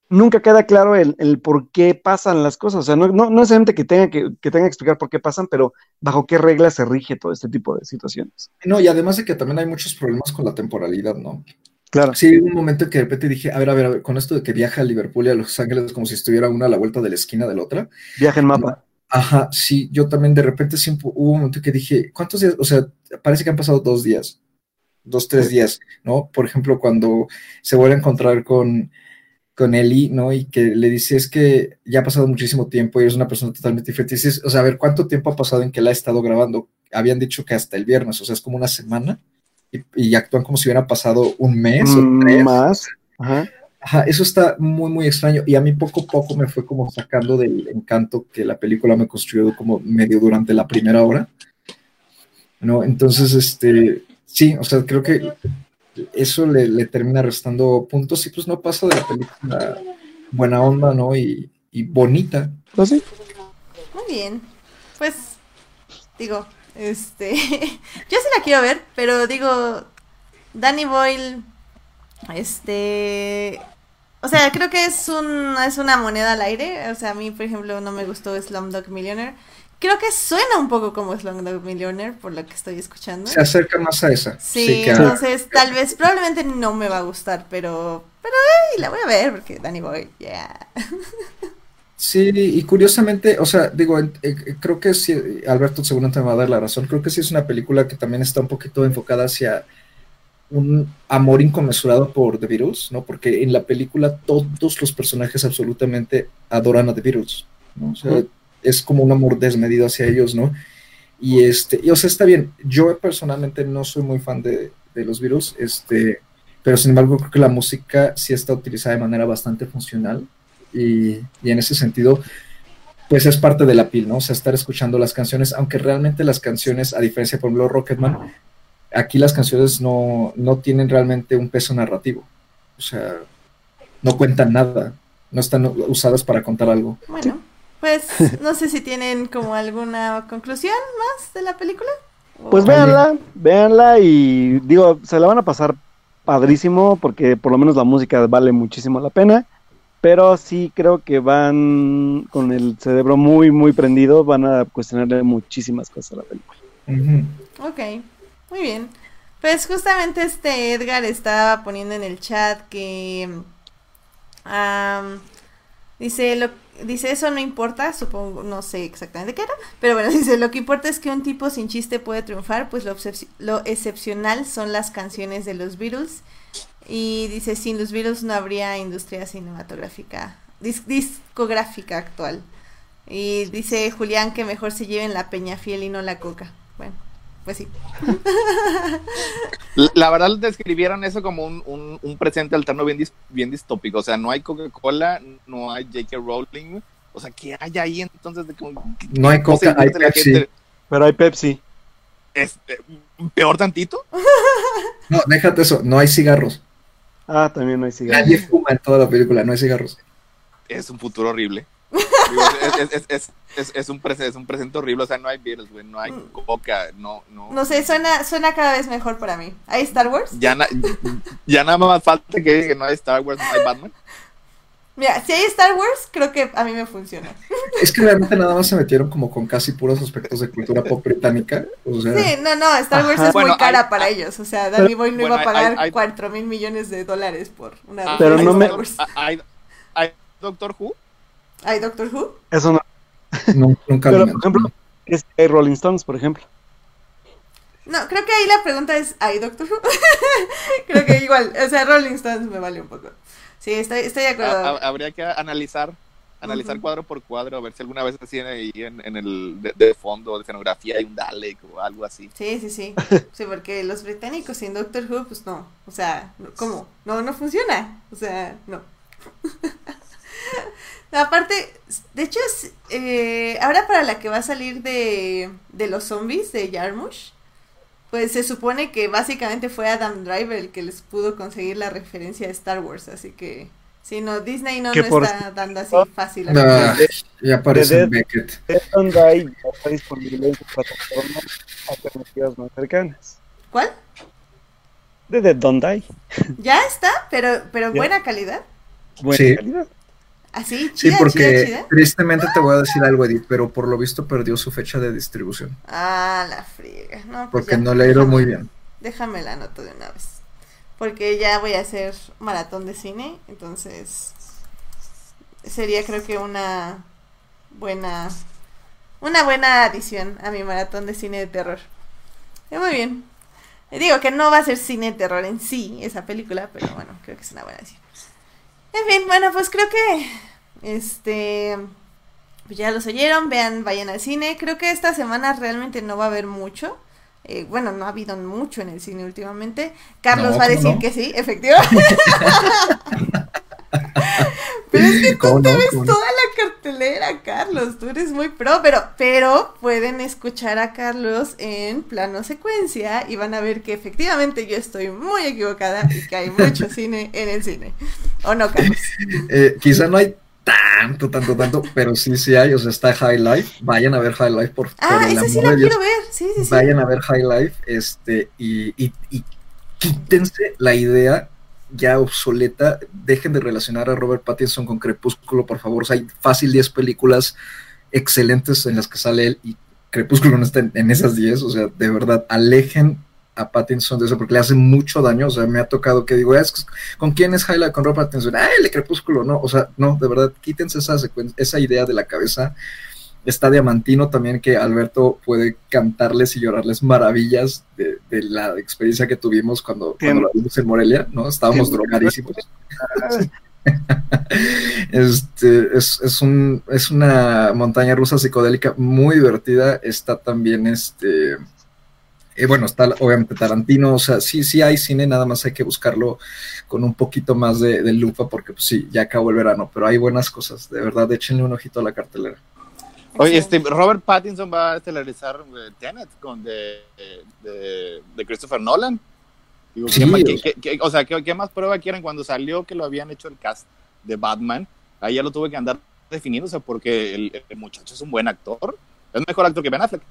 nunca queda claro el, el por qué pasan las cosas. O sea, no, no, no necesariamente que tenga que, que tenga que explicar por qué pasan, pero bajo qué reglas se rige todo este tipo de situaciones. No, y además de que también hay muchos problemas con la temporalidad, ¿no? Claro. Sí, un momento en que de repente dije, a ver, a ver, a ver, con esto de que viaja a Liverpool y a Los Ángeles como si estuviera una a la vuelta de la esquina de la otra. Viaje en mapa. Ajá, sí, yo también de repente siempre hubo un momento que dije, ¿cuántos días? O sea, parece que han pasado dos días, dos, tres días, ¿no? Por ejemplo, cuando se vuelve a encontrar con, con Ellie, ¿no? Y que le dice, es que ya ha pasado muchísimo tiempo y eres una persona totalmente diferente. Y dices, o sea, a ver, ¿cuánto tiempo ha pasado en que la ha estado grabando? Habían dicho que hasta el viernes, o sea, es como una semana. Y, y actúan como si hubiera pasado un mes o Mm, tres. Más. Ajá. Ajá, eso está muy, muy extraño. Y a mí poco a poco me fue como sacando del encanto que la película me construyó como medio durante la primera hora. ¿No? Entonces, este, sí, o sea, creo que eso le, le termina restando puntos y pues no pasa de la película buena onda, ¿no? Y, y bonita. Pues sí. Muy bien. Pues, digo, este. yo sí la quiero ver, pero digo, Danny Boyle. Este. o sea, creo que es un es una moneda al aire. O sea, a mí, por ejemplo, no me gustó Slumdog Millionaire. Creo que suena un poco como Slumdog Millionaire por lo que estoy escuchando. Se acerca más a esa. Sí, que a- entonces tal vez, probablemente no me va a gustar, pero, pero ay, la voy a ver porque Danny Boy, yeah. Sí, y curiosamente, o sea, digo, eh, eh, creo que sí, Alberto seguramente me va a dar la razón, creo que sí es una película que también está un poquito enfocada hacia un amor inconmensurado por The Beatles, ¿no? Porque en la película todos los personajes absolutamente adoran a The Beatles, ¿no? O sea, es como un amor desmedido hacia ellos, ¿no? Y este, y o sea, está bien, yo personalmente no soy muy fan de, de los Beatles, este, pero sin embargo creo que la música sí está utilizada de manera bastante funcional y, y en ese sentido, pues es parte de la piel, ¿no? O sea, estar escuchando las canciones, aunque realmente las canciones, a diferencia, por ejemplo, Rocketman, aquí las canciones no, no tienen realmente un peso narrativo, o sea, no cuentan nada, no están usadas para contar algo. Bueno, pues no sé si tienen como alguna conclusión más de la película. Pues véanla, véanla y digo, se la van a pasar padrísimo porque por lo menos la música vale muchísimo la pena, pero sí creo que van con el cerebro muy, muy prendido, van a cuestionarle muchísimas cosas a la película. Ujú. Ok, muy bien. Pues justamente este Edgar estaba poniendo en el chat que dice lo dice eso no importa, supongo, no sé exactamente qué era, pero bueno, dice lo que importa es que un tipo sin chiste puede triunfar, pues lo, lo excepcional son las canciones de los Beatles y dice sin los Beatles no habría industria cinematográfica, dis- discográfica actual. Y dice Julián que mejor se lleven la peña fiel y no la coca. Bueno, pues sí. La- verdad describieron eso como un, un, un presente alterno bien, dis- bien distópico. O sea, no hay Coca-Cola, no hay J.K. Rowling. O sea, ¿qué hay ahí entonces? De como- No hay ¿cómo se coca, hay divierte la Pepsi. gente? Pero hay Pepsi. Este, ¿Peor tantito? No, déjate eso, no hay cigarros. Ah, también no hay cigarros. Nadie fuma en toda la película, no hay cigarros. Es un futuro horrible. Digo, es, es, es, es, es un prese- es un presente horrible. O sea, no hay Beatles, güey. No hay Coca, no, no. No sé, suena, suena cada vez mejor para mí. ¿Hay Star Wars? Ya, na- ya nada más falta que diga que no hay Star Wars, no hay Batman. Mira, si hay Star Wars, creo que a mí me funciona. Es que realmente nada más se metieron como con casi puros aspectos de cultura pop británica. O sea, Sí, no, no, Star Wars Ajá. es muy cara hay- para ellos. O sea, Danny Boy no bueno, iba a pagar hay- cuatro mil millones de dólares por una Ah, Pero no me- Star Wars. Hay, hay Doctor Who. ¿Hay Doctor Who? Eso no. no, nunca Pero, lo por ejemplo, es hay Rolling Stones, por ejemplo. No, creo que ahí la pregunta es, ¿hay Doctor Who? creo que igual, o sea, Rolling Stones me vale un poco. Sí, estoy, estoy de Ha- acuerdo. ha- habría que analizar analizar cuadro por cuadro, a ver si alguna vez así en, ahí en, en el de, de fondo de escenografía hay un Dalek o algo así. Sí, sí, sí. Sí, porque los británicos sin Doctor Who, pues no. O sea, ¿cómo? No, no funciona. O sea, no. Aparte, de hecho, eh, ahora para la que va a salir de, de los zombies de Yarmush, pues se supone que básicamente fue Adam Driver el que les pudo conseguir la referencia a Star Wars. Así que, si no, Disney no, no por- está dando así fácil. a Ah, ya aparece de- Beckett. Dead Don't Die ya está disponible en sus plataformas alternativas más cercanas. ¿Cuál? De Dead Don't Die. Ya está, pero, pero buena calidad. Buena Sí. calidad. Así, Sí, chida, porque chida, chida. tristemente te voy a decir algo, Edith, pero por lo visto perdió su fecha de distribución. Ah, la friega. No, pues Porque ya, no le ido muy bien. Déjame la anoto de una vez. Porque ya voy a hacer maratón de cine, entonces sería creo que una buena una buena adición a mi maratón de cine de terror. Eh, muy bien. Digo que no va a ser cine de terror en sí esa película, pero bueno, creo que es una buena adición. En fin, bueno, pues creo que este pues ya los oyeron, vean, vayan al cine. Creo que esta semana realmente no va a haber mucho. Eh, bueno, no ha habido mucho en el cine últimamente. Carlos No, va a ¿cómo decir no? que sí, efectivamente. pero es que tú ¿Cómo te ves toda la cartelera, Carlos. Tú eres muy pro, pero, pero pueden escuchar a Carlos en plano secuencia y van a ver que efectivamente yo estoy muy equivocada y que hay mucho cine en el cine. ¿O no, Carlos? Eh, quizá no hay tanto, tanto, tanto, pero sí, sí hay. O sea, está High Life. Vayan a ver High Life, por, Ah, esa sí la quiero ver. Sí, sí, sí. Vayan a ver High Life este, y, y, y quítense la idea ya obsoleta. Dejen de relacionar a Robert Pattinson con Crepúsculo, por favor. O sea, hay fácil 10 películas excelentes en las que sale él y Crepúsculo no está en, esas 10. O sea, de verdad, alejen a Pattinson de eso porque le hace mucho daño. O sea, me ha tocado que digo, es, ¿con quién es Highlight con Robert Pattinson? Ah, el Crepúsculo, no. O sea, no, de verdad, quítense esa, esa idea de la cabeza. Está Diamantino también, que Alberto puede cantarles y llorarles maravillas de, de la experiencia que tuvimos cuando, cuando la vimos en Morelia, ¿no? Estábamos Bien. drogadísimos. Este, es, es, un, es una montaña rusa psicodélica muy divertida. Está también este. eh, bueno, está obviamente Tarantino. O sea, sí, sí hay cine, nada más hay que buscarlo con un poquito más de, de lupa, porque pues sí, ya acabó el verano, pero hay buenas cosas. De verdad, échenle un ojito a la cartelera. Oye, este, Robert Pattinson va a estelarizar eh, Tenet con de, de, de Christopher Nolan. Digo, ¿qué Sí, más- o qué- sea. qué- qué- o sea, ¿qué, qué más prueba quieren cuando salió que lo habían hecho el cast de Batman? Ahí ya lo tuve que andar sea, porque el, el muchacho es un buen actor. Es mejor actor que Ben Affleck.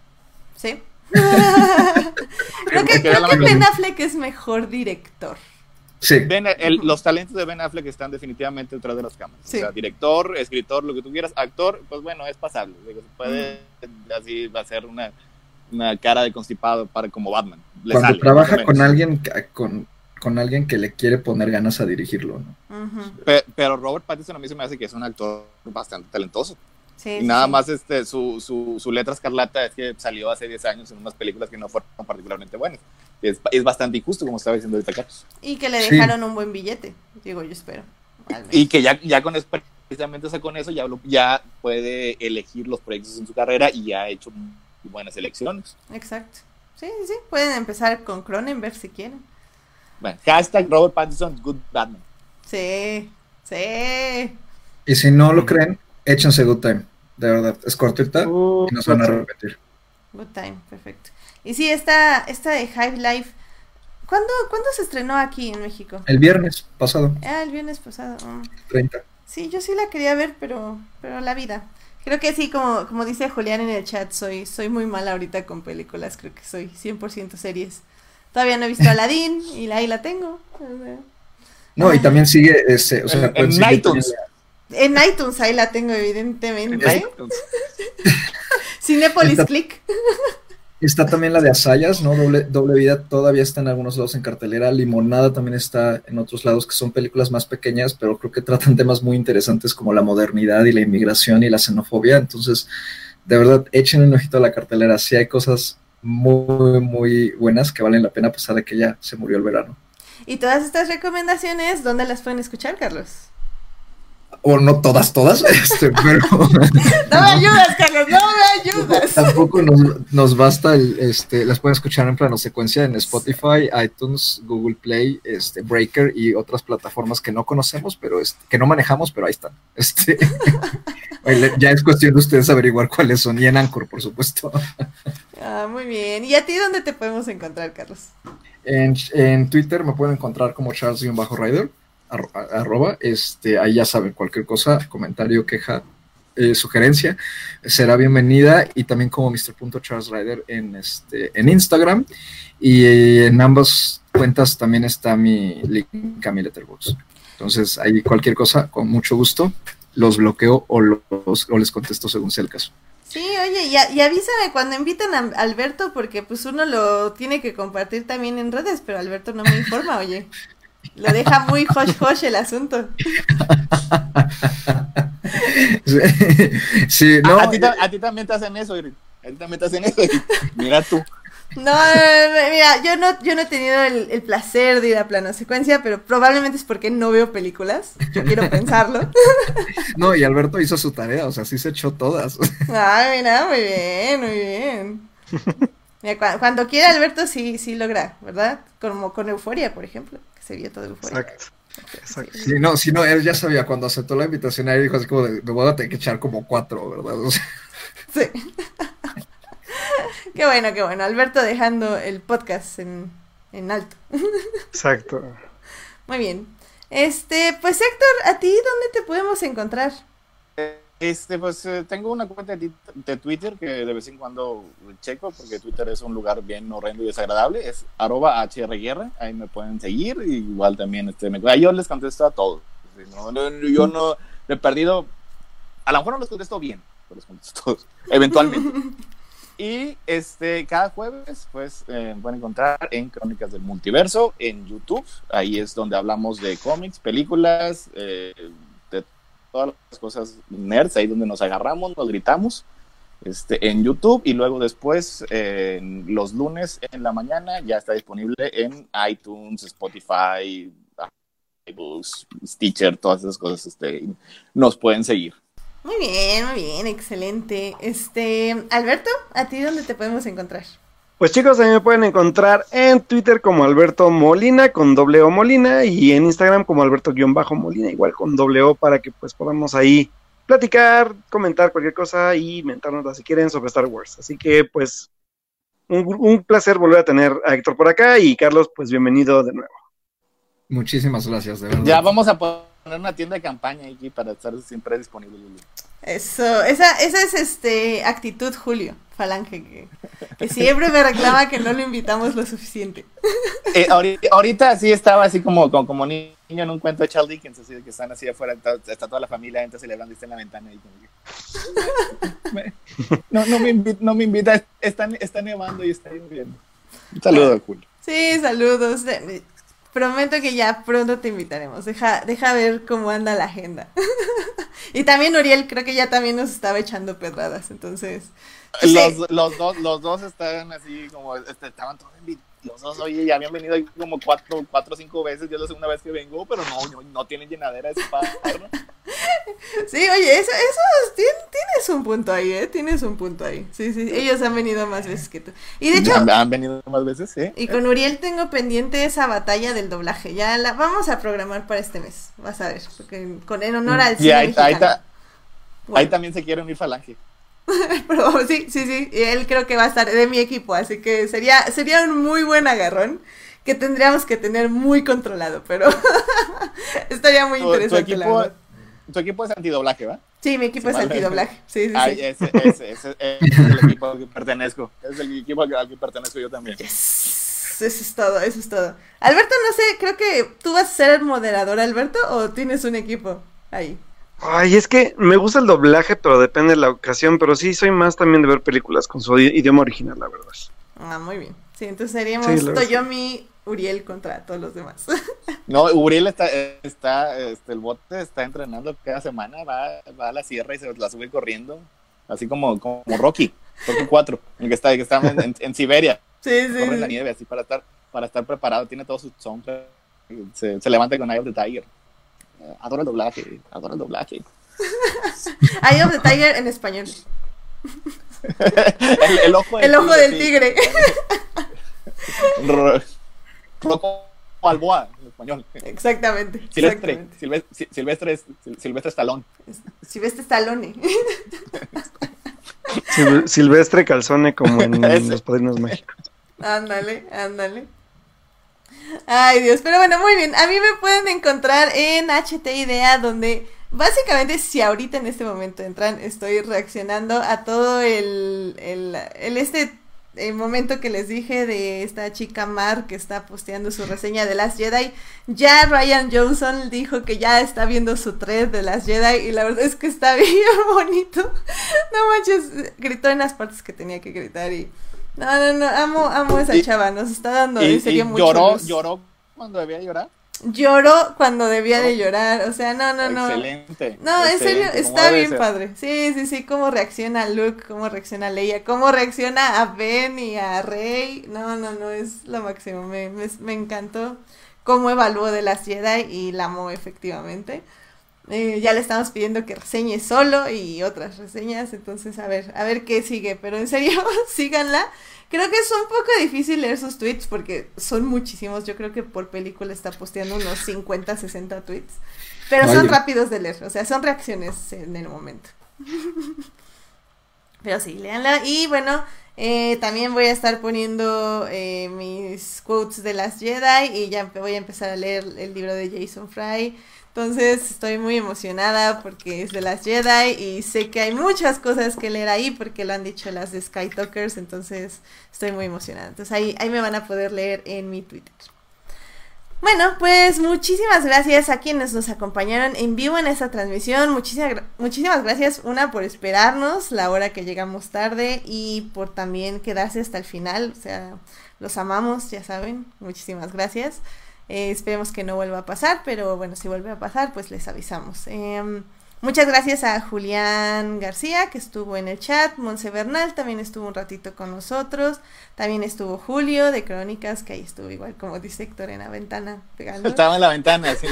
Sí. creo que, creo. Ben Affleck es mejor director. Sí, Ben- el- los talentos de Ben Affleck están definitivamente detrás de las cámaras. Sí. O sea, director, escritor, lo que tú quieras, actor, pues bueno, es pasable. Digo, se puede, así va a ser una, una cara de constipado para como Batman. Le cuando sale, trabaja con alguien, que- con, con alguien que le quiere poner ganas a dirigirlo, ¿no? Ujú. Pe- Pero Robert Pattinson a mí se me hace que es un actor bastante talentoso. Sí, Y nada sí. más este, su, su, su letra escarlata es que salió hace 10 años en unas películas que no fueron particularmente buenas. Es, es bastante injusto, como estaba diciendo ahorita Carlos. Y que le Sí. dejaron un buen billete, digo yo espero. Y que ya, ya con eso, precisamente o sea, con eso ya, lo- ya puede elegir los proyectos en su carrera y ya ha hecho muy buenas elecciones. Exacto. Sí, sí, sí. Pueden empezar con Cronenberg si quieren. Bueno, hashtag Robert Pattinson, good Batman. Sí, sí. Y si no lo creen, échense Good Time. De verdad, es cortita Uh, y no se van a repetir. Good time, perfecto. Y sí, esta, esta de Hive Life. ¿Cuándo, ¿Cuándo se estrenó aquí en México? El viernes pasado, Ah, el viernes pasado. mm. 30. Sí, yo sí la quería ver, pero, pero la vida. Creo que sí, como, como dice Julián en el chat, soy, soy muy mala ahorita con películas. Creo que soy 100% series. Todavía no he visto Aladdin y la- ahí la tengo. No, y también sigue, ese, o sea, En- en iTunes. En iTunes ahí la tengo, evidentemente. Cinepolis Está- Click. Está también la de Asayas, ¿no? Doble, Doble Vida todavía está en algunos lados en cartelera. Limonada también está en otros lados, que son películas más pequeñas, pero creo que tratan temas muy interesantes como la modernidad y la inmigración y la xenofobia. Entonces, de verdad, echen un ojito a la cartelera. Sí hay cosas muy, muy buenas que valen la pena a pesar de que ya se murió el verano. Y todas estas recomendaciones, ¿dónde las pueden escuchar, Carlos? O no todas, todas, este, pero... No me ayudas, Carlos, no me ayudas. Tampoco nos, nos basta el, este, las pueden escuchar en plano secuencia en Spotify, iTunes, Google Play, este, Breaker y otras plataformas que no conocemos, pero este, que no manejamos, pero ahí están. Este, ya es cuestión de ustedes averiguar cuáles son y en Anchor, por supuesto. Ah, muy bien. ¿Y a ti dónde te podemos encontrar, Carlos? En, en Twitter me pueden encontrar como Charles-Rider, arro- arroba, este, ahí ya saben, cualquier cosa, comentario, queja, eh, sugerencia, será bienvenida y también como Mr. en, este, en Instagram y eh, en ambas cuentas también está mi link a mi letterbox. Entonces ahí cualquier cosa, con mucho gusto, los bloqueo o, los, o les contesto según sea el caso. Sí, oye, y, a- y avísame cuando inviten a Alberto, porque pues uno lo tiene que compartir también en redes, pero Alberto no me informa, oye. Lo deja muy hosh hosh el asunto. sí, A- no, a, ti, ta- a ti también te hacen eso, Iris. A ti también te hacen eso. Mira tú. No, no, no, mira, yo no, yo no he tenido el, el placer de ir a plano secuencia, pero probablemente es porque no veo películas. Yo quiero pensarlo. no, y Alberto hizo su tarea, o sea, sí se echó todas. Ay, mira, muy bien, muy bien. Mira, cuando quiera Alberto sí, sí logra, ¿verdad? Como con Euforia, por ejemplo, que se vio todo Euforia. Exacto. Exacto. Sí, no, sí, no, él ya sabía cuando aceptó la invitación, ahí dijo así como de, me voy a tener que echar como cuatro, ¿verdad? O sea, Sí. qué bueno, qué bueno. Alberto dejando el podcast en, en alto. Exacto. Muy bien. Este, pues Héctor, ¿a ti dónde te podemos encontrar? Este, pues eh, tengo una cuenta de, de Twitter que de vez en cuando checo, porque Twitter es un lugar bien horrendo y desagradable. Es arroba HRGuerra, ahí me pueden seguir. Igual también, este, me, yo les contesto a todos. No, no, yo no he perdido, a lo mejor no los contesto bien, pero los contesto todos, eventualmente. Y este, cada jueves, pues, eh, pueden encontrar en Crónicas del Multiverso, en YouTube. Ahí es donde hablamos de cómics, películas, eh, todas las cosas nerds, ahí donde nos agarramos, nos gritamos. Este, en YouTube y luego después eh, los lunes en la mañana ya está disponible en iTunes, Spotify, iBooks, Stitcher, todas esas cosas este, nos pueden seguir. Muy bien, muy bien, excelente. Este, Alberto, ¿a ti dónde te podemos encontrar? Pues chicos, a mí me pueden encontrar en Twitter como Alberto Molina con doble O Molina y en Instagram como Alberto-Molina igual con doble O para que pues podamos ahí platicar, comentar cualquier cosa y mentarnos si quieren sobre Star Wars. Así que pues un, un placer volver a tener a Héctor por acá y Carlos pues bienvenido de nuevo. Muchísimas gracias, de verdad. Ya vamos a poner una tienda de campaña aquí para estar siempre disponible. Eso, esa, esa es este actitud Julio Falange, que, que siempre me reclama que no lo invitamos lo suficiente. Eh, ahorita, ahorita, sí estaba así como, como, como, niño en un cuento de Charles Dickens, así de que están así afuera, está, está toda la familia entra celebrando y está en la ventana. Y como que, me, no, no, me invita, no me invita, está, está nevando y está lloviendo. Un saludo a Julio. Sí, saludos. Prometo que ya pronto te invitaremos. Deja, deja ver cómo anda la agenda. y también Uriel creo que ya también nos estaba echando pedradas, entonces. Los, sí. los, dos, los dos estaban así como, este, estaban todos los dos, oye, ya habían venido como cuatro, cuatro o cinco veces, yo es la segunda vez que vengo, pero no, no, tienen llenadera ese ¿no? Sí, oye, eso, eso tienes, un punto ahí, ¿eh? Tienes un punto ahí. Sí, sí, ellos han venido más veces que tú. Y de hecho... Han, han venido más veces, sí. Y con Uriel tengo pendiente esa batalla del doblaje. Ya la vamos a programar para este mes, vas a ver, porque con en honor al y ahí, ahí, ta, bueno. ahí también se quiere unir Falange. Pero sí, sí, sí, y él creo que va a estar de mi equipo, así que sería, sería un muy buen agarrón que tendríamos que tener muy controlado, pero estaría muy interesante. Tu, equipo, tu equipo es antidoblaje, ¿va? Sí, mi equipo es antidoblaje. Sí, sí, Ay, sí. ese, ese, ese, ese es el equipo al que pertenezco. Es el equipo al que pertenezco yo también. Yes. Eso es todo, eso es todo. Alberto, no sé, creo que tú vas a ser el moderador, Alberto, o tienes un equipo ahí. Ay, es que me gusta el doblaje, pero depende de la ocasión. Pero sí, soy más también de ver películas con su idioma original, la verdad. Ah, muy bien. Sí, entonces seríamos Sí. Toyomi, Uriel contra todos los demás. No, Uriel está, está este, el bote está entrenando cada semana, va, va a la sierra y se la sube corriendo, así como, como Rocky, Rocky 4, el que está, el que está en, en, en Siberia, Sí, sí. corre en la nieve así para estar, para estar preparado, tiene todo su se, se levanta con Eye of the Tiger. Eh, Adoro el doblaje, adoro el doblaje. Eye of the Tiger en español. el, el ojo del El ojo del tigre. Ro- Rocco Balboa, en español. Exactamente. Silvestre, exactamente. Silvestre, Silvestre, Silvestre Stallone. Silvestre Stallone. Sil- Silvestre Calzone, como en. Los Padrinos Mágicos. Ándale, ándale. Ay, Dios, pero bueno, muy bien. A mí me pueden encontrar en HT Idea, donde básicamente, si ahorita en este momento entran, estoy reaccionando a todo el, el, el este el momento que les dije de esta chica Mar que está posteando su reseña de Last Jedi. Ya Ryan Johnson dijo que ya está viendo su thread de Last Jedi y la verdad es que está bien bonito. No manches, gritó en las partes que tenía que gritar y... No, no, no, amo, amo a esa Y- chava, nos está dando Y, en serio y mucho lloró, luz. lloró cuando debía llorar. Lloró cuando debía de llorar, o sea, no, no, no. Excelente. No, en serio, excelente, como está bien ser. padre. Sí, sí, sí, cómo reacciona Luke, cómo reacciona Leia, cómo reacciona a Ben y a Rey. No, no, no, es lo máximo. Me, me, me encantó cómo evaluó de las Jedi y la amó efectivamente. Eh, ya le estamos pidiendo que reseñe solo y otras reseñas, entonces a ver, a ver qué sigue, pero en serio, síganla. Creo que es un poco difícil leer sus tweets porque son muchísimos, yo creo que por película está posteando unos 50, 60 tweets, pero son rápidos de leer, o sea, son reacciones en el momento. Pero sí, léanla. Y bueno, eh, también voy a estar poniendo eh, mis quotes de las Jedi y ya voy a empezar a leer el libro de Jason Fry. Entonces estoy muy emocionada porque es de las Jedi y sé que hay muchas cosas que leer ahí porque lo han dicho las de Skytalkers, entonces estoy muy emocionada. Entonces ahí, ahí me van a poder leer en mi Twitter. Bueno, pues muchísimas gracias a quienes nos acompañaron en vivo en esta transmisión. Muchísimas, muchísimas gracias, una, por esperarnos la hora que llegamos tarde y por también quedarse hasta el final. O sea, los amamos, ya saben. Muchísimas gracias. Eh, esperemos que no vuelva a pasar, pero bueno, si vuelve a pasar, pues les avisamos. Em, Muchas gracias a Julián García, que estuvo en el chat. Monse Bernal también estuvo un ratito con nosotros. También estuvo Julio de Crónicas, que ahí estuvo igual como dice Héctor en la ventana pegando. Estaba en la ventana, sí.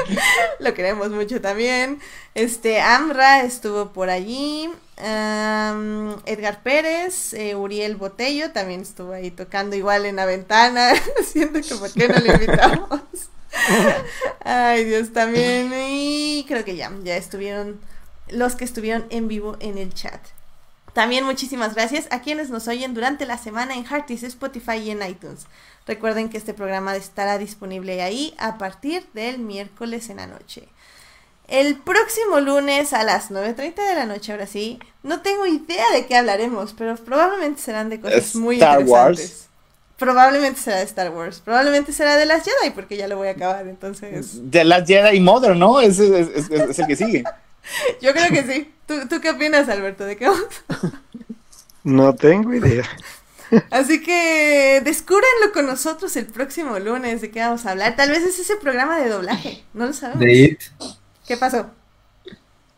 Lo queremos mucho también. Este, Amra estuvo por allí. Edgar Pérez, eh, Uriel Botello también estuvo ahí tocando igual en la ventana. Siento que por qué no le invitamos. Ay, Dios, también. Y creo que ya, ya estuvieron los que estuvieron en vivo en el chat. También muchísimas gracias a quienes nos oyen durante la semana en Heartis, Spotify y en iTunes. Recuerden que este programa estará disponible ahí a partir del miércoles en la noche. El próximo lunes a las 9.30 de la noche, ahora sí, no tengo idea de qué hablaremos, pero probablemente serán de cosas muy interesantes. Probablemente será de Star Wars. Probablemente será de las Jedi, porque ya lo voy a acabar, entonces. De las Jedi Modern, ¿no? Ese es, el que sigue. Yo creo que sí. ¿Tú, qué opinas, Alberto? ¿De qué vamos? no tengo idea. Así que descúbranlo con nosotros el próximo lunes de qué vamos a hablar. Tal vez es ese programa de doblaje, no lo sabemos. De It. ¿Qué pasó?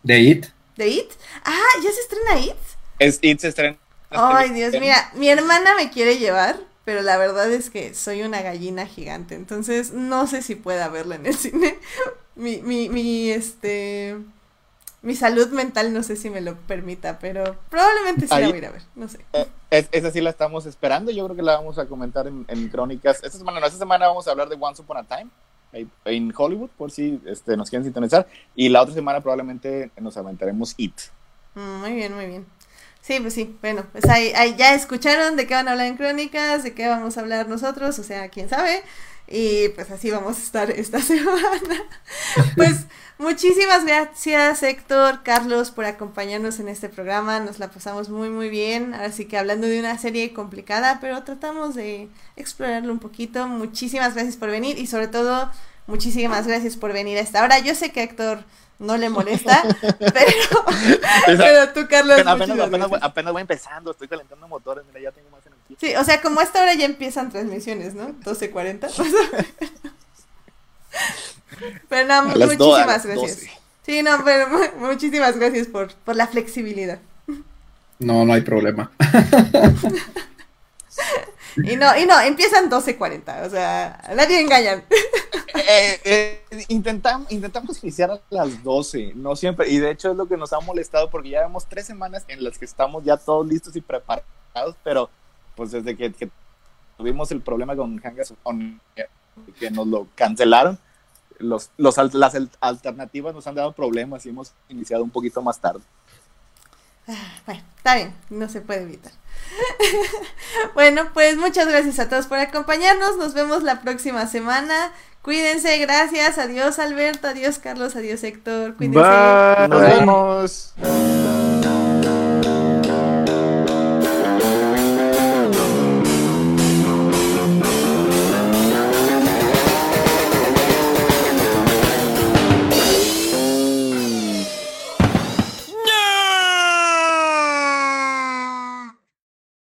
De It. ¿De It? Ah, ¿ya se estrena It? Es It se estrena. Ay, Dios, mira, mi hermana me quiere llevar pero la verdad es que soy una gallina gigante, entonces no sé si pueda verla en el cine. mi, mi, mi, este, mi salud mental no sé si me lo permita, pero probablemente sí la voy a ir a ver, no sé. Eh, esa sí la estamos esperando, yo creo que la vamos a comentar en, Crónicas. Esta semana, no, esta semana vamos a hablar de Once Upon a Time en Hollywood, por si este, nos quieren sintonizar, y la otra semana probablemente nos aventaremos It. Mm, muy bien, muy bien. Sí, pues sí, bueno, pues ahí, ya escucharon de qué van a hablar en Crónicas, de qué vamos a hablar nosotros, o sea, quién sabe. Y pues así vamos a estar esta semana. pues muchísimas gracias Héctor, Carlos, por acompañarnos en este programa. Nos la pasamos muy, muy bien. Así que hablando de una serie complicada, pero tratamos de explorarlo un poquito. Muchísimas gracias por venir y sobre todo, muchísimas gracias por venir a esta hora. Yo sé que Héctor no le molesta, pero, pero tú, Carlos. Apenas, voy empezando, estoy calentando motores, mira, ya tengo más energía. Sí, o sea, como a esta hora ya empiezan transmisiones, ¿no? 12.40. pero no, muchísimas gracias. Sí, no, pero muchísimas gracias por, por la flexibilidad. No, no hay problema. Y no, y no, empiezan 12.40, o sea, nadie engañan. Eh, eh, intentamos, intentamos iniciar a las 12, no siempre, y de hecho es lo que nos ha molestado porque ya vemos tres semanas en las que estamos ya todos listos y preparados, pero pues desde que, tuvimos el problema con Hangas que nos lo cancelaron, los, los, las alternativas nos han dado problemas y hemos iniciado un poquito más tarde. Ah, bueno, está bien, no se puede evitar. bueno, pues muchas gracias a todos por acompañarnos. Nos vemos la próxima semana. Cuídense, gracias. Adiós Alberto, adiós Carlos, adiós Héctor. Cuídense. Nos vemos.